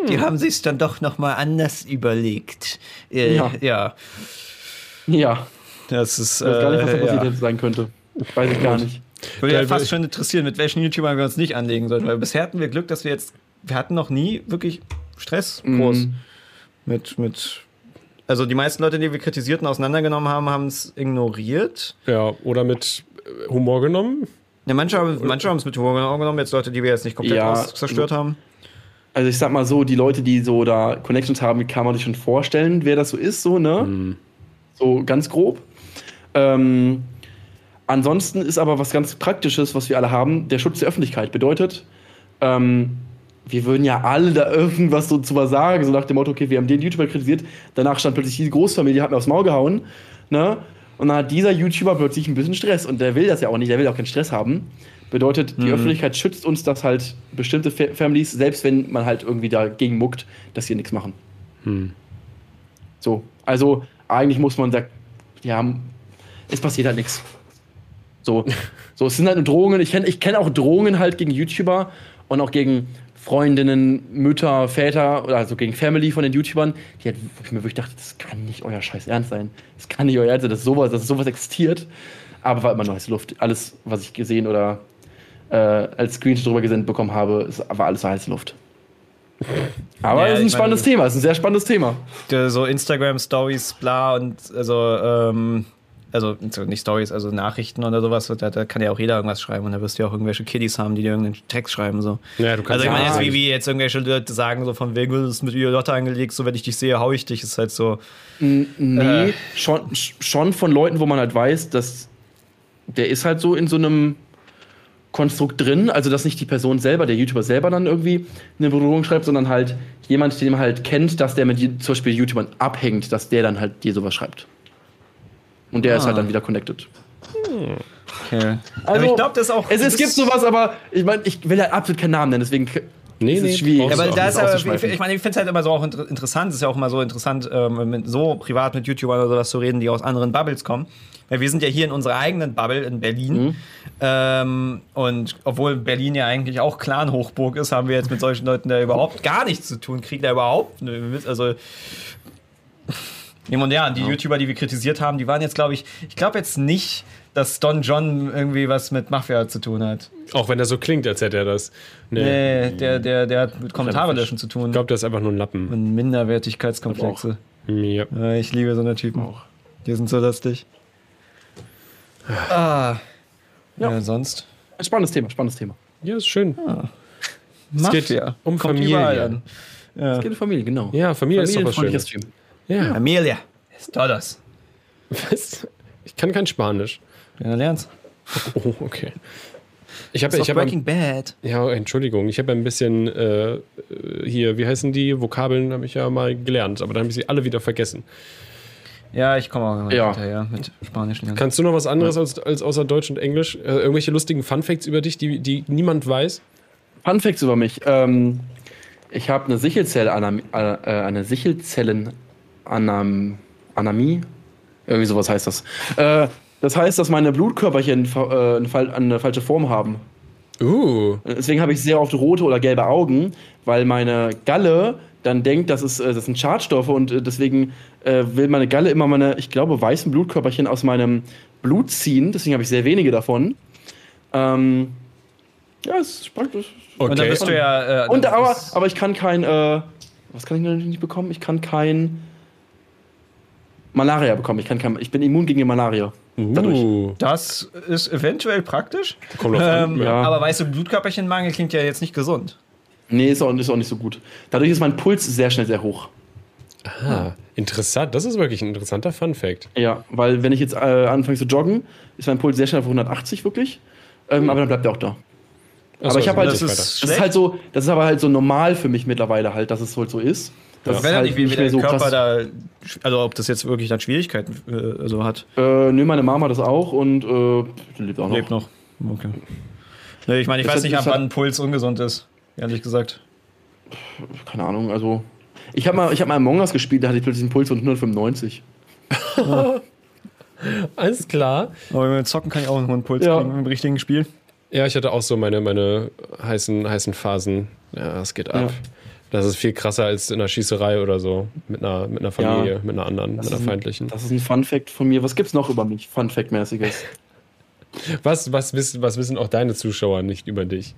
Die haben sich dann doch noch mal anders überlegt. Äh, Ja. ja. Ja, das ist. ich weiß gar nicht, was da Äh, passiert ja. sein könnte. Weiß ich gar nicht. Würde ja fast schon interessieren, mit welchen YouTubern wir uns nicht anlegen sollten. Weil bisher hatten wir Glück, dass wir jetzt. Wir hatten noch nie wirklich Stress groß Mhm. mit, mit. Also die meisten Leute, die wir kritisiert und auseinandergenommen haben, haben es ignoriert. ja, oder mit äh, Humor genommen. Ja, manche haben manche haben es mit Humor genommen, jetzt Leute, die wir jetzt nicht komplett Ja, zerstört haben. Also ich sag mal so, die Leute, die so da Connections haben, kann man sich schon vorstellen, wer das so ist, so, ne? So ganz grob. Ähm, ansonsten ist aber was ganz Praktisches, was wir alle haben, der Schutz der Öffentlichkeit. Bedeutet, ähm, wir würden ja alle da irgendwas so zu was sagen, so nach dem Motto, okay, wir haben den YouTuber kritisiert, danach stand plötzlich diese Großfamilie, hat mir aufs Maul gehauen, ne? Und dann hat dieser YouTuber plötzlich ein bisschen Stress und der will das ja auch nicht, der will auch keinen Stress haben. Bedeutet, die Öffentlichkeit schützt uns, dass halt bestimmte Fa Families, selbst wenn man halt irgendwie dagegen muckt, dass sie nichts machen. So, also eigentlich muss man sagen, ja, es passiert halt nichts. So, so, es sind halt nur Drohungen. Ich kenne ich kenn auch Drohungen halt gegen YouTuber und auch gegen Freundinnen, Mütter, Väter oder also gegen Family von den YouTubern, die halt, wo ich mir wirklich dachte, das kann nicht euer Scheiß Ernst sein. Das kann nicht euer Ernst sein, dass sowas, dass sowas existiert. Aber war immer nur heiße Luft. Alles, was ich gesehen oder äh, als Screenshot drüber gesendet bekommen habe, war alles heiße Luft. Aber Ja, es ist ein ich meine, spannendes Thema, es ist ein sehr spannendes Thema. So Instagram-Stories, bla und also, ähm, also so nicht Stories, also Nachrichten oder sowas, da, da kann ja auch jeder irgendwas schreiben und da wirst du ja auch irgendwelche Kiddies haben, die dir irgendeinen Text schreiben. So. Ja, du kannst also ich meine jetzt, wie, wie jetzt irgendwelche Leute sagen, so von wegen, das ist mit Violetta angelegt, so wenn ich dich sehe, hau ich dich, ist halt so. Nee, Äh. schon, schon von Leuten, wo man halt weiß, dass der ist halt so in so einem Konstrukt drin, also dass nicht die Person selber, der YouTuber selber dann irgendwie eine Berührung schreibt, sondern halt jemand, den man halt kennt, dass der mit zum Beispiel YouTubern abhängt, dass der dann halt dir sowas schreibt. Und der ist Ah. halt dann wieder connected. Okay. aber Also, ich glaube, das ist auch. Es, es gibt sowas, aber ich meine, ich will halt absolut keinen Namen nennen, deswegen Nee, ist nee, es schwierig. Ja, auch da ist aber, ich, meine, ich finde es halt immer so auch inter interessant, es ist ja auch immer so interessant, ähm, mit, so privat mit YouTubern oder sowas zu reden, die aus anderen Bubbles kommen. Weil wir sind ja hier in unserer eigenen Bubble in Berlin. Mhm. Ähm, und obwohl Berlin ja eigentlich auch Clan-Hochburg ist, haben wir jetzt mit solchen Leuten da überhaupt gar nichts zu tun, kriegen da überhaupt, ne, also ja, und ja, die YouTuber, die wir kritisiert haben, die waren jetzt, glaube ich, ich glaube jetzt nicht, dass Don John irgendwie was mit Mafia zu tun hat. Auch wenn er so klingt, als hätte er das. Nee. Nee, der, der, der hat mit Kommentare löschen zu tun. Ich glaube, das ist einfach nur ein Lappen. Und Minderwertigkeitskomplexe. Ja. Ja, ich liebe so eine Typen. Die sind so lustig. Ah. Ja, Ja. sonst. ein spannendes Thema, spannendes Thema. ja, ist schön. Es geht um Kommt Familie. Ja. Es geht um Familie, genau. Ja, Familie ist doch was Schönes. Stream. Ja. Amelia. Ist todos. Was? Ich kann kein Spanisch. Ja, lernst. Oh, okay. Ich habe Ist ich hab Breaking Bad. Ja, Entschuldigung, ich habe ein bisschen äh, hier, wie heißen die? Vokabeln habe ich ja mal gelernt, aber dann habe ich sie alle wieder vergessen. Ja, ich komme auch Ja. hinterher mit Spanisch lernen. Kannst du noch was anderes als, als außer Deutsch und Englisch? Äh, irgendwelche lustigen Funfacts über dich, die, die niemand weiß? Fun Facts über mich. Ähm, ich habe eine Sichelzellanamie, äh, äh, eine Sichelzellenanamie. Irgendwie sowas heißt das. Äh, das heißt, dass meine Blutkörperchen äh, eine, fal eine falsche Form haben. Uh, Deswegen habe ich sehr oft rote oder gelbe Augen, weil meine Galle dann denkt, das, ist, äh, das sind Schadstoffe und äh, deswegen äh, will meine Galle immer meine, ich glaube, weißen Blutkörperchen aus meinem Blut ziehen. Deswegen habe ich sehr wenige davon. Ähm, ja, es ist spannend. okay. Und dann bist du ja. Äh, Und das aber, aber ich kann kein, äh, was kann ich noch nicht bekommen? Ich kann kein Malaria bekommen. Ich, kann kein, ich bin immun gegen die Malaria. Dadurch. uh, Das ist eventuell praktisch. Kommt an, Ähm, ja. Aber weißt du, Blutkörperchenmangel klingt ja jetzt nicht gesund. Nee, ist auch, ist auch nicht so gut. Dadurch ist mein Puls sehr schnell sehr hoch. ah, interessant. Das ist wirklich ein interessanter Funfact. Ja, weil wenn ich jetzt äh, anfange zu joggen, ist mein Puls sehr schnell auf 180 wirklich. Ähm, aber dann bleibt er auch da. Achso, ich hab halt- das ist- Das ist halt so, das ist aber halt so normal für mich mittlerweile halt, dass es halt so ist. Das weiß ja halt nicht, wie, wie der so Körper krass. da. Also, ob das jetzt wirklich dann Schwierigkeiten äh, also hat. Äh, nö, meine Mama das auch und äh, lebt auch noch. Lebt noch. Okay. Nee, ich meine, ich Ist weiß das- nicht, ab das- wann ein Puls ungesund ist. Ehrlich gesagt. Keine Ahnung, also. Ich habe mal, ich hab mal Among Us gespielt, da hatte ich plötzlich einen Puls von 195. Alles klar. Aber mit Zocken kann ich auch einen hohen Puls Ja. kriegen im richtigen Spiel. Ja, ich hatte auch so meine, meine heißen, heißen Phasen. Ja, es geht ab. Ja. Das ist viel krasser als in einer Schießerei oder so. Mit einer, mit einer Familie, Ja. mit einer anderen, mit einer ist ein- feindlichen. Das ist ein Fun-Fact von mir. Was gibt's noch über mich? Fun-Fact-mäßiges. Was, was, wissen, was wissen auch deine Zuschauer nicht über dich?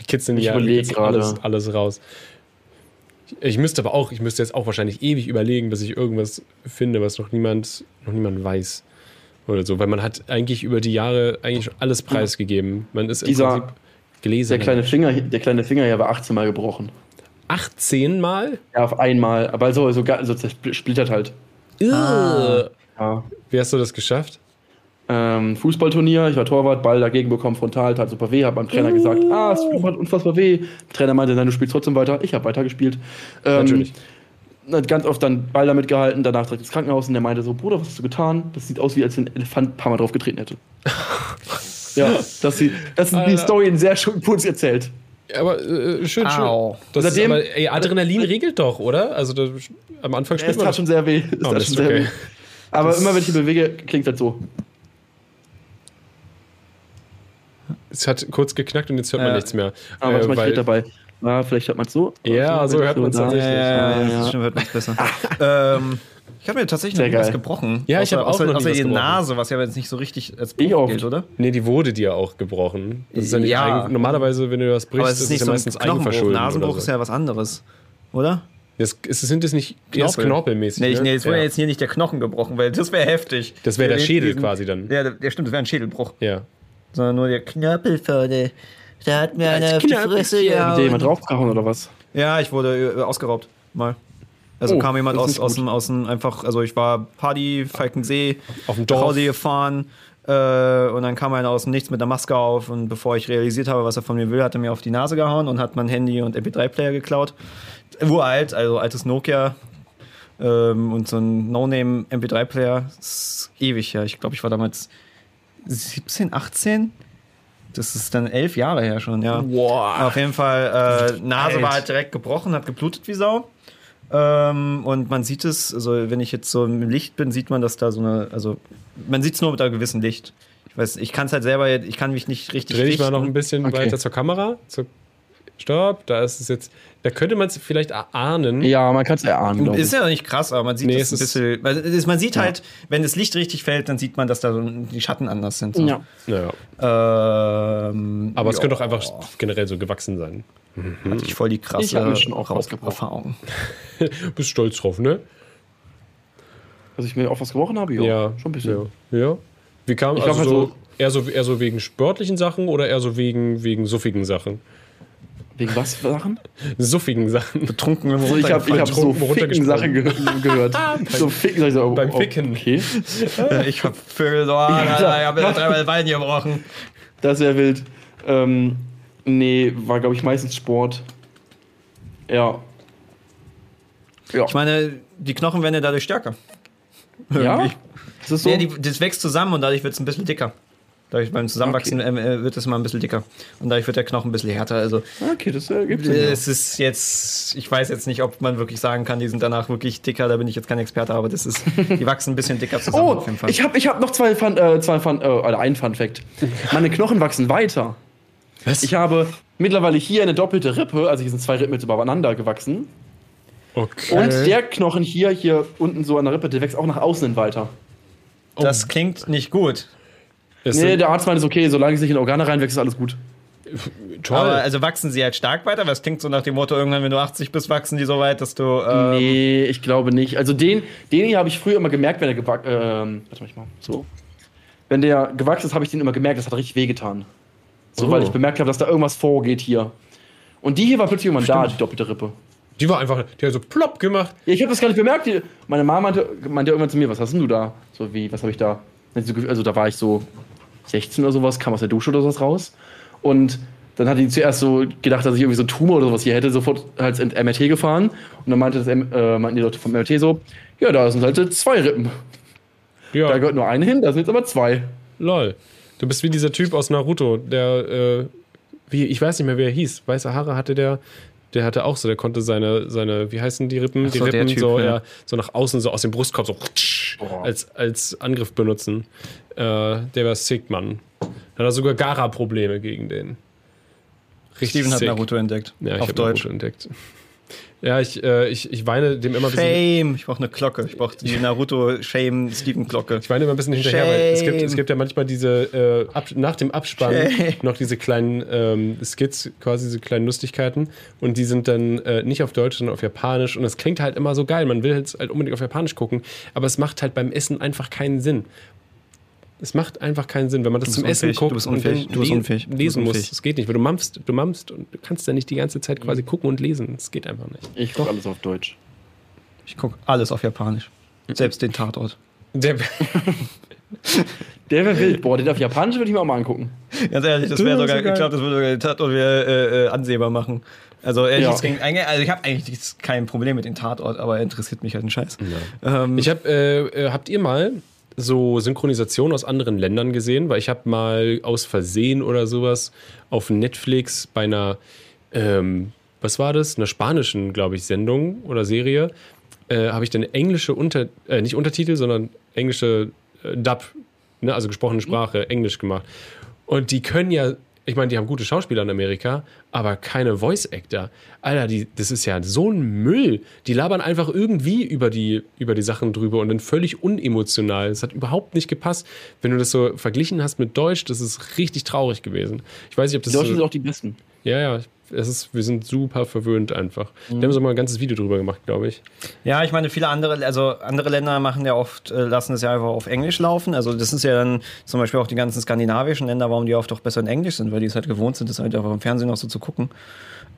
Die kitzeln Ich ja alles, alles raus. Ich müsste aber auch, ich müsste jetzt auch wahrscheinlich ewig überlegen, bis ich irgendwas finde, was noch niemand, noch niemand weiß. Oder so, weil man hat eigentlich über die Jahre eigentlich schon alles preisgegeben. Man ist im Dieser- Prinzip gelesen. Der kleine Finger, der kleine Finger hier war 18 Mal gebrochen. 18 Mal? Ja, auf einmal. Aber so, so, so zersplittert halt. Ah. Ja. Wie hast du das geschafft? Ähm, Fußballturnier, ich war Torwart, Ball dagegen bekommen, frontal, tat super weh, hab beim Trainer gesagt, ah, es tut unfassbar weh. Der Trainer meinte, nein, du spielst trotzdem weiter. Ich habe weitergespielt. Ähm, Natürlich. hat ganz oft dann Ball damit gehalten, danach direkt ins Krankenhaus und der meinte so, Bruder, was hast du getan? Das sieht aus, wie als wenn ein Elefant ein paar Mal drauf getreten hätte. ja, das, sie, das ist die. Story in sehr schön kurz erzählt. Aber äh, schön, Au. schön. Das ist Seitdem- aber, ey, Adrenalin regelt doch, oder? Also da, am Anfang Ja, es man tat schon sehr weh. Es Oh, tat das schon ist sehr okay. weh. Aber Das- immer wenn ich ihn bewege, klingt das so. Es hat kurz geknackt und jetzt hört man Ja. nichts mehr. Aber Äh, manchmal steht dabei. Ja, vielleicht hört man es so. Ja, so hört man's da. tatsächlich. Ja, ja, Ja, ja, das stimmt, hört man's besser. ähm, ich habe mir tatsächlich Sehr noch was gebrochen. Ja, ich Außer- hab auch außer, noch außer was die gebrochen. Nase, was ja jetzt nicht so richtig als Ich Bruch auch. gilt, oder? Nee, die wurde dir auch gebrochen. Das ist ja, nicht Ja. eigen- normalerweise, wenn du das brichst, Aber es ist nicht ja so ein meistens Knochenbruch. Nasenbruch oder ist so. ja was anderes, oder? Das, ist, sind das nicht erst Knorpel. knorpelmäßig? Nee, ich, ne? nee jetzt wurde ja. jetzt hier nicht der Knochen gebrochen, weil das wäre heftig. Das wäre der Schädel diesen- quasi dann. Ja, der, stimmt, das wäre ein Schädelbruch. Ja. Sondern nur der Knöppel vorne. Da hat mir einer auf die. Fresse Hat dir jemand gehauen. draufgehauen oder was? Ja, ich wurde äh, ausgeraubt. Mal. Also Oh, kam jemand aus, aus, dem, aus dem einfach, also ich war Party, Falkensee, Auf dem nach Dorf. Hause gefahren äh, und dann kam einer aus dem Nichts mit einer Maske auf und bevor ich realisiert habe, was er von mir will, hat er mir auf die Nase gehauen und hat mein Handy und MP3-Player geklaut. Uralt, also altes Nokia ähm, und so ein No-Name MP3-Player. Ist ewig her. Ich glaube, ich war damals 17, 18. Das ist dann elf Jahre her schon, ja. Wow. Auf jeden Fall, äh, Nase Alt. war halt direkt gebrochen, hat geblutet wie Sau. Ähm, und man sieht es, also wenn ich jetzt so im Licht bin, sieht man, dass da so eine, also man sieht es nur mit einem gewissen Licht. Ich weiß, ich kann es halt selber, ich kann mich nicht richtig Dreh dich mal noch ein bisschen Okay. weiter zur Kamera. Zur Stopp, da ist es jetzt. Da könnte man es vielleicht erahnen. Ja, man kann es erahnen. Ist ja nicht krass, aber man sieht Nee, es ein es bisschen. Weil es- man sieht halt, wenn das Licht richtig fällt, dann sieht man, dass da so die Schatten anders sind. So. Ja. Naja. Ähm, Aber es ja, könnte auch einfach generell so gewachsen sein. hatte ich voll die krasse Ich mir schon auch. Erfahrung. Bist stolz drauf, ne? Dass ich mir auch was gebrochen habe? Ja. Schon ein bisschen. Ja. ja. Wie kam Ich also glaub, so, also- eher so eher so wegen sportlichen Sachen oder eher so wegen wegen suffigen Sachen? Wegen was für Sachen? Suffigen Sachen. Betrunken im Also ich habe ich hab so ficken Sachen ge gehört. so ficken, sag ich so, oh, beim oh, Ficken. Okay, Ich hab Vögel so, ah, da, ich hab mir dreimal Bein gebrochen. das wäre wild. Ähm, nee, war glaube ich meistens Sport. Ja. Ja. Ich meine, die Knochen werden ja dadurch stärker. ja? Das ist so. Ja, die, das wächst zusammen und dadurch wird es ein bisschen dicker. Dadurch beim Zusammenwachsen ähm, äh, wird es immer ein bisschen dicker. Und dadurch wird der Knochen ein bisschen härter. Also okay, das äh, gibt's ja. es ist jetzt, ich weiß jetzt nicht, ob man wirklich sagen kann, die sind danach wirklich dicker, da bin ich jetzt kein Experte, aber das ist, die wachsen ein bisschen dicker zusammen Oh, auf jeden Fall. ich habe ich hab noch zwei Fun, äh, zwei Fun, äh, oder einen Fun Fact. Meine Knochen wachsen weiter. Was? Ich habe mittlerweile hier eine doppelte Rippe, also hier sind zwei Rippen jetzt übereinander gewachsen. Okay. Und der Knochen hier, hier unten so an der Rippe, der wächst auch nach außen hin weiter. das klingt nicht gut. Es Nee, der Arzt meinte, ist okay, solange es nicht in Organe reinwächst, ist alles gut. toll. Aber also wachsen sie halt stark weiter, weil es klingt so nach dem Motto, irgendwann, wenn du 80 bist, wachsen die so weit, dass du. Ähm, Nee, ich glaube nicht. Also den, den hier habe ich früher immer gemerkt, wenn er gewachsen ähm, warte mal, ich mal so. Wenn der gewachsen ist, habe ich den immer gemerkt, das hat richtig wehgetan. So, Oh. weil ich bemerkt habe, dass da irgendwas vorgeht hier. Und die hier war plötzlich irgendwann da, die doppelte Rippe. die war einfach, die hat so plopp gemacht. Ja, ich habe das gar nicht bemerkt. Die, meine Mama meinte, meinte irgendwann zu mir, was hast denn du da? So wie, was habe ich da? Also da war ich so 16 oder sowas, kam aus der Dusche oder sowas raus. Und dann hat die zuerst so gedacht, dass ich irgendwie so einen Tumor oder sowas hier hätte, sofort halt ins MRT gefahren. Und dann meinte das, äh, meinten die Leute vom MRT so, ja, da sind halt zwei Rippen. Ja, Da gehört nur eine hin, da sind jetzt aber zwei. lol. Du bist wie dieser Typ aus Naruto, der, äh, wie, ich weiß nicht mehr, wie er hieß. Weiße Haare hatte der. Der hatte auch so, der konnte seine, seine, wie heißen die Rippen? Die so, der Rippen Typ, so, ja. so nach außen, so aus dem Brustkorb, so Boah. als, als Angriff benutzen. Äh, der war sick, Mann. Hat er sogar Gara-Probleme gegen den. Richtig Steven hat sick. Naruto entdeckt. Ja, ich auf Deutsch. Naruto entdeckt. Ja, ich, äh, ich, ich weine dem immer ein bisschen. Shame. Ich brauche eine Glocke. Ich brauche die Naruto Shame Steven Glocke. Ich weine immer ein bisschen hinterher, weil es gibt, Shame. es gibt ja manchmal diese, äh, ab, nach dem Abspann Shame. noch diese kleinen ähm, Skits, quasi diese kleinen Lustigkeiten. Und die sind dann äh, nicht auf Deutsch, sondern auf Japanisch. Und es klingt halt immer so geil. Man will halt, halt unbedingt auf Japanisch gucken. Aber es macht halt beim Essen einfach keinen Sinn. Es macht einfach keinen Sinn, wenn man das zum bist Essen unfähig, guckt du bist und unfähig, du bist unfähig, du lesen unfähig. musst. Das geht nicht, weil du mampfst, du mampfst und du kannst ja nicht die ganze Zeit quasi gucken und lesen. Das geht einfach nicht. Ich gucke alles auf Deutsch. Ich gucke alles auf Japanisch. Selbst den Tatort. Der, Der wäre wild. Boah, den auf Japanisch würde ich mir auch mal angucken. Ganz ehrlich, das Du, wäre sogar, ich glaube, das würde sogar den Tatort wieder äh, äh, ansehbar machen. Also, äh, Ja. eigentlich- also ich habe eigentlich kein Problem mit dem Tatort, aber er interessiert mich halt ein Scheiß. Ähm, Ich habe, äh, äh, habt ihr mal so Synchronisation aus anderen Ländern gesehen? Weil ich habe mal aus Versehen oder sowas auf Netflix bei einer, ähm, was war das? Einer spanischen, glaube ich, Sendung oder Serie, äh, habe ich dann englische Unter, äh, nicht Untertitel, sondern englische äh, Dub, ne, also gesprochene Sprache, Englisch gemacht. Und die können ja, ich meine, die haben gute Schauspieler in Amerika, aber keine Voice Actor. Alter, die, das ist ja so ein Müll. Die labern einfach irgendwie über die, über die Sachen drüber und dann völlig unemotional. Das hat überhaupt nicht gepasst. Wenn du das so verglichen hast mit Deutsch, das ist richtig traurig gewesen. Ich weiß nicht, ob das Die Deutschen sind so, auch die besten. Ja, ja, es ist, wir sind super verwöhnt einfach. Da haben sie mal ein ganzes Video drüber gemacht, glaube ich. Ja, ich meine, viele andere, also andere Länder machen ja oft, äh, lassen es ja einfach auf Englisch laufen. Also das ist ja dann zum Beispiel auch die ganzen skandinavischen Länder, warum die oft auch besser in Englisch sind, weil die es halt gewohnt sind, das halt einfach im Fernsehen auch so zu gucken.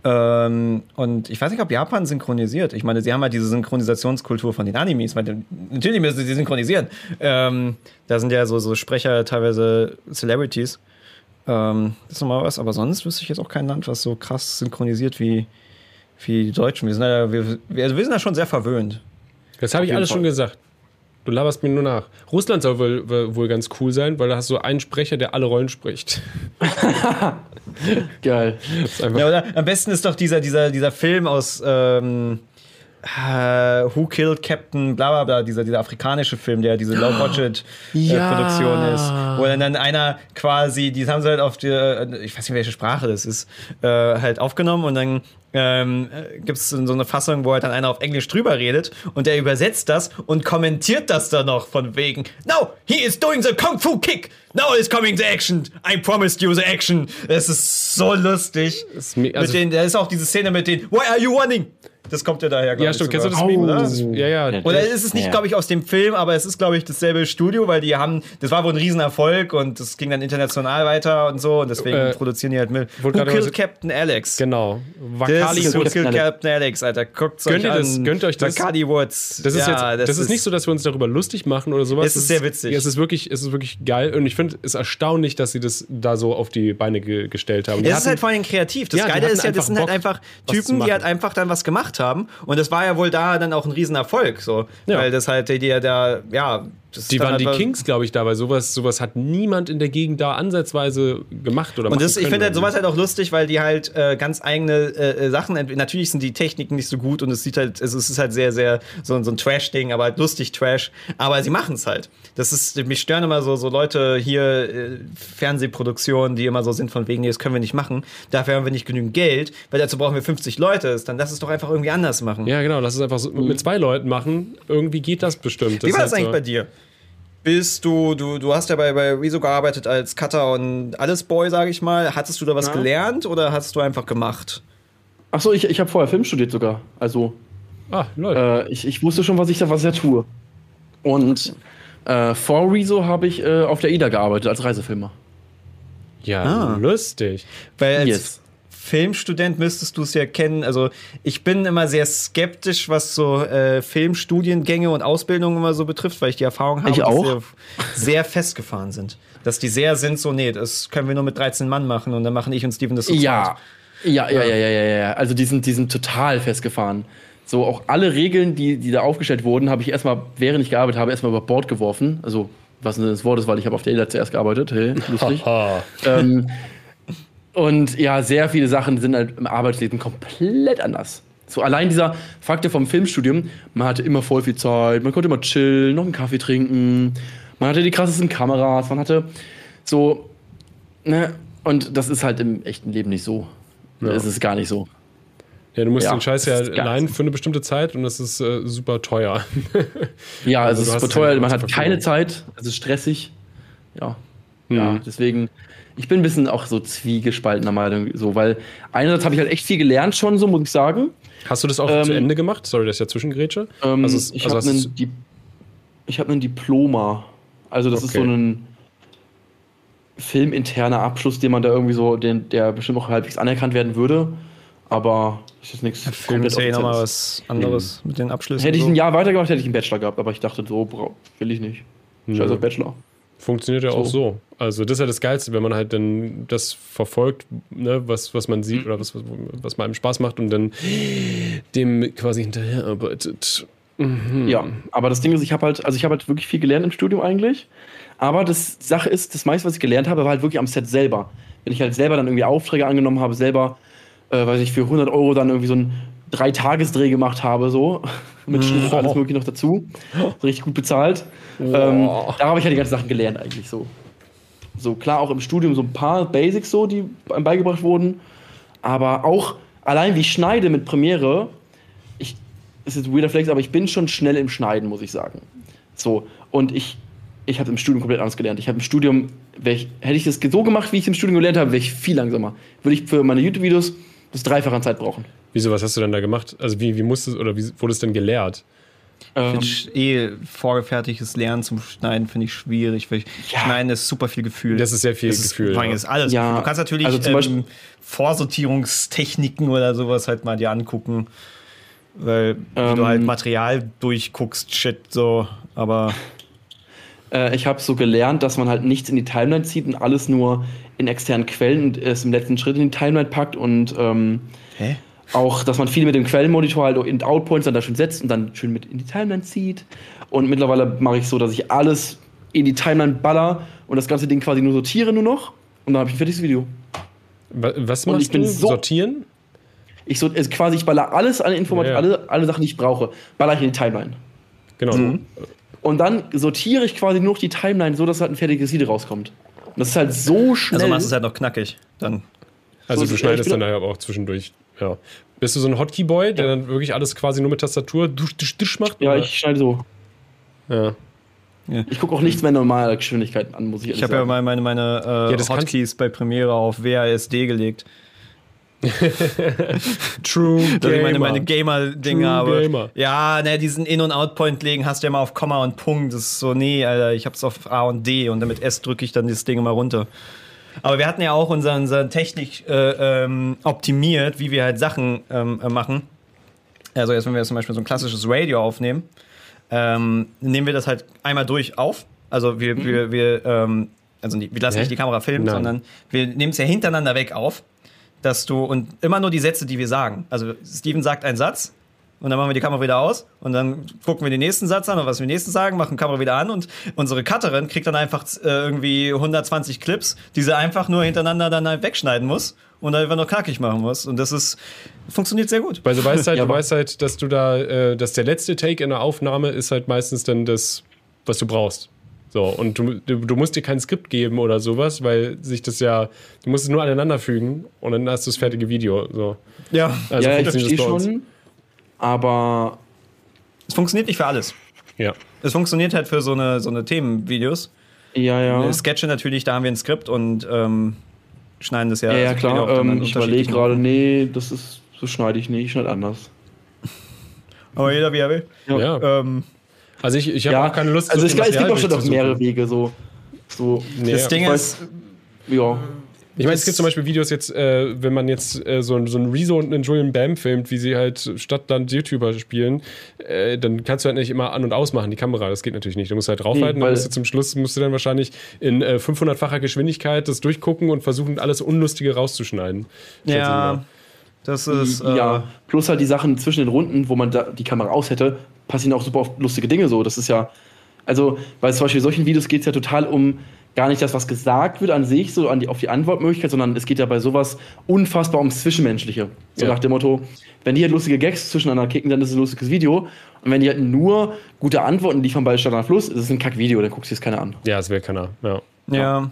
Ähm, und ich weiß nicht, ob Japan synchronisiert. Ich meine, sie haben halt diese Synchronisationskultur von den Animes, weil natürlich müssen sie synchronisieren. Ähm, da sind ja so, so Sprecher teilweise Celebrities. Ähm, das ist nochmal was, aber sonst wüsste ich jetzt auch kein Land, was so krass synchronisiert wie, wie die Deutschen. Wir sind ja, wir, wir, also wir sind ja schon sehr verwöhnt. Das habe ich alles Fall. schon gesagt. Du laberst mir nur nach. Russland soll wohl, wohl- ganz cool sein, weil da hast du einen Sprecher, der alle Rollen spricht. Geil. Ja, oder am besten ist doch dieser, dieser, dieser Film aus ähm, äh, Who Killed Captain, bla bla bla, dieser, dieser afrikanische Film, der diese Low-Budget-Produktion Ja. ist. Wo dann, einer quasi, die haben sie halt auf die, äh, ich weiß nicht, welche Sprache das ist, äh, halt aufgenommen und dann ähm, gibt es so eine Fassung, wo halt dann einer auf Englisch drüber redet und der übersetzt das und kommentiert das dann noch von wegen No, he is doing the Kung Fu Kick! Now is coming the action! I promised you the action! Es ist so lustig. ist also- mit den, da ist auch diese Szene mit den Why are you running? Das kommt ja daher, glaub Ja, ich, stimmt. Kennst du das. Meme? Das ist, ja, ja. Ja. Oder ist es nicht, Ja. glaube ich, aus dem Film, aber es ist, glaube ich, dasselbe Studio, weil die haben, das war wohl ein Riesenerfolg und das ging dann international weiter und so und deswegen Äh, produzieren die halt mit. Who Killed Captain Alex? Genau. Das Vakali ist Who Captain Killed Alex. Captain Alex, Alter. Guckt Gönnt euch ihr das? an. Gönnt euch das? Bacardi Woods. Das ist Ja, jetzt, das, ist nicht so, dass wir uns darüber lustig machen oder sowas. Es ist sehr witzig. Ja, es ist wirklich, es ist wirklich geil und ich finde es erstaunlich, dass sie das da so auf die Beine ge gestellt haben. Die Es ist halt vor allem kreativ. Das Ja, Geile ist ja, das sind halt einfach Typen, die halt einfach dann was gemacht haben. Und das war ja wohl da dann auch ein Riesenerfolg. So. Ja. Weil das halt, die, die ja da, ja. Das die waren halt die Kings, glaube ich, dabei. Sowas, sowas hat niemand in der Gegend da ansatzweise gemacht oder Und das, ich finde halt sowas halt auch lustig, weil die halt äh, ganz eigene äh, äh, Sachen, natürlich sind die Techniken nicht so gut und es sieht halt, es ist halt sehr, sehr so, so ein Trash-Ding, aber halt lustig Trash, aber sie machen es halt. Das ist, mich stören immer so, so Leute hier, äh, Fernsehproduktionen, die immer so sind von wegen, nee, das können wir nicht machen, dafür haben wir nicht genügend Geld, weil dazu brauchen wir 50 Leute, dann lass es doch einfach irgendwie anders machen. Ja, genau, lass es einfach so mit zwei Leuten machen. Irgendwie geht das bestimmt. Wie war das halt eigentlich so. bei dir? Bist du, du, du hast ja bei, bei Rezo gearbeitet als Cutter und alles Boy, sage ich mal. Hattest du da was Ja. gelernt oder hast du einfach gemacht? Achso, ich, ich habe vorher Film studiert sogar. Also, Ah, lol. äh, ich, ich wusste schon, was ich da was ich da tue. Und äh, vor Rezo habe ich äh, auf der IDA gearbeitet als Reisefilmer. ja, ah. lustig. Weil als Yes. Filmstudent müsstest du es ja kennen. Also ich bin immer sehr skeptisch, was so äh, Filmstudiengänge und Ausbildungen immer so betrifft, weil ich die Erfahrung habe, dass sie sehr festgefahren sind. Dass die sehr sind so, nee, das können wir nur mit 13 Mann machen und dann machen ich und Steven das so Ja. Ja, ja, ja, ja, ja, ja. Also die sind, die sind total festgefahren. So auch alle Regeln, die, die da aufgestellt wurden, habe ich erstmal, während ich gearbeitet habe, erstmal über Bord geworfen. Also, was denn das Wort ist, weil ich habe auf der IDA zuerst gearbeitet. Hey, lustig. Ähm, und ja, sehr viele Sachen sind halt im Arbeitsleben komplett anders. So allein dieser Faktor vom Filmstudium, man hatte immer voll viel Zeit, man konnte immer chillen, noch einen Kaffee trinken, man hatte die krassesten Kameras, man hatte so, ne, und das ist halt im echten Leben nicht so. Es ist gar nicht so. Ja, du musst Ja, den Scheiß ja leihen für eine bestimmte Zeit und das ist äh, super teuer. Ja, Also es ist voll teuer, halt man hat keine. Zeit, es ist stressig. Ja. Ja, Mhm. deswegen, ich bin ein bisschen auch so zwiegespaltener Meinung, so, weil einerseits habe ich halt echt viel gelernt schon, so muss ich sagen. Hast du das auch Ähm, zu Ende gemacht? Sorry, das ist ja Zwischengrätsche. Ähm, Also es- ich also habe einen, Di ich hab einen Diploma. Also das ist so Okay. ein filminterner Abschluss, den man da irgendwie so, den, der bestimmt auch halbwegs anerkannt werden würde. Aber ist jetzt nichts Film ist ja eh nochmal was anderes Mhm. mit den Abschlüssen. Hätte ich ein Jahr weitergemacht, hätte ich einen Bachelor gehabt, aber ich dachte, so will ich nicht. Scheiß auf Bachelor. Funktioniert ja auch so. Also das ist ja das Geilste, wenn man halt dann das verfolgt, ne, was, was man sieht oder was, was, was einem Spaß macht und dann dem quasi hinterherarbeitet. Ja, aber das Ding ist, ich habe halt, also ich habe halt wirklich viel gelernt im Studium eigentlich. Aber das die Sache ist, das meiste, was ich gelernt habe, war halt wirklich am Set selber. Wenn ich halt selber dann irgendwie Aufträge angenommen habe, selber, äh, weiß ich, für 100 Euro dann irgendwie so einen Drei-Tages-Dreh gemacht habe, so. Mit Schnitt und alles mögliche noch dazu. Richtig gut bezahlt. Ähm, da habe ich halt die ganzen Sachen gelernt eigentlich so. So klar auch im Studium so ein paar Basics so, die einem beigebracht wurden. Aber auch allein wie ich schneide mit Premiere, ich, ist jetzt weirder Flex, aber ich bin schon schnell im Schneiden, muss ich sagen. So, und ich, ich habe im Studium komplett anders gelernt. Ich habe im Studium, ich, hätte ich das so gemacht, wie ich es im Studium gelernt habe, wäre ich viel langsamer. Würde ich für meine YouTube-Videos das Dreifache an Zeit brauchen. Wieso, was hast du denn da gemacht? Also wie, wie musstest oder wie wurde es denn gelehrt? Ähm, Ich find eh vorgefertigtes Lernen zum Schneiden finde ich schwierig, weil Ja. Schneiden ist super viel Gefühl. Das ist sehr viel Das ist, Gefühl. Vor allem ja. ist alles. Ja, du kannst natürlich also zum ähm, Beispiel- Vorsortierungstechniken oder sowas halt mal dir angucken, weil wie Ähm, du halt Material durchguckst, shit, so. Aber Äh, ich habe so gelernt, dass man halt nichts in die Timeline zieht und alles nur in externen Quellen und es im letzten Schritt in die Timeline packt und ähm, hä? Auch, dass man viel mit dem Quellenmonitor halt in Outpoints dann da schön setzt und dann schön mit in die Timeline zieht. Und mittlerweile mache ich so, dass ich alles in die Timeline baller und das ganze Ding quasi nur sortiere nur noch und dann habe ich ein fertiges Video. Wa- Was machst ich bin du? so- Sortieren? Ich so, also quasi, ich baller alles an Informationen, Ja, ja. alle, alle Sachen, die ich brauche, baller ich in die Timeline. Genau. Mhm. Und dann sortiere ich quasi nur noch die Timeline, so dass halt ein fertiges Video rauskommt. Und das ist halt so schnell. Also machst du es halt noch knackig. Dann. Also So, du schneidest dann aber auch zwischendurch. Ja. Bist du so ein Hotkey-Boy, der dann wirklich alles quasi nur mit Tastatur dusch, dusch, dusch macht? ja, oder? ich schneide so. Ja. Ich gucke auch nichts mehr normaler Geschwindigkeit an, muss ich ehrlich Ich habe ja mal meine, meine äh, Ja, Hotkeys bei Premiere auf WASD gelegt. True Dass ich meine, Gamer. meine Gamer-Dinge True habe. Gamer. Ja, ne, diesen In- und Out-Point legen hast du ja mal auf Komma und Punkt. Das ist so, nee, Alter, ich hab's auf A und D und dann mit S drücke ich dann das Ding mal runter. Aber wir hatten ja auch unsere, unsere Technik äh, ähm, optimiert, wie wir halt Sachen ähm, äh, machen. Also jetzt, wenn wir jetzt zum Beispiel so ein klassisches Radio aufnehmen, ähm, nehmen wir das halt einmal durch auf. Also wir, wir, wir, ähm, also wir lassen Hä? nicht die Kamera filmen, Nein. sondern wir nehmen es ja hintereinander weg auf, dass du und immer nur die Sätze, die wir sagen. Also Steven sagt einen Satz und dann machen wir die Kamera wieder aus und dann gucken wir den nächsten Satz an und was wir nächsten sagen, machen Kamera wieder an und unsere Cutterin kriegt dann einfach äh, irgendwie 120 Clips, die sie einfach nur hintereinander dann halt wegschneiden muss und einfach nur knackig machen muss und das ist funktioniert sehr gut. Weil du weißt halt, Ja, du weißt halt, dass du da, äh, dass der letzte Take in der Aufnahme ist halt meistens dann das, was du brauchst. So, und du, du, musst dir kein Skript geben oder sowas, weil sich das ja, du musst es nur aneinander fügen und dann hast du das fertige Video. So. Ja, Also ja, ich funktioniert verstehe schon. Aber es funktioniert nicht für alles. Ja. Es funktioniert halt für so eine so eine Themenvideos. ja, ja. Sketche natürlich, da haben wir ein Skript und ähm, schneiden das ja. Ja, ja, also klar. Ähm, ich überlege gerade, nee, das ist, so schneide ich nicht, ich schneide anders. Aber jeder wie er will. ja. Ähm, Also ich, ich habe auch keine Lust, Also so es, viel es gibt auch schon auf mehrere Wege, so. so Nee, das ja. Ding ich ist, ja. Ich meine, es gibt zum Beispiel Videos jetzt, äh, wenn man jetzt äh, so, ein- so ein Rezo und einen Julian Bam filmt, wie sie halt Stadtland-YouTuber spielen, äh, dann kannst du halt nicht immer an- und ausmachen, die Kamera. Das geht natürlich nicht. Du musst halt draufhalten, Nee, dann weil- musst du zum Schluss musst du dann wahrscheinlich in äh, 500-facher Geschwindigkeit das durchgucken und versuchen, alles Unlustige rauszuschneiden. ja, das ist. Äh, ja, plus halt die Sachen zwischen den Runden, wo man da die Kamera aus hätte, passieren auch super oft lustige Dinge so. Das ist ja, also, weil zum Beispiel in solchen Videos geht es ja total um gar nicht das, was gesagt wird an sich, so an die, auf die Antwortmöglichkeit, sondern es geht ja bei sowas unfassbar ums Zwischenmenschliche. So Ja. nach dem Motto, wenn die halt lustige Gags zwischeneinander kicken, dann ist es ein lustiges Video. Und wenn die halt nur gute Antworten liefern bei Stadt an Fluss, ist es ein Kackvideo, dann guckst du es keiner an. Ja, das wäre keiner. Ja. Ja.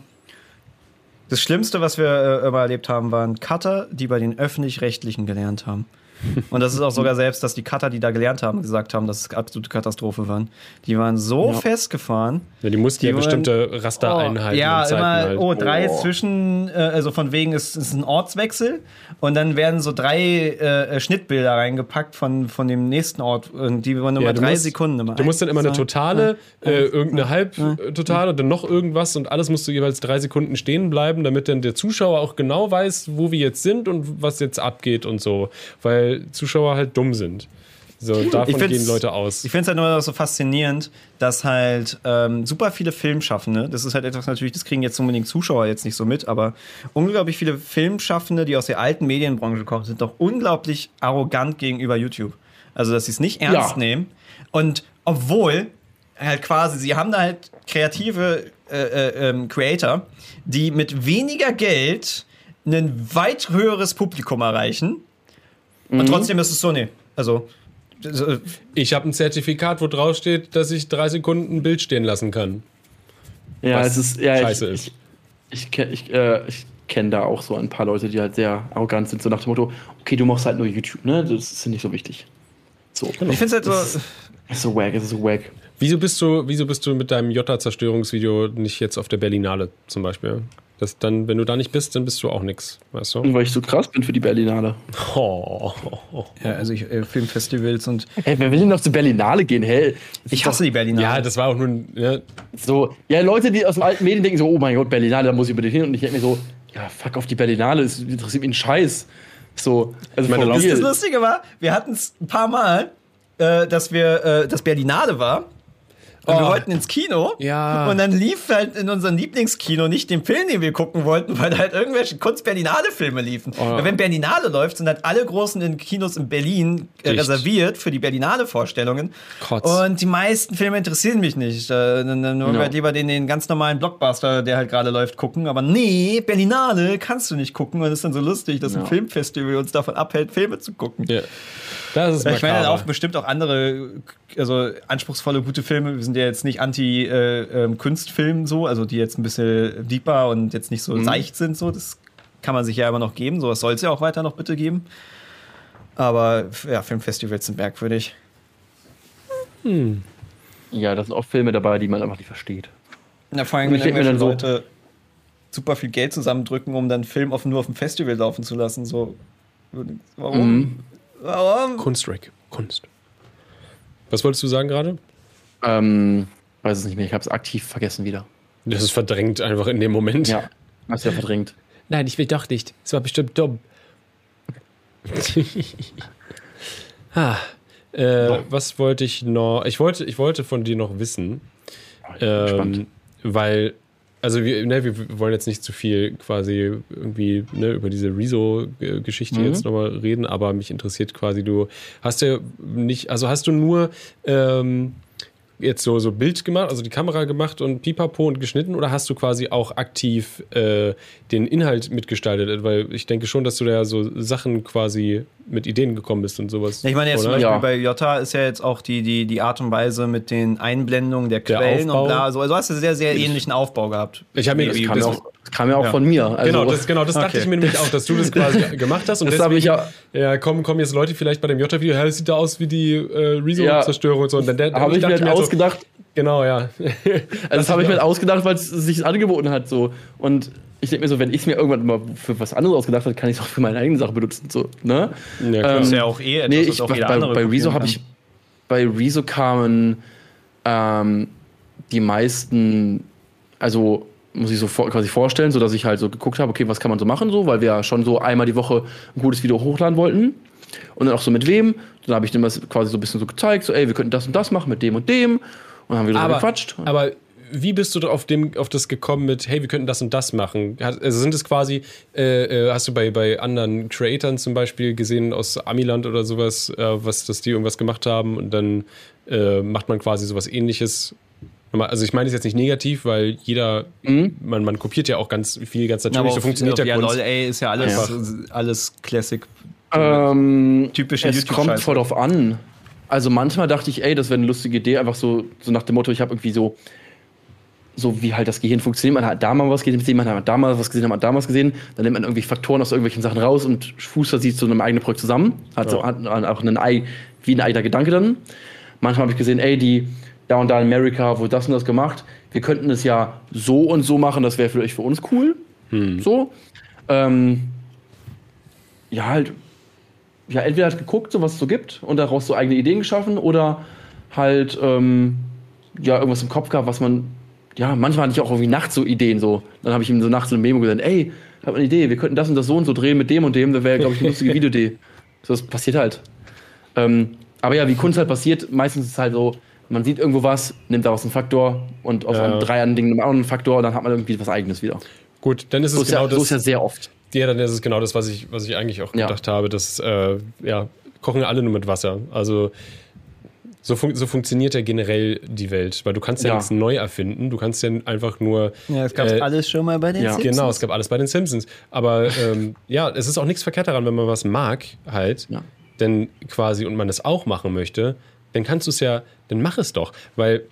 Das Schlimmste, was wir äh, immer erlebt haben, waren Cutter, die bei den Öffentlich-Rechtlichen gelernt haben. Und das ist auch sogar selbst, dass die Cutter, die da gelernt haben, gesagt haben, dass es absolute Katastrophe waren. Die waren so Ja. festgefahren. ja die mussten ja Die wollen- bestimmte Raster Oh, einhalten. ja, immer, halt. oh, drei Oh. zwischen, äh, also von wegen ist es ein Ortswechsel und dann werden so drei äh, Schnittbilder reingepackt von, von dem nächsten Ort und die waren immer Ja, drei musst- Sekunden. Immer. Du musst dann immer eine totale, zwei, äh, irgendeine Halbtotale und dann noch irgendwas und alles musst du jeweils drei Sekunden stehen bleiben, damit dann der Zuschauer auch genau weiß, wo wir jetzt sind und was jetzt abgeht und so. Weil Zuschauer halt dumm sind. So, davon gehen Leute aus. Ich finde es halt nur so faszinierend, dass halt ähm, super viele Filmschaffende, das ist halt etwas natürlich, das kriegen jetzt unbedingt Zuschauer jetzt nicht so mit, aber unglaublich viele Filmschaffende, die aus der alten Medienbranche kommen, sind doch unglaublich arrogant gegenüber YouTube. Also, dass sie es nicht ernst Ja. nehmen. Und obwohl halt quasi, sie haben da halt kreative äh, äh, ähm, Creator, die mit weniger Geld ein weit höheres Publikum erreichen. Und trotzdem ist es so, nee. Also, so, Ich habe ein Zertifikat, wo drauf steht, dass ich drei Sekunden ein Bild stehen lassen kann. Ja, Was es ist, ja, scheiße ich, ist. Ich, ich, kenn- ich, äh, ich kenne da auch so ein paar Leute, die halt sehr arrogant sind, so nach dem Motto, okay, du machst halt nur YouTube, ne? Das ist nicht so wichtig. So. ich finde es halt so. Das ist so wack, es ist so wack. Wieso bist du, wieso bist du mit deinem Jota-Zerstörungsvideo nicht jetzt auf der Berlinale zum Beispiel? Das dann, wenn du da nicht bist, dann bist du auch nix, weißt du? Weil ich so krass bin für die Berlinale. Oh. Ja, also ich, äh, Filmfestivals und. Ey, wer will denn noch zur Berlinale gehen? Das Ich hasse die Berliner. Ja, das war auch nur ein, ja, so. Ja, Leute, die aus dem alten Medien denken so, oh mein Gott, Berlinale, da muss ich unbedingt hin. Und ich denke mir so, ja, fuck auf die Berlinale, es interessiert mich ein Scheiß. So, also meine, das. Lustige war, wir hatten es ein paar Mal, äh, dass wir äh, das Berlinale war. Und wir Oh. wollten ins Kino. Ja. Und dann lief halt in unserem Lieblingskino nicht den Film, den wir gucken wollten, weil halt irgendwelche Kunst-Berlinale-Filme liefen. Oh. Weil wenn Berlinale läuft, sind halt alle großen in Kinos in Berlin äh, reserviert für die Berlinale-Vorstellungen. Und die meisten Filme interessieren mich nicht. Äh, Dann, wollen wir Ja. halt lieber den, den ganz normalen Blockbuster, der halt gerade läuft, gucken. Aber nee, Berlinale kannst du nicht gucken. Und es ist dann so lustig, dass ein Ja. Filmfestival uns davon abhält, Filme zu gucken. ja. Das ist ich meine auch bestimmt auch andere, also anspruchsvolle, gute Filme. Wir sind ja jetzt nicht anti-Kunstfilm so, also die jetzt ein bisschen deeper und jetzt nicht so seicht sind. So, das kann man sich ja immer noch geben. Sowas soll es ja auch weiter noch bitte geben. Aber ja, Filmfestivals sind merkwürdig. Ja, da sind auch Filme dabei, die man einfach nicht versteht. Ja, vor allem, wenn irgendwelche dann so- Leute super viel Geld zusammendrücken, um dann Film auf, nur auf dem Festival laufen zu lassen. So, warum? Mhm. Warum? Kunst, Rick. Kunst. Was wolltest du sagen gerade? Ähm, weiß es nicht mehr, ich habe es aktiv vergessen wieder. Das ist verdrängt einfach in dem Moment. Ja, hast du ja verdrängt. Nein, ich will doch nicht. Es war bestimmt dumm. ah, äh, was wollte ich noch? Ich wollte, ich wollte von dir noch wissen, ähm, weil, also wir, ne, wir wollen jetzt nicht zu viel quasi irgendwie ne, über diese Rezo-Geschichte Mhm. jetzt nochmal reden, aber mich interessiert quasi, du hast ja nicht, also hast du nur ähm, jetzt so, so Bild gemacht, also die Kamera gemacht und Pipapo und geschnitten oder hast du quasi auch aktiv äh, den Inhalt mitgestaltet? Weil ich denke schon, dass du da so Sachen quasi mit Ideen gekommen bist und sowas. Ich meine, jetzt zum oder? Beispiel Ja. bei Jota ist ja jetzt auch die, die, die Art und Weise mit den Einblendungen der Der Quellen Aufbau. und bla. So, also hast du sehr, sehr ähnlichen Aufbau gehabt. Ich habe mir Das das kam ja auch Ja. von mir. Also, Genau, das, genau, das dachte Okay. ich mir nämlich auch, dass du das quasi gemacht hast. Und Das habe ich deswegen, ja- ja, kommen, kommen jetzt Leute vielleicht bei dem Jota-Video, ja, das sieht da aus wie die äh, Ja. Rezo-Zerstörung und so. Und dann, der, habe ich mir dachte halt so, ausgedacht, Genau, ja. also das habe ich mir halt ausgedacht, weil es sich angeboten hat so. Und ich denke mir so, wenn ich es mir irgendwann mal für was anderes ausgedacht habe, kann ich es auch für meine eigene Sache benutzen. So, ne? Ja, klar. Ähm, Das ist ja auch eh etwas, nee, was ich, auch bei, jeder bei, andere bei Rezo habe ich, bei Rezo kamen ähm, die meisten, also muss ich so vor, quasi vorstellen, so dass ich halt so geguckt habe, okay, was kann man so machen, so, weil wir ja schon so einmal die Woche ein gutes Video hochladen wollten. Und dann auch so mit wem. Dann habe ich dem das quasi so ein bisschen so gezeigt, so, ey, wir könnten das und das machen mit dem und dem. Und dann haben wir aber, gequatscht. aber wie bist du auf, dem, auf das gekommen mit, hey, wir könnten das und das machen? Also sind es quasi, äh, äh, hast du bei, bei anderen Creatoren zum Beispiel gesehen aus Amiland oder sowas, äh, was, dass die irgendwas gemacht haben und dann äh, macht man quasi sowas ähnliches? Also ich meine es jetzt nicht negativ, weil jeder, Mhm. man, man kopiert ja auch ganz viel, ganz Ja, natürlich, aber so funktioniert ja, ja Kunst. lol, ey, ist ja alles, Einfach. alles Classic. Ähm, Typische es kommt voll drauf an. Also manchmal dachte ich, ey, das wäre eine lustige Idee, einfach so, so nach dem Motto, ich habe irgendwie so, so wie halt das Gehirn funktioniert. Man hat da mal was gesehen, man hat da mal was gesehen, man hat da mal was gesehen. Dann nimmt man irgendwie Faktoren aus irgendwelchen Sachen raus und fußt das zu einem eigenen Projekt zusammen. Hat, so, Ja. hat auch einen, Ei- wie ein eigener Gedanke dann. Manchmal habe ich gesehen, ey, die da und da in Amerika wurde das und das gemacht. Wir könnten es ja so und so machen, das wäre vielleicht für uns cool. So. Ähm, ja, halt ja, entweder hat geguckt, so was es so gibt und daraus so eigene Ideen geschaffen oder halt ähm, ja irgendwas im Kopf gehabt, was man ja manchmal hatte ich auch irgendwie nachts so Ideen so. Dann habe ich ihm so nachts so eine Memo gesagt, ey, ich habe eine Idee, wir könnten das und das so und so drehen mit dem und dem, das wäre glaube ich eine lustige Videoidee. So das passiert halt. Ähm, Aber ja, wie Kunst halt passiert, meistens ist es halt so, man sieht irgendwo was, nimmt daraus einen Faktor und aus Ja. einem drei anderen Ding nimmt man auch einen Faktor und dann hat man irgendwie was Eigenes wieder. Gut, dann ist es So ist, genau ja, so das. ist ja sehr oft. Ja, dann ist es genau das, was ich, was ich eigentlich auch Ja. gedacht habe. Das, äh, ja, kochen alle nur mit Wasser. Also so, fun so funktioniert ja generell die Welt, weil du kannst ja, Ja. nichts neu erfinden. Du kannst ja einfach nur. Ja, es gab äh, alles schon mal bei den ja. Simpsons. Genau, es gab alles bei den Simpsons. Aber ähm, ja, es ist auch nichts verkehrt daran, wenn man was mag, halt, Ja. denn quasi und man das auch machen möchte, dann kannst du es ja, dann mach es doch, weil,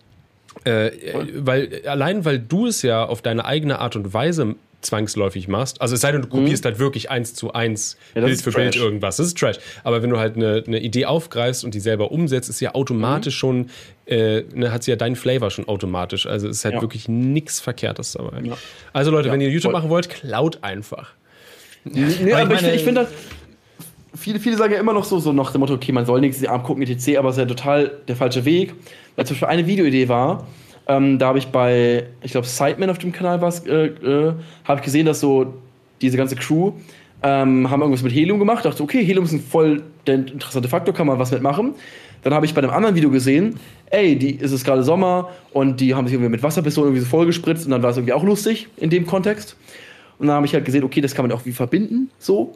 äh, weil allein weil du es ja auf deine eigene Art und Weise zwangsläufig machst, also es sei denn, du kopierst halt wirklich eins zu eins Mhm. Ja, Bild für Bild irgendwas, das ist Trash. Aber wenn du halt eine, eine Idee aufgreifst und die selber umsetzt, ist ja automatisch schon, äh, ne, hat sie ja deinen Flavor schon automatisch. Also es ist halt Ja. wirklich nichts Verkehrtes dabei. Ja. Also Leute, wenn ihr YouTube voll. machen wollt, klaut einfach. Nee, Aber aber ich ich finde das. Viele, viele sagen ja immer noch so, so nach dem Motto, okay, man soll nichts angucken, etc., aber es ist ja total der falsche Weg. Weil zum Beispiel eine Videoidee war, ähm, da habe ich bei, ich glaube, Sideman auf dem Kanal was, äh, äh, habe ich gesehen, dass so diese ganze Crew ähm, haben irgendwas mit Helium gemacht. Dachte, okay, Helium ist ein voll der interessante Faktor, kann man was mitmachen. Dann habe ich bei einem anderen Video gesehen, ey, die ist es gerade Sommer und die haben sich irgendwie mit Wasserpistolen irgendwie so vollgespritzt und dann war es irgendwie auch lustig in dem Kontext. Und dann habe ich halt gesehen, okay, das kann man auch wie verbinden, so.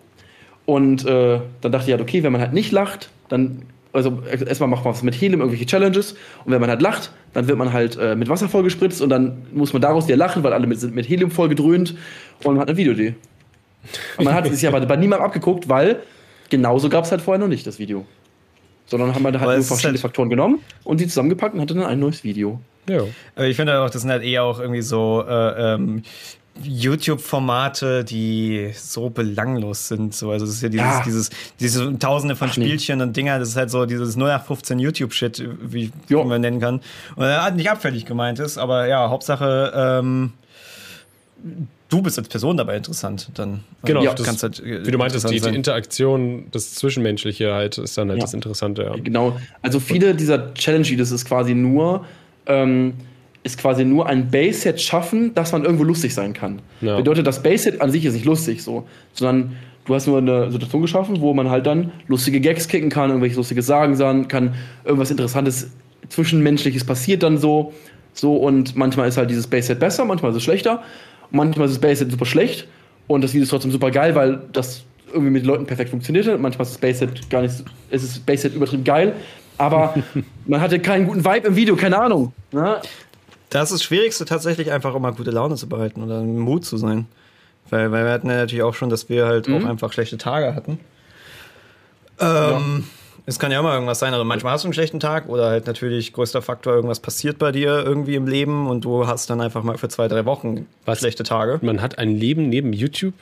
Und äh, dann dachte ich halt, okay, wenn man halt nicht lacht, dann, also erstmal macht man was mit Helium, irgendwelche Challenges. Und wenn man halt lacht, dann wird man halt äh, mit Wasser vollgespritzt und dann muss man daraus wieder lachen, weil alle mit, sind mit Helium voll gedröhnt und man hat eine Videoidee. Und man hat es ja bei, bei niemandem abgeguckt, weil genauso gab es halt vorher noch nicht das Video. Sondern haben wir halt Aber nur verschiedene halt- Faktoren genommen und die zusammengepackt und hatte dann ein neues Video. Ja. Aber ich finde auch, das sind halt eher auch irgendwie so äh, ähm, YouTube-Formate, die so belanglos sind. So, also es ist ja dieses, Ja. dieses, diese Tausende von Ach nee. Spielchen und Dinger, das ist halt so dieses 0815 YouTube-Shit, wie, Jo. man nennen kann. Und er hat nicht abfällig gemeint ist, aber ja, Hauptsache, ähm, du bist als Person dabei interessant. Dann Genau, ja, das, kannst halt, äh, wie du meintest, die, die. Interaktion, das Zwischenmenschliche halt, ist dann halt Ja. das Interessante. Ja. Genau. Also viele dieser Challenge-Videos ist quasi nur, ähm, ist quasi nur ein Base-Set schaffen, dass man irgendwo lustig sein kann. Ja. Bedeutet, das Base-Set an sich ist nicht lustig so, sondern du hast nur eine Situation geschaffen, wo man halt dann lustige Gags kicken kann, irgendwelche lustige Sagen sagen kann, irgendwas Interessantes, Zwischenmenschliches passiert dann so. So, und manchmal ist halt dieses Base-Set besser, manchmal ist es schlechter, manchmal ist das Base-Set super schlecht und das Video ist trotzdem super geil, weil das irgendwie mit Leuten perfekt funktioniert hat. Manchmal ist das Base-Set gar nicht, es ist Base-Set übertrieben geil, aber man hatte keinen guten Vibe im Video, keine Ahnung. Ne? Das ist das Schwierigste tatsächlich einfach immer gute Laune zu behalten oder Mut zu sein. Weil, weil wir hatten ja natürlich auch schon, dass wir halt Mhm. auch einfach schlechte Tage hatten. Ähm, Es kann ja immer irgendwas sein. Also manchmal hast du einen schlechten Tag oder halt natürlich größter Faktor, irgendwas passiert bei dir irgendwie im Leben und du hast dann einfach mal für zwei, drei Wochen Was? schlechte Tage. Man hat ein Leben neben YouTube.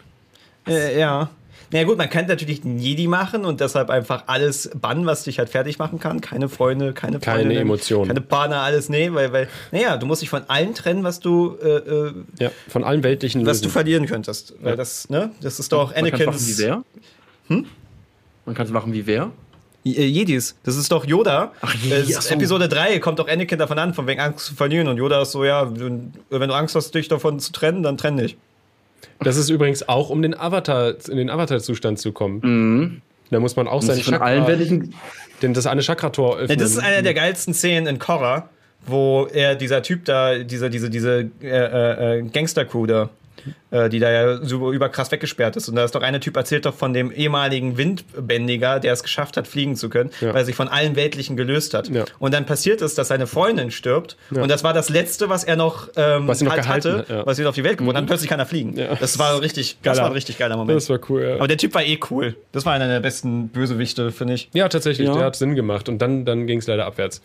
Äh, ja. Na ja, gut, man könnte natürlich einen Jedi machen und deshalb einfach alles bannen, was dich halt fertig machen kann. Keine Freunde, keine Keine Freundinnen, Emotionen. Keine Partner, alles, nee, weil, weil, naja, du musst dich von allen trennen, was du, äh, äh, Ja, von allen weltlichen was du Lösungen. verlieren könntest. Weil Ja. das, ne, das ist doch Man kann es machen Anakins wie wer? Hm? Man kann es machen wie wer? äh, Jedis. Das ist doch Yoda. Ach, je- ist ach so. Episode 3 kommt doch Anakin davon an, von wegen Angst zu verlieren. Und Yoda ist so, ja, wenn wenn du Angst hast, dich davon zu trennen, dann trenn dich. Das ist übrigens auch, um den Avatar, in den Avatar-Zustand zu kommen. Mhm. Da muss man auch Muss sein ich von allen denn das eine Chakrator öffnen. Ja, das ist eine der geilsten Szenen in Korra, wo er dieser Typ da, dieser, diese, diese äh, äh, äh, Gangster-Crew da, äh, die da ja so überkrass weggesperrt ist. Und da ist doch einer Typ erzählt doch von dem ehemaligen Windbändiger, der es geschafft hat, fliegen zu können, Ja. weil er sich von allen Weltlichen gelöst hat. Ja. Und dann passiert es, dass seine Freundin stirbt. Ja. Und das war das Letzte, was er noch, ähm, Was noch halt gehalten hatte, hat, ja. was ihn auf die Welt gebracht hat. Dann plötzlich kann er fliegen. Ja. Das war richtig, das Geiler. war ein richtig geiler Moment. Das war cool, ja. Aber der Typ war eh cool. Das war einer der besten Bösewichte, finde ich. Ja, tatsächlich, Ja. der hat Sinn gemacht. Und dann, dann ging es leider abwärts.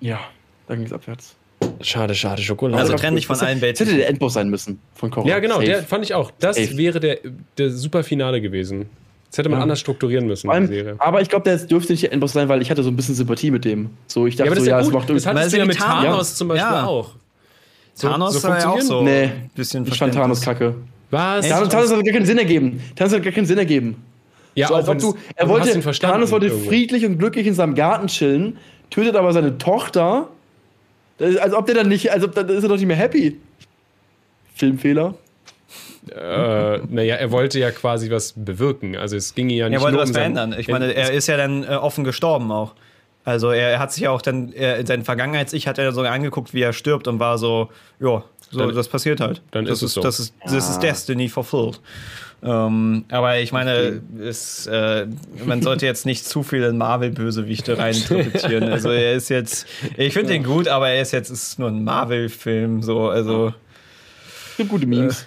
Ja, da ging es abwärts. Schade, schade, Schokolade. Also trenn dich von das- allen Das hätte Welten. der Endboss sein müssen von Korra. ja, genau, Safe. der fand ich auch. Das Safe. wäre der, der super Finale gewesen. Das hätte man Ja. anders strukturieren müssen, allem, aber ich glaube, der dürfte nicht der Endboss sein, weil ich hatte so ein bisschen Sympathie mit dem. So, ich dachte Ja, aber das so, ist ja ja, es gut. macht Das irgendwie. hattest Weil du ja es mit Thanos- zum Beispiel Ja. auch. Thanos so war ja auch so Nee. ein bisschen Ich fand Thanos kacke. Was? Thanos, Thanos hat gar keinen Sinn ergeben. Thanos hat gar keinen Sinn ergeben. Ja, so, als ob wenn du, es- er wollte, hast ihn verstanden Thanos wollte irgendwo. friedlich und glücklich in seinem Garten chillen, tötet aber seine Tochter. Das ist, als ob der dann nicht, als ob dann ist er doch nicht mehr happy. Filmfehler. Äh, Naja, er wollte ja quasi was bewirken. Also es ging ja nicht Er wollte nur was um verändern. Ich meine, er ist ja dann äh, offen gestorben auch. Also er, er hat sich ja auch dann, er, in seinen Vergangenheits-Ich hat er sogar angeguckt, wie er stirbt und war so, ja, so, Dann- das passiert halt. dann das ist es so. Das ist, das ist Destiny fulfilled. Ähm, aber ich meine, es, äh, man sollte jetzt nicht zu viele Marvel-Bösewichte reininterpretieren. Also er ist jetzt, ich finde ihn gut, aber er ist jetzt ist nur ein Marvel-Film, so, also, Es gibt gute Memes.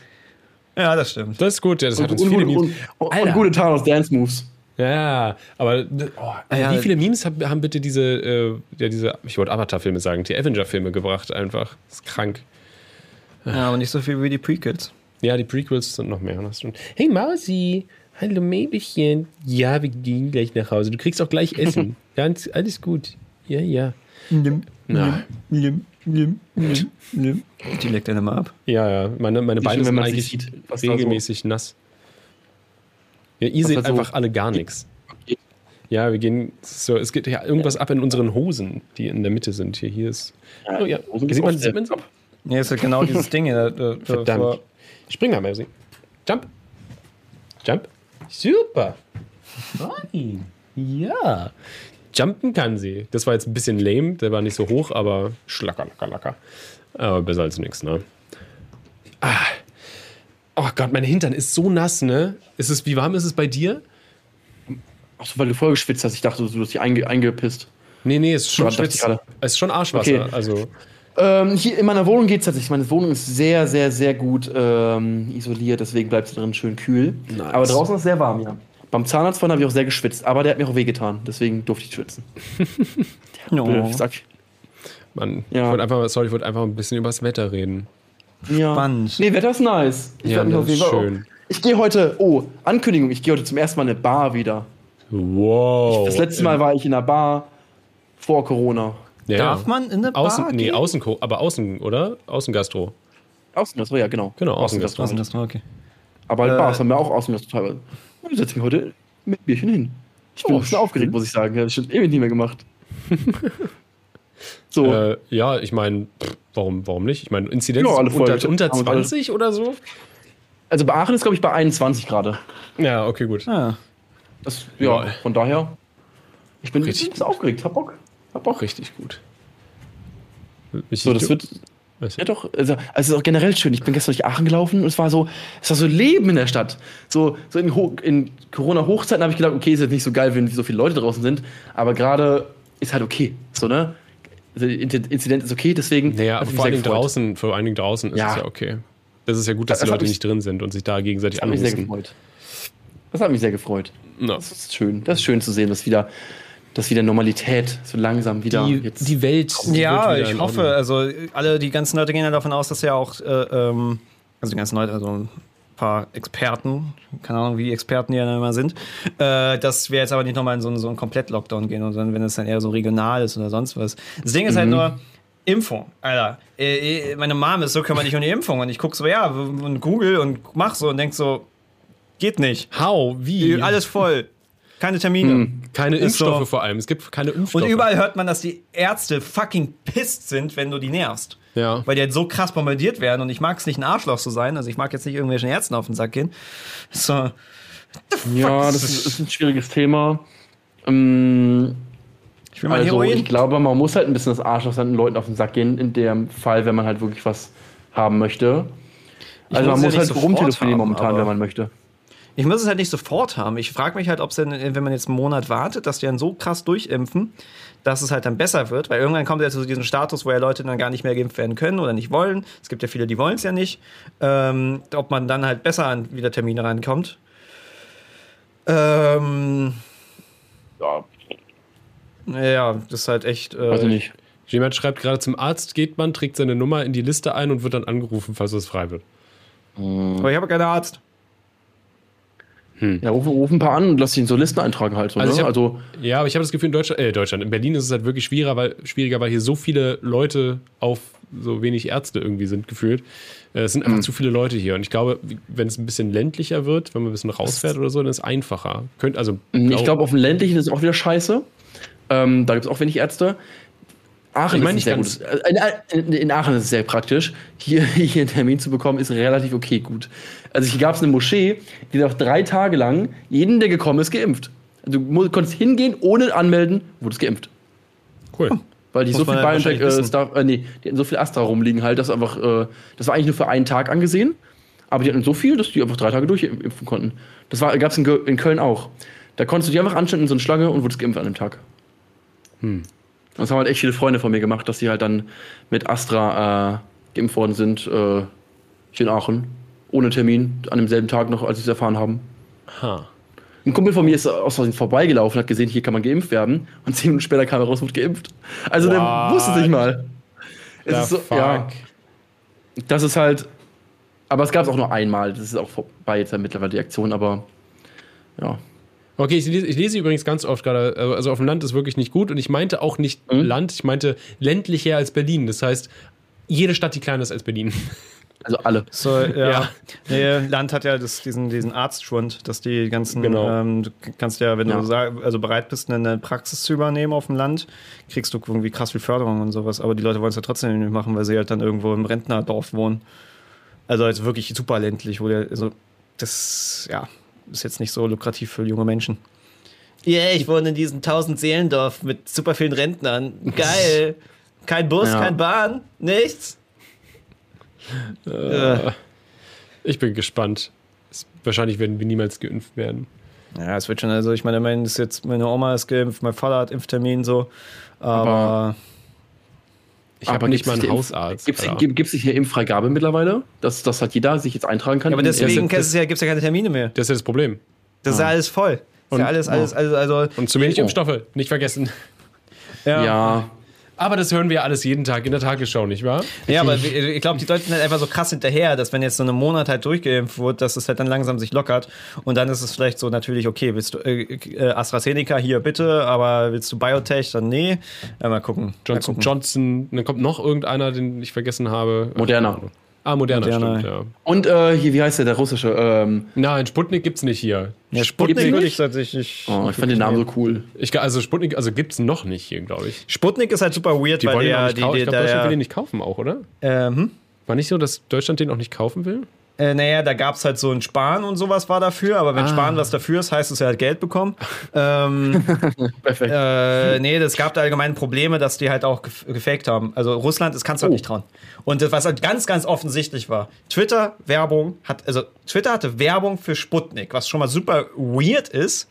ja, das stimmt. Das ist gut, ja, das hat und, uns und, viele und, Memes. und, und, gute Thanos Dance Moves. Ja, aber oh, Ja. wie viele Memes hab, haben bitte diese, äh, ja, diese, ich wollte Avatar-Filme sagen, die Avenger-Filme gebracht einfach. Das ist krank. Ja, aber nicht so viel wie die Prequels. Ja, die Prequels sind noch mehr. Hey Mausi, hallo Mädchen. Ja, wir gehen gleich nach Hause. Du kriegst auch gleich Essen. Ganz, alles gut. Ja, ja. Na. Die leckt dann immer ab. Ja, ja. Meine, meine Beine sind eigentlich sieht, was da so- regelmäßig nass. Ja, ihr Was seht so- einfach alle gar nichts. Ja, wir gehen so, es geht ja irgendwas ab in unseren Hosen, die in der Mitte sind. Hier, hier ist. Ja, oh ja, sieht man, man oft, Ja, ist ja genau dieses Ding. Da, da, Verdammt. vor- Spring mal, Mausi. Jump. Jump. Super. Nein. Ja. Jumpen kann sie. Das war jetzt ein bisschen lame. Der war nicht so hoch, aber schlacker, lacker, lacker. Aber besser als nichts, ne? Ah. Oh Gott, mein Hintern ist so nass, ne? Ist es, wie warm ist es bei dir? Ach so, weil du voll geschwitzt hast. Ich dachte, du hast dich einge eingepisst. Nee, nee, es ist schon, Schwitz, gerade. es ist schon Arschwasser. Okay. Also, Ähm, hier in meiner Wohnung geht es tatsächlich. Meine Wohnung ist sehr, sehr, sehr gut ähm, isoliert, deswegen bleibt sie drin schön kühl. Nice. Aber draußen ist es sehr warm, ja. Beim Zahnarzt vorhin habe ich auch sehr geschwitzt, aber der hat mir auch wehgetan, deswegen durfte ich schwitzen. No. Sack. Mann, Ja. ich wollte einfach, sorry, ich wollte einfach ein bisschen übers Wetter reden. Ja. Spannend. Nee, Wetter ist nice. Ich Ja, das auf jeden ist Fall- schön. Ich gehe heute, oh, Ankündigung, ich gehe heute zum ersten Mal in eine Bar wieder. Wow. Das letzte Mal war ich in einer Bar vor Corona. Ja, Darf ja. man in eine Außen, Bar nee, gehen? außen, aber außen, oder? Außengastro. Außengastro, ja, genau. Genau, Außengastro. Außengastro. okay. Aber Äh, Bars haben wir auch Außengastro teilweise. Ich setze mich heute mit Bierchen hin. Ich bin Oh, ein bisschen aufgeregt, muss ich sagen. Habe ich schon ewig nicht mehr gemacht. so, Äh, ja, ich meine, warum, warum nicht? Ich meine, Inzidenz Ja, alle voll. unter, unter Haben wir alle- 20 oder so? also bei Aachen ist, glaube ich, bei 21 gerade. Ja, okay, gut. Ah. Das, ja, Ja. von daher. Ich bin Richtig. ein bisschen aufgeregt. Hab Bock. Hab Bock. Richtig gut. Ich, So, das wird. Ja, doch. Also, also es ist auch generell schön. Ich bin gestern durch Aachen gelaufen und es war so, es war so Leben in der Stadt. So, so in, Ho in Corona-Hochzeiten habe ich gedacht, okay, ist jetzt nicht so geil, wenn so viele Leute draußen sind, aber gerade ist halt okay. So, ne? Also, die Inzid- Inzidenz ist okay, deswegen. Naja, aber vor allen Dingen draußen, vor allen Dingen draußen ist Ja. es ja okay. Das ist ja gut, dass Das die Leute mich- nicht drin sind und sich da gegenseitig Das hat mich sehr anrufen. gefreut. Das hat mich sehr gefreut. Ja. Das ist schön. Das ist schön zu sehen, dass wieder, dass wieder Normalität so langsam wieder Die, jetzt. die Welt. Ja, ich hoffe, Ordnung. also alle, die ganzen Leute gehen ja davon aus, dass ja auch, äh, ähm, also die ganzen Leute, also ein paar Experten, keine Ahnung, wie die Experten die ja immer sind, äh, dass wir jetzt aber nicht nochmal in so, einen- so einen Komplett-Lockdown gehen, sondern wenn es dann eher so regional ist oder sonst was. Das Ding ist halt nur, Impfung, Alter. Äh, äh, meine Mom ist so kümmert dich um die Impfung und ich guck so, ja, und Google und mach so und denk so, geht nicht. How? Wie? Alles voll. Keine Termine. keine Ist so. Impfstoffe vor allem. Es gibt keine Impfstoffe. Und überall hört man, dass die Ärzte fucking pisst sind, wenn du die nervst. Ja. Weil die halt so krass bombardiert werden und ich mag es nicht, ein Arschloch zu sein. Also ich mag jetzt nicht irgendwelchen Ärzten auf den Sack gehen. So. ja, das ist, ist ein schwieriges Thema. Ähm, Ich will mal Also Heroin. ich glaube, man muss halt ein bisschen das Arschloch seinen Leuten auf den Sack gehen, in dem Fall, wenn man halt wirklich was haben möchte. Also muss man ja muss nicht halt rumtelefonieren momentan, wenn man möchte. Ich muss es halt nicht sofort haben. Ich frage mich halt, ob es denn, wenn man jetzt einen Monat wartet, dass die dann so krass durchimpfen, dass es halt dann besser wird. Weil irgendwann kommt ja zu diesem Status, wo ja Leute dann gar nicht mehr geimpft werden können oder nicht wollen. Es gibt ja viele, die wollen es ja nicht. Ähm, ob man dann halt besser an wieder Termine rankommt. Ähm, Ja, ja, das ist halt echt. Äh, weiß ich nicht. Jemand schreibt gerade zum Arzt, geht man, trägt seine Nummer in die Liste ein und wird dann angerufen, falls es frei wird. Aber ich habe keinen Arzt. Ja, ruf, ruf ein paar an und lass dich in so Listen eintragen halt. So, Also ne? ich hab- also Ja, aber ich habe das Gefühl, in Deutschland, äh, Deutschland, in Berlin ist es halt wirklich schwieriger, weil, schwieriger, weil hier so viele Leute auf so wenig Ärzte irgendwie sind, gefühlt. Äh, Es sind einfach zu viele Leute hier. Und ich glaube, wenn es ein bisschen ländlicher wird, wenn man ein bisschen rausfährt oder so, dann ist es einfacher. Könnt, also, ich glaube, auf dem ländlichen ist es auch wieder scheiße. Ähm, da gibt es auch wenig Ärzte. Aachen Ich meine ist ein nicht sehr gutes. äh, In, in, in Aachen ist es sehr praktisch. Hier, hier einen Termin zu bekommen, ist relativ okay gut. Also hier gab es eine Moschee, die noch drei Tage lang jeden, der gekommen ist, geimpft. Also Du konntest hingehen, ohne anmelden, wurdest geimpft. Cool. Weil die Muss so viel BioNTech, äh. Star, äh, nee, die hatten so viel Astra rumliegen halt, dass einfach, äh, das war eigentlich nur für einen Tag angesehen. Aber die hatten so viel, dass die einfach drei Tage durchimpfen konnten. Das war, gab es in, in Köln auch. Da konntest du dich einfach anstellen in so eine Schlange und wurdest geimpft an dem Tag. Hm. Das haben halt echt viele Freunde von mir gemacht, dass sie halt dann mit Astra äh, geimpft worden sind, äh, hier in Aachen. Ohne Termin, an demselben Tag noch, als sie es erfahren haben. Ha. Ein Kumpel von mir ist aus Versehen vorbeigelaufen, hat gesehen, hier kann man geimpft werden. Und zehn Minuten später kam er raus und wurde geimpft. Also der What? wusste es nicht mal. Es The ist so, fuck? ja, das ist halt. Aber es gab es auch nur einmal. Das ist auch vorbei jetzt mittlerweile die Aktion, aber ja. Okay, ich lese, ich lese übrigens ganz oft gerade, äh, also auf dem Land ist wirklich nicht gut und ich meinte auch nicht Mhm. Land, ich meinte ländlicher als Berlin. Das heißt, jede Stadt, die kleiner ist als Berlin. Also alle. So, ja. Ja. Nee, Land hat ja das, diesen, diesen Arztschwund, dass die ganzen, Genau. ähm, du kannst ja, wenn Ja. du sag, also bereit bist, eine Praxis zu übernehmen auf dem Land, kriegst du irgendwie krass viel Förderung und sowas. Aber die Leute wollen es ja trotzdem nicht machen, weil sie halt dann irgendwo im Rentnerdorf wohnen. Also halt wirklich super ländlich, wo der, also das, ja, ist jetzt nicht so lukrativ für junge Menschen. Ja, yeah, ich wohne in diesem 1000 Seelendorf mit super vielen Rentnern. Geil. Kein Bus, Ja. kein Bahn, nichts. Äh. Ich bin gespannt. Es, wahrscheinlich werden wir niemals geimpft werden. Ja, es wird schon, also ich meine, mein, ist jetzt, meine Oma ist geimpft, mein Vater hat Impftermin so. Aber, Aber- Ich habe nicht gibt's mal einen Hausarzt. Gibt's, Alter. gibt es hier Impffreigabe mittlerweile? Dass, dass halt jeder sich jetzt eintragen kann? aber in- deswegen gibt es ja, gibt's ja keine Termine mehr. Das ist ja das Problem. Das ist ja alles voll. Das ist Und- ja alles, alles, alles, also. Und zu wenig Oh. Impfstoffe, nicht vergessen. Ja, ja. Ja. Aber das hören wir alles jeden Tag in der Tagesschau, nicht wahr? aber ich glaube, die Leute sind halt einfach so krass hinterher, dass wenn jetzt so einen Monat halt durchgeimpft wird, dass es halt dann langsam sich lockert. Und dann ist es vielleicht so natürlich, okay, willst du äh, äh, AstraZeneca hier bitte, aber willst du Biotech, dann nee. Ja, mal gucken. Johnson mal gucken. Johnson, dann kommt noch irgendeiner, den ich vergessen habe. Moderna. Ah, Moderna, Moderna. stimmt, ja. Und äh, hier, wie heißt der, der russische? Ähm, Nein, Sputnik gibt's nicht hier. Ja, Sputnik nicht? würde ich tatsächlich. oh, ich fand den Namen so cool. Ich, also Sputnik, also gibt's noch nicht hier, glaube ich. Sputnik ist halt super weird, Die weil wollen der, nicht die, kaufen. die, Ich glaube, Deutschland will den nicht kaufen auch, oder? ähm, War nicht so, dass Deutschland den auch nicht kaufen will? Äh, naja, da gab es halt so ein Sparen und sowas war dafür, aber wenn Ah. Sparen was dafür ist, heißt es ja halt Geld bekommen. ähm, Perfekt. äh, nee, es gab da allgemein Probleme, dass die halt auch gef gefaked haben. Also Russland, das kannst du halt Oh. nicht trauen. Und das, was halt ganz, ganz offensichtlich war, Twitter Werbung hat, also Twitter hatte Werbung für Sputnik, was schon mal super weird ist.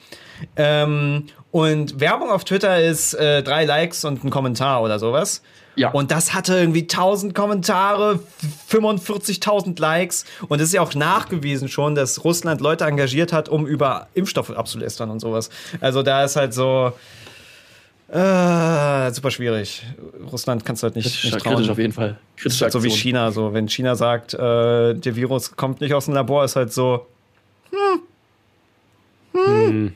Ähm, und Werbung auf Twitter ist äh, drei Likes und ein Kommentar oder sowas. Ja. Und das hatte irgendwie 1000 Kommentare, 45.000 Likes. Und es ist ja auch nachgewiesen schon, dass Russland Leute engagiert hat, um über Impfstoffe abzulästern und sowas. Also da ist halt so. Äh, super schwierig. Russland kannst du halt nicht, Kritisch, nicht trauen. kritisch auf jeden Fall. Kritische halt so wie. China. So, wenn China sagt, äh, der Virus kommt nicht aus dem Labor, ist halt so. Hm.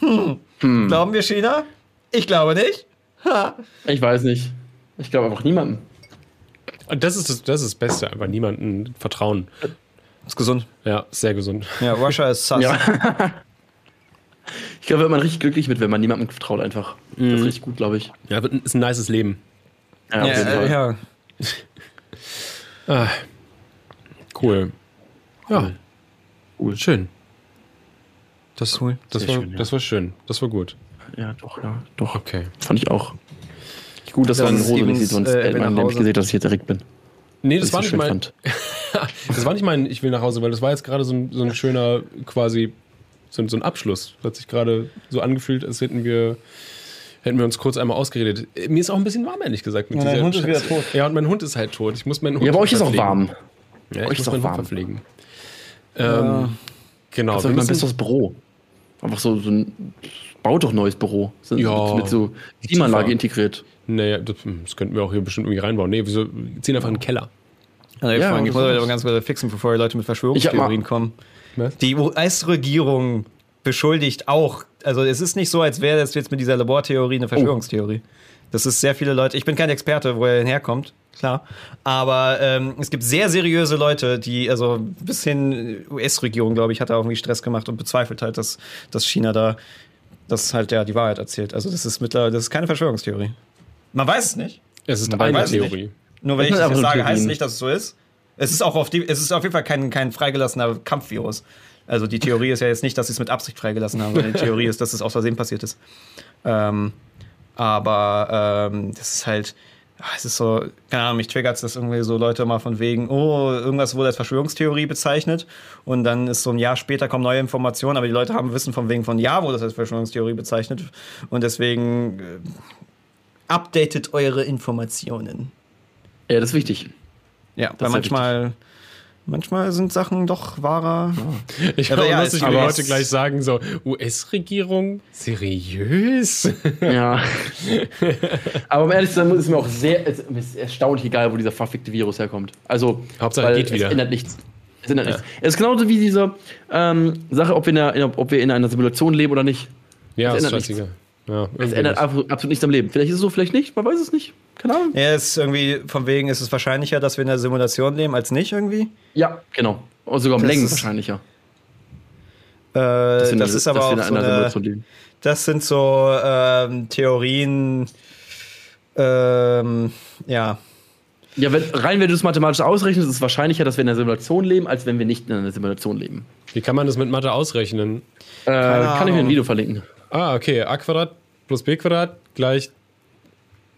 Hm. Hm. Glauben wir China? Ich glaube nicht. Ha. Ich weiß nicht. Ich glaube einfach niemandem. Und das ist das, das, ist das Beste, einfach niemandem vertrauen. Ist gesund. Ja, sehr gesund. Ja, Russia ist sus. Ja. ich glaube, wird man richtig glücklich mit, wenn man niemandem vertraut einfach. Das ist richtig gut, glaube ich. Ja, wird ist ein nices Leben. Ja, auf Ja, jeden Fall. äh, ja. Ah, cool. Ja, Cool. schön. Das, Cool. das, Sehr war, schön, ja. das war schön. Das war gut. Ja, doch, ja, doch. Okay. Fand ich auch. Gut, dass Das ist Hose nicht Stevens, sieht, sonst äh, hätte man nämlich gesehen, dass ich jetzt direkt bin. Nee, das war ich nicht mein. das war nicht mein, ich will nach Hause, weil das war jetzt gerade so ein, so ein schöner, quasi, so, ein- so ein Abschluss. Das hat sich gerade so angefühlt, als hätten wir, hätten wir uns kurz einmal ausgeredet. Äh, Mir ist auch ein bisschen warm, ehrlich gesagt. Mit Ja, dieser Hund ist wieder tot. Ja, und mein Hund ist halt tot. Ich muss meinen Hund Ja, bei euch ist auch warm. Ja, euch ist muss auch meinen Hund warm. verpflegen. Ähm, genau. Also wir mein besseres Büro. Einfach so, so ein. Baut doch neues Büro. So, Ja. Mit, mit so Klimaanlage integriert. Naja, das, hm, das könnten wir auch hier bestimmt irgendwie reinbauen. Nee, wir ziehen einfach in den Keller. Also, Ja, ich das muss aber ganz kurz fixen, bevor die Leute mit Verschwörungstheorien kommen. Was? Die US-Regierung beschuldigt auch, also es ist nicht so, als wäre das jetzt mit dieser Labortheorie eine Verschwörungstheorie. Das ist sehr viele Leute, ich bin kein Experte, wo er herkommt, klar, aber ähm, es gibt sehr seriöse Leute, die, also bis hin US-Regierung, glaube ich, hat da irgendwie Stress gemacht und bezweifelt halt, dass, dass China da das halt ja die Wahrheit erzählt. Also das ist mittlerweile, das ist keine Verschwörungstheorie. Man weiß es nicht. Es ist Man eine es Theorie. Nur Das ich das sage, heißt es nicht, dass es so ist. Es ist auch auf, die, es ist auf jeden Fall kein, kein freigelassener Kampfvirus. Also die Theorie ist ja jetzt nicht, dass sie es mit Absicht freigelassen haben, sondern die Theorie ist, dass es aus Versehen passiert ist. Ähm, aber ähm, das ist halt, ah, es ist so, keine Ahnung, mich triggert das irgendwie so Leute mal von wegen, oh, irgendwas wurde als Verschwörungstheorie bezeichnet und dann ist so ein Jahr später kommen neue Informationen, aber die Leute haben Wissen von wegen von, ja, wurde das als Verschwörungstheorie bezeichnet und deswegen äh, updatet eure Informationen. Ja, das ist wichtig. Ja, Das weil ist ja manchmal, manchmal sind Sachen doch wahrer. Ich Aber finde ja, ja, lustig, Leute es- gleich sagen so, US-Regierung? Seriös? Ja. Aber um ehrlich zu sein, ist mir auch sehr es ist erstaunlich egal, wo dieser verfickte Virus herkommt. Also, Hauptsache, weil geht wieder. Es ändert nichts. Es ändert nichts. Es ist genauso wie diese ähm, Sache, ob wir, in einer, ob wir in einer Simulation leben oder nicht. Ja, Es ist ändert scheißegal. Ja, Es ändert nicht. absolut, absolut nichts am Leben. Vielleicht ist es so, vielleicht nicht. Man weiß es nicht. Keine Ahnung. Ja, ist irgendwie, von wegen ist es wahrscheinlicher, dass wir in der Simulation leben, als nicht irgendwie. Ja, genau. Und sogar um Das Längen ist- wahrscheinlicher. Äh, das einer- ist aber auch in so einer eine, Simulation leben. das sind so ähm, Theorien, ähm, ja. Ja, wenn, rein wenn du es mathematisch ausrechnest, ist es wahrscheinlicher, dass wir in einer Simulation leben, als wenn wir nicht in einer Simulation leben. Wie kann man das mit Mathe ausrechnen? Äh, kann ich mir ein. Video verlinken. Ah, okay. A Quadrat plus B Quadrat gleich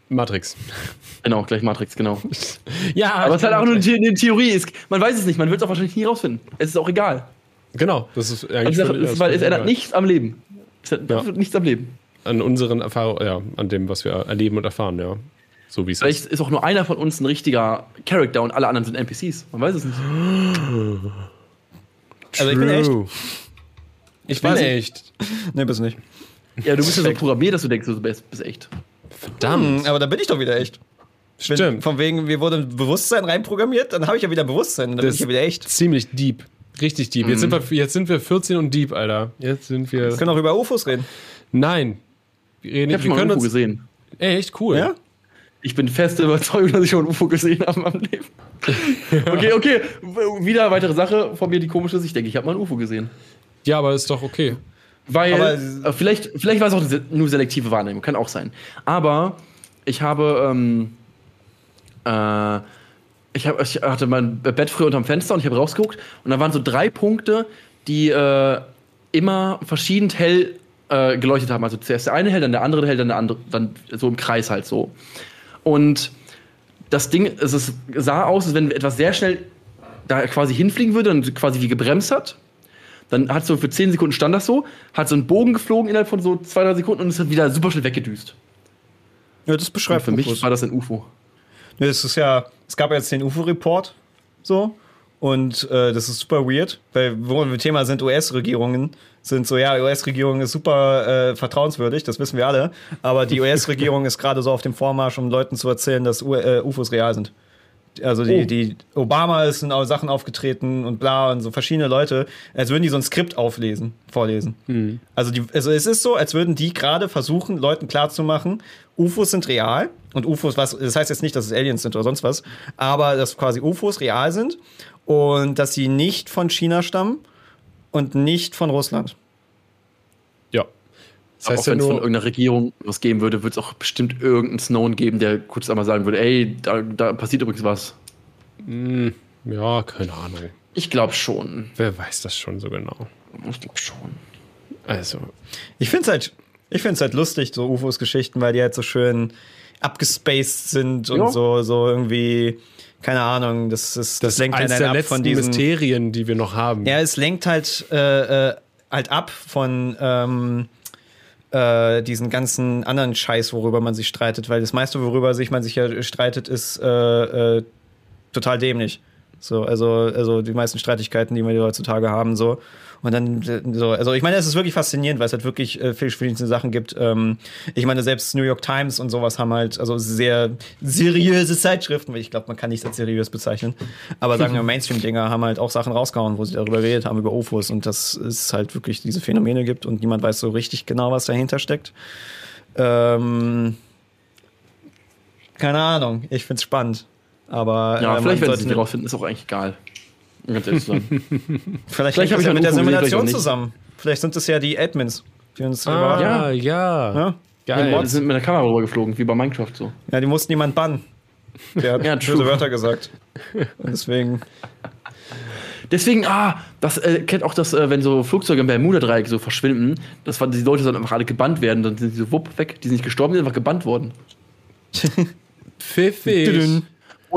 Matrix. Genau, gleich Matrix, genau. Ja, Aber es ist halt auch nur eine, The- eine Theorie. Es, man weiß es nicht, man wird es auch wahrscheinlich nie rausfinden. Es ist auch egal. Genau, das ist eigentlich Also, das weil es ändert nichts am Leben. Es ändert Ja. nichts am Leben. An unseren Erfahrungen, ja, an dem, was wir erleben und erfahren, ja. So wie es Vielleicht ist. ist auch nur einer von uns ein richtiger Character und alle anderen sind NPCs. Man weiß es nicht. Also ich bin echt. Ich bin weiß nicht. echt. Nee, bist nicht. Ja, du bist ja so programmiert, dass du denkst, du bist, bist echt. Verdammt. Hm, aber da bin ich doch wieder echt. Wenn- Stimmt. Von wegen, wir wurden Bewusstsein reinprogrammiert, dann habe ich ja wieder Bewusstsein dann bin ich ja wieder echt. ziemlich deep. Richtig deep. Jetzt, sind wir, jetzt sind wir 14 und deep, Alter. Jetzt sind wir. Wir können auch über UFOs reden. Nein. Wir, reden, Ich habe wir schon mal können ein UFO uns. gesehen. Echt cool. Ja? Ich bin fest überzeugt, dass ich schon ein UFO gesehen habe in meinem Leben. Okay, okay. Wieder eine weitere Sache von mir, die komisch ist. Ich denke, ich habe mal ein UFO gesehen. Ja, aber ist doch okay. Weil, Aber- äh, vielleicht, vielleicht war es auch nur selektive Wahrnehmung, kann auch sein. Aber ich habe, ähm, äh, ich, hab, ich hatte mein Bett früher unterm Fenster und ich habe rausgeguckt und da waren so drei Punkte, die äh, immer verschieden hell äh, geleuchtet haben. Also zuerst der eine hell, dann der andere hell, dann der andere, dann so im Kreis halt so. Und das Ding, es sah aus, als wenn etwas sehr schnell da quasi hinfliegen würde und quasi wie gebremst hat. Dann hat so für 10 Sekunden stand das so, hat so einen Bogen geflogen innerhalb von so zwei, drei Sekunden und ist dann wieder super schnell weggedüst. Ja, das Und beschreibt für mich UFOs. war das ein UFO. Ja, Es ist ja, es gab jetzt den UFO-Report, so. Und äh, das ist super weird, weil wo wir im Thema sind, US-Regierungen sind so, ja, US-Regierung ist super äh, vertrauenswürdig, das wissen wir alle. Aber die US-Regierung ist gerade so auf dem Vormarsch, um Leuten zu erzählen, dass U äh, UFOs real sind. Also die, Oh. die Obama ist in Sachen aufgetreten und bla und so verschiedene Leute, als würden die so ein Skript auflesen, vorlesen. Also, die, also es ist so, als würden die gerade versuchen, Leuten klarzumachen, UFOs sind real und UFOs, was, das heißt jetzt nicht, dass es Aliens sind oder sonst was, aber dass quasi UFOs real sind und dass sie nicht von China stammen und nicht von Russland. Das heißt auch wenn es von irgendeiner Regierung was geben würde, würde es auch bestimmt irgendeinen Snowden geben, der kurz einmal sagen würde, ey, da, da passiert übrigens was. ja, keine Ahnung. Ich glaube schon. Wer weiß das schon so genau? Ich glaube schon. Also, Ich finde es halt, ich find's halt lustig, so UFOs-Geschichten, weil die halt so schön abgespaced sind und Ja. so, so irgendwie, keine Ahnung, das, ist, das ist lenkt eines halt der ab letzten von diesen. Mysterien, die wir noch haben. Ja, es lenkt halt, äh, äh, halt ab von ähm, äh, diesen ganzen anderen Scheiß, worüber man sich streitet, weil das meiste, worüber sich man sich ja streitet, ist äh, äh, total dämlich. So, also, also die meisten Streitigkeiten, die wir heutzutage haben, so. Und dann so, also ich meine, es ist wirklich faszinierend, weil es halt wirklich äh, viele verschiedene Sachen gibt. Ähm, ich meine, selbst New York Times und sowas haben halt, also sehr seriöse Zeitschriften, weil ich glaube, man kann nichts als seriös bezeichnen. Aber sagen wir Mainstream-Dinger haben halt auch Sachen rausgehauen, wo sie darüber geredet haben, über UFOs und dass es halt wirklich diese Phänomene gibt und niemand weiß so richtig genau, was dahinter steckt. Ähm, keine Ahnung, ich find's spannend. Aber Ja, äh, vielleicht, wenn sie es rausfinden, ist auch eigentlich egal. Ganz ehrlich. Vielleicht, Vielleicht hängt hab das ich ja ein mit der Simulation zusammen. Vielleicht sind das ja die Admins, die uns Ah, ja. ja. Ja? Geil. Die sind mit der Kamera rüber geflogen, wie bei Minecraft so. Ja, die mussten jemand bannen. Der hat Ja, böse. Wörter gesagt. Und deswegen. Deswegen, ah, das äh, kennt auch das, äh, wenn so Flugzeuge im Bermuda-Dreieck so verschwinden, das war, die Leute sollen einfach alle gebannt werden, dann sind die so wupp weg. Die sind nicht gestorben, die sind einfach gebannt worden. Pfiffig.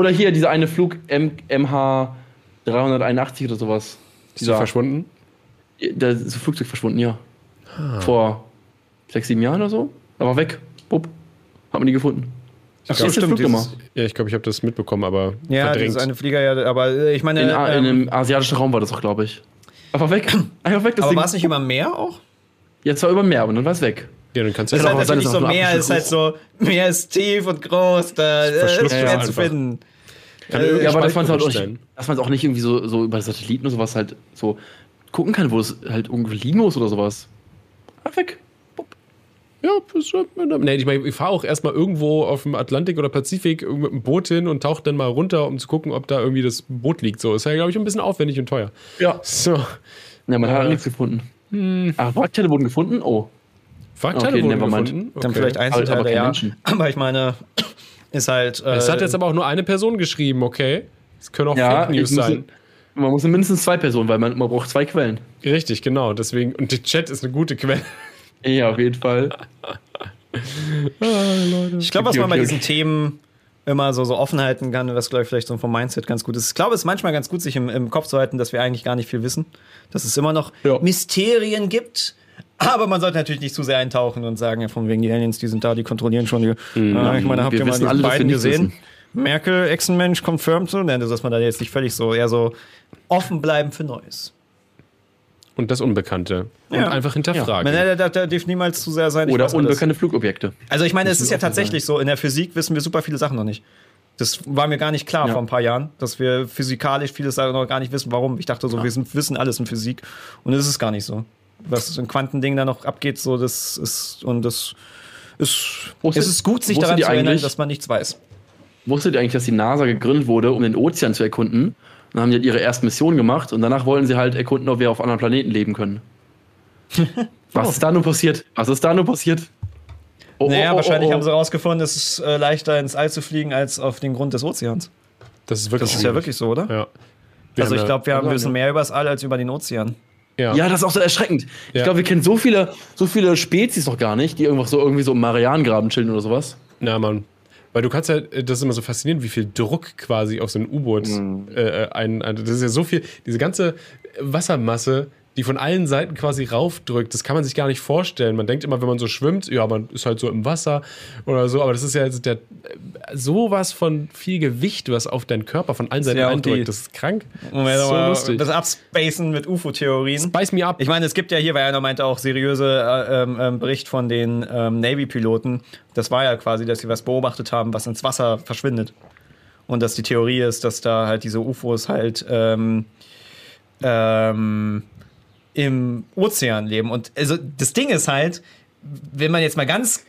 Oder hier dieser eine Flug M MH 381 oder sowas. Ist die Dieser, verschwunden? da ist ein Flugzeug verschwunden, ja. Vor sechs, sieben Jahren oder so. Da war weg. Wupp. Hat man die gefunden. Ach so, stimmt, dieses- Ja, ich glaube, ich habe das mitbekommen, aber Ja, das verdrängt. ist eine Flieger, ja, aber äh, ich meine. In, ähm, in einem asiatischen Raum war das auch, glaube ich. Einfach weg. Einfach weg. Das aber war es nicht immer Meer auch? Jetzt war über Meer und dann war es weg. ja, dann kannst du Das ist halt natürlich dass so, ein ist halt so, Meer ist tief und groß, da ist schwer zu einfach. finden. Kann Äh, Ja, aber dass man es halt auch nicht, bestellen. dass man es auch nicht irgendwie so, so über Satelliten oder sowas halt so gucken kann, wo es halt irgendwie liegen muss oder sowas. Ah, weg. Ja, nee, ich meine, ich fahre auch erstmal irgendwo auf dem Atlantik oder Pazifik mit dem Boot hin und tauche dann mal runter, um zu gucken, ob da irgendwie das Boot liegt. So ist ja, glaube ich, ein bisschen aufwendig und teuer. Ja. So. Ja, man hat Äh. nichts gefunden. Ach, Wrackteile wurden gefunden? Oh. Wrackteile Okay, wurden gefunden. Dann Okay. vielleicht Einzelteile, aber keine ja. Menschen. Aber ich meine, ist halt. Äh, Es hat jetzt aber auch nur eine Person geschrieben, okay? Es können auch Ja, Fake News sein. Man muss mindestens zwei Personen, weil man, man braucht zwei Quellen. Richtig, genau. Deswegen, und der Chat ist eine gute Quelle. Ja, auf jeden Fall. Ich glaube, was man bei diesen. Themen immer so, so offen halten kann, was, glaube ich, vielleicht so vom Mindset ganz gut ist. Ich glaube, es ist manchmal ganz gut, sich im, im Kopf zu halten, dass wir eigentlich gar nicht viel wissen. Dass es immer noch Ja. Mysterien gibt. Aber man sollte natürlich nicht zu sehr eintauchen und sagen, ja, von wegen die Aliens, die sind da, die kontrollieren schon die. Ja, ich meine, habt ihr mal die wir beiden gesehen? wissen. Merkel, Echsenmensch, confirmed so, ne, dass man da jetzt nicht völlig so, eher so offen bleiben für Neues. Und das Unbekannte. Und Ja. einfach hinterfragen. Man, da, da, da darf niemals zu sehr sein. ich Oder unbekannte Flugobjekte. Also ich meine, es ist ja tatsächlich so, in der Physik wissen wir super viele Sachen noch nicht. Das war mir gar nicht klar Ja. vor ein paar Jahren, dass wir physikalisch vieles Sachen noch gar nicht wissen, warum. Ich dachte so, wir wissen alles in Physik. Und das ist es gar nicht so. Was in Quantending da noch abgeht, so, das ist, und das ist, Wusstet- es ist gut, sich daran zu erinnern, dass man nichts weiß. Wusstet ihr eigentlich, dass die NASA gegründet wurde, um den Ozean zu erkunden? Und dann haben die halt ihre erste Mission gemacht und danach wollten sie halt erkunden, ob wir auf anderen Planeten leben können. Was ist da nur passiert? Was ist da nur passiert? Oh, naja, oh, oh, wahrscheinlich oh, oh. haben sie herausgefunden, es ist äh, leichter ins All zu fliegen als auf den Grund des Ozeans. das ist wirklich Das ist ja wirklich so, oder? Ja. Wir Also ich glaube, wir haben wissen ja. mehr über das All als über den Ozean. Ja, Ja, das ist auch so erschreckend. Ich Ja. glaube, wir kennen so viele, so viele Spezies noch gar nicht, die irgendwo so irgendwie so im Marianengraben chillen oder sowas. Na, Mann. Weil du kannst ja, das ist immer so faszinierend, wie viel Druck quasi auf so ein U-Boot Mhm. äh, ein, ein. Das ist ja so viel, diese ganze Wassermasse, die von allen Seiten quasi raufdrückt, das kann man sich gar nicht vorstellen. Man denkt immer, wenn man so schwimmt, ja, man ist halt so im Wasser oder so, aber das ist ja jetzt der, sowas von viel Gewicht, was auf deinen Körper von allen Seiten ja eindrückt. Das ist krank. Moment, so aber lustig. das Abspacen mit UFO-Theorien. Spice me up. Ich meine, es gibt ja hier, weil einer meinte auch seriöse äh, ähm, ähm, Bericht von den ähm, Navy-Piloten. Das war ja quasi, dass sie was beobachtet haben, was ins Wasser verschwindet. Und dass die Theorie ist, dass da halt diese UFOs halt ähm, ähm, im Ozean leben. Und also das Ding ist halt, wenn man jetzt mal ganz,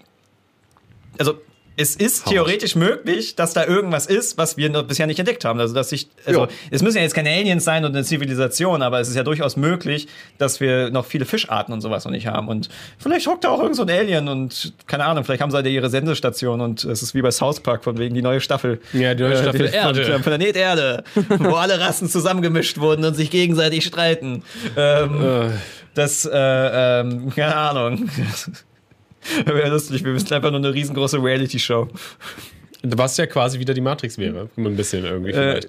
also es ist Hau theoretisch möglich, dass da irgendwas ist, was wir bisher nicht entdeckt haben. Also dass sich, also es müssen ja jetzt keine Aliens sein und eine Zivilisation, aber es ist ja durchaus möglich, dass wir noch viele Fischarten und sowas noch nicht haben. Und vielleicht hockt da auch irgend so ein Alien und keine Ahnung, vielleicht haben sie halt ihre Sendestation und es ist wie bei South Park von wegen die neue Staffel. Ja, die neue Staffel von, Erde. Von Planet Erde, wo alle Rassen zusammengemischt wurden und sich gegenseitig streiten. Ähm, Äh, das, äh, ähm, keine Ahnung. Wäre lustig, wir müssen einfach nur eine riesengroße Reality-Show. was ja quasi wieder die Matrix wäre. Ein bisschen irgendwie Äh,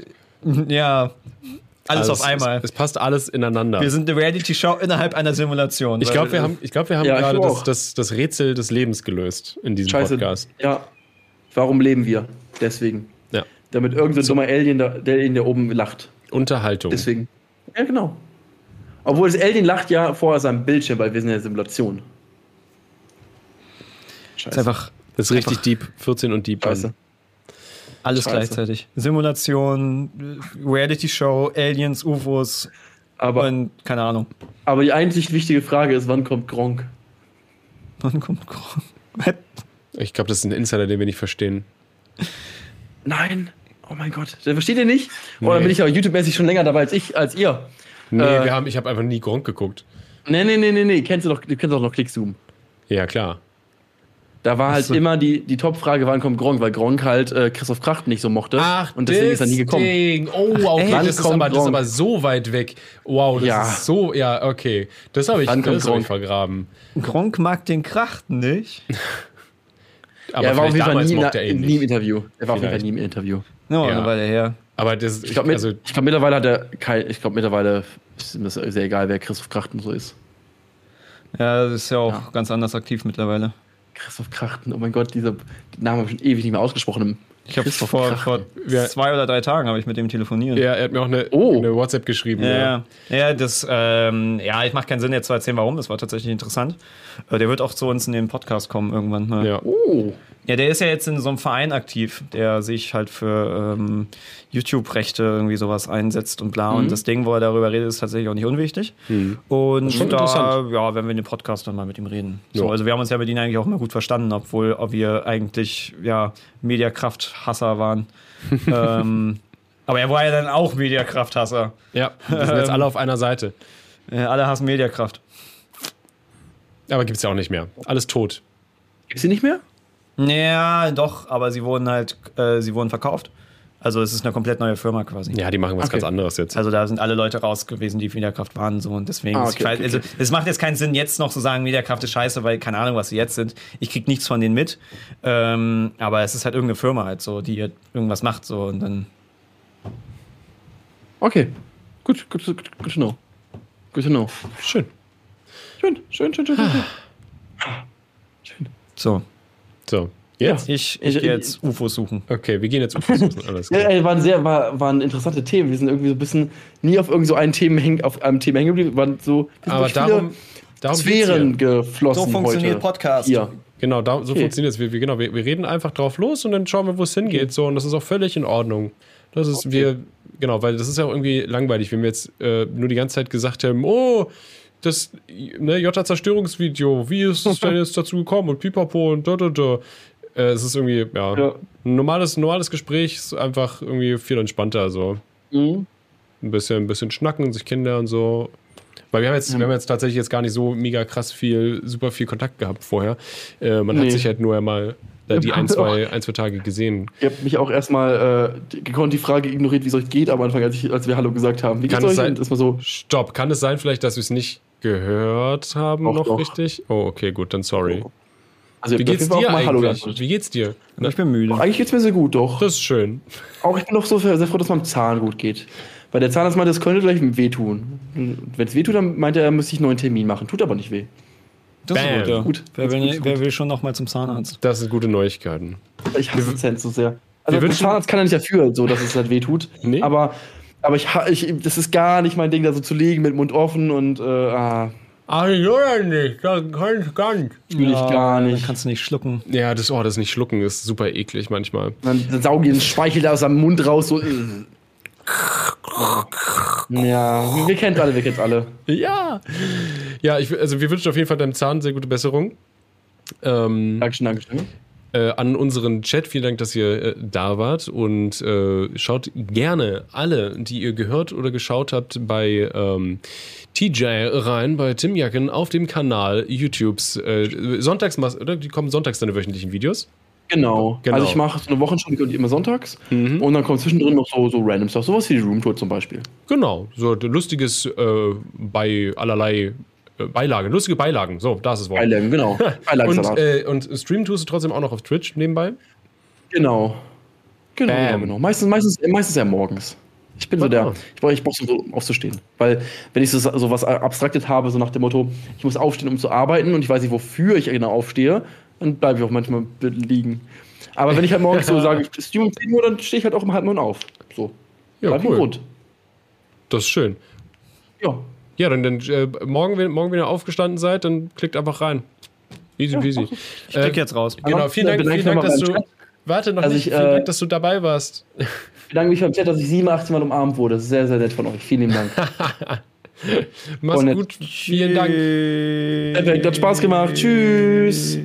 vielleicht. ja, alles Also auf es- einmal. Es, es passt alles ineinander. wir sind eine Reality-Show innerhalb einer Simulation. Ich glaube, wir haben, ich glaub, wir haben Ja, gerade das, das, das Rätsel des Lebens gelöst in diesem Scheiße. Podcast. Ja. Warum leben wir? Deswegen. Ja. Damit irgendein dummer Alien da, der Alien da oben lacht. Unterhaltung. Deswegen. Ja, genau. Obwohl das Alien lacht ja vor seinem Bildschirm, weil wir sind in der Simulation. ist Scheiße. einfach Das ist richtig deep. 14 und deep. Scheiße. alles Scheiße. gleichzeitig. Simulation, Reality-Show, Aliens, UFOs Aber, und keine Ahnung. aber die einzig wichtige Frage ist, wann kommt Gronk? Wann kommt Gronk? Ich glaube, das ist ein Insider, den wir nicht verstehen. Nein. Oh mein Gott. Den versteht ihr nicht? Nee. Oder bin ich aber YouTube-mäßig schon länger dabei als ich, als ihr? Nee, Äh. wir haben, ich habe einfach nie Gronk geguckt. Nee, nee, nee, nee, nee. Kennst du doch, du kennst doch noch Clickzoom. Ja, klar. Da war halt so. immer die, die Top-Frage, wann kommt Gronk, weil Gronk halt äh, Christoph Kracht nicht so mochte. Ach, und deswegen ist er nie gekommen. deswegen. Oh, okay, Wann das ist, aber, das ist Gronk? aber so weit weg. Wow, das Ja. ist so, ja, okay. Das habe ich, das hab ich Gronk? vergraben. Gronk mag den Kracht nicht. Aber er war auf jeden Fall nie, er nie nicht. im Interview. Er war auf jeden Fall nie im Interview. No, Ja. eine Weile her. Aber das, Ich glaube, mit, also, glaub, mittlerweile hat er kein, ich glaube, mittlerweile ist ihm das sehr egal, wer Christoph Krachten so ist. Ja, das ist ja auch Ja. ganz anders aktiv mittlerweile. Christoph Krachten, oh mein Gott, dieser Name habe ich schon ewig nicht mehr ausgesprochen. Im Ich habe vor, Krachten. vor zwei oder drei Tagen habe ich mit dem telefoniert. ja, er hat mir auch eine, Oh. eine WhatsApp geschrieben. Ja, ja. ja, das, ähm, ja, ich mache keinen Sinn jetzt zu erzählen, warum. Das war tatsächlich interessant. Äh, der wird auch zu uns in den Podcast kommen irgendwann mal. ja. Oh, Ja, der ist ja jetzt in so einem Verein aktiv, der sich halt für ähm, YouTube-Rechte irgendwie sowas einsetzt und bla. Mhm. Und das Ding, wo er darüber redet, ist tatsächlich auch nicht unwichtig. Und Mhm. schon da, interessant. ja, werden wir in dem Podcast dann mal mit ihm reden. So, also wir haben uns ja mit ihm eigentlich auch immer gut verstanden, obwohl ob wir eigentlich ja Mediakraft-Hasser waren. ähm, aber er war ja dann auch Mediakraft-Hasser. ja, wir sind jetzt Ähm. alle auf einer Seite. Äh, alle hassen Mediakraft. Aber gibt es ja auch nicht mehr. Alles tot. gibt's die nicht mehr? Ja, doch, aber sie wurden halt, äh, sie wurden verkauft. Also es ist eine komplett neue Firma quasi. Ja, die machen was Okay. ganz anderes jetzt. Also da sind alle Leute raus gewesen, die Mediakraft waren so und deswegen. Ah, ist- okay, okay, also okay. es macht jetzt keinen Sinn, jetzt noch zu sagen, Mediakraft ist scheiße, weil keine Ahnung, was sie jetzt sind. Ich krieg nichts von denen mit. Ähm, aber es ist halt irgendeine Firma halt so, die halt irgendwas macht so und dann. Okay, gut, gut, gut, gut to know. Good to know. Schön. Schön, schön, schön, schön, schön. schön. So. So, jetzt? Ich, ich Ich- gehe jetzt UFOs suchen. Okay, wir gehen jetzt UFOs suchen. Alles Ja, klar. ey, waren sehr, war, waren interessante Themen. Wir sind irgendwie so ein bisschen nie auf irgend so einem Thema hängen, auf einem Thema hängen geblieben. Waren so Aber darum, darum Sphären geflossen So funktioniert heute. Podcast. Ja. Genau, da, so Okay. funktioniert es. Wir, wir, genau, wir, wir reden einfach drauf los und dann schauen wir, wo es hingeht. So, und das ist auch völlig in Ordnung. Das ist, wir, genau, weil das ist ja auch irgendwie langweilig, wenn wir jetzt äh, nur die ganze Zeit gesagt haben, oh, das ne, J-Zerstörungsvideo, wie ist es denn jetzt dazu gekommen und pipapo und da, da, da. Äh, es ist irgendwie, ja, Ja. ein normales, normales Gespräch ist einfach irgendwie viel entspannter. So Mhm. ein bisschen, ein bisschen schnacken, sich kennenlernen, so. Weil wir haben jetzt, wir haben jetzt tatsächlich jetzt gar nicht so mega krass viel, super viel Kontakt gehabt vorher. Äh, man hat Nee. sich halt nur mal da die Ja, ein, zwei, ein, zwei Tage gesehen. Ihr habt mich auch erstmal äh, gekonnt die Frage ignoriert, wie es euch geht am Anfang, als, ich, als wir Hallo gesagt haben. Wie Kann es euch? sein- erstmal so, Stopp, kann es sein vielleicht, dass wir es nicht gehört haben Doch, noch doch. richtig? Oh, okay, gut, dann sorry. also Wie geht's dir auch Hallo eigentlich? geantwortet. Wie geht's dir? Ich bin müde. Eigentlich geht's mir sehr gut, doch. Das ist schön. Auch ich bin auch so sehr, sehr froh, dass meinem Zahn gut geht. Weil der Zahnarzt meinte, das könnte gleich wehtun. Wenn es wehtut, dann meinte er, müsste ich einen neuen Termin machen. Tut aber nicht weh. Das ist Bam. gut, ja. Gut. Wer, will, ist gut. wer will schon noch mal zum Zahnarzt? Das sind gute Neuigkeiten. Ich hasse Zähne so sehr. Also der Zahnarzt kann ja nicht dafür, so dass es halt wehtut. Nee. Aber, aber ich, ha- ich, das ist gar nicht mein Ding, da so zu liegen mit Mund offen und äh, ah, Ach, oder nicht? Das kann ich gar nicht. will ich gar Dann nicht. kannst du nicht schlucken. Ja, das, oh, das nicht schlucken ist super eklig manchmal. Dann, dann saugen die den Speichel da aus seinem Mund raus, so. äh. Ja, wir, wir kennen alle, wir kennen alle. Ja. Ja, ich, also wir wünschen auf jeden Fall deinem Zahn sehr gute Besserung. Ähm, Dankeschön, Dankeschön. Äh, an unseren Chat, vielen Dank, dass ihr äh, da wart und äh, schaut gerne alle, die ihr gehört oder geschaut habt, bei ähm, TJ rein, bei Tim Jacken auf dem Kanal YouTubes. Äh, sonntags, machst- oder? Die kommen sonntags deine wöchentlichen Videos. Genau. Genau. Also ich mache so eine Wochenschau immer sonntags Mhm. und dann kommt zwischendrin noch so, so random Stuff, sowas wie die Roomtour zum Beispiel. Genau, so lustiges äh, bei allerlei Beilagen, lustige Beilagen. So, da ist das Wort. Beilagen, genau. Und, Beilagensalat. äh, und streamen tust du trotzdem auch noch auf Twitch nebenbei? genau. Genau, Bam. genau. Meistens, meistens, meistens ja morgens. Ich bin so der, ich brauche ich brauch so um aufzustehen. Weil, wenn ich so, so was abstraktet habe, so nach dem Motto, ich muss aufstehen, um zu arbeiten und ich weiß nicht, wofür ich genau aufstehe, dann bleibe ich auch manchmal liegen. Aber wenn ich halt morgens so sage, ich streame um 10 Uhr, dann stehe ich halt auch um halb neun auf. So. Ja, Bleib cool. rund. Das ist schön. Ja. Ja, dann, dann äh, morgen, wenn, morgen, wenn ihr aufgestanden seid, dann klickt einfach rein. Easy peasy. Ich klicke jetzt raus. Genau, vielen Dank, vielen Dank, dass du. Warte noch Also nicht. ich, vielen äh, Dank, dass du dabei warst. Ich bedanke mich beim Chat, dass ich 87 Mal umarmt wurde. Das ist sehr, sehr nett von euch. Vielen Dank. Mach's gut. Vielen Dank. Perfekt, hat Spaß gemacht. Tschüss.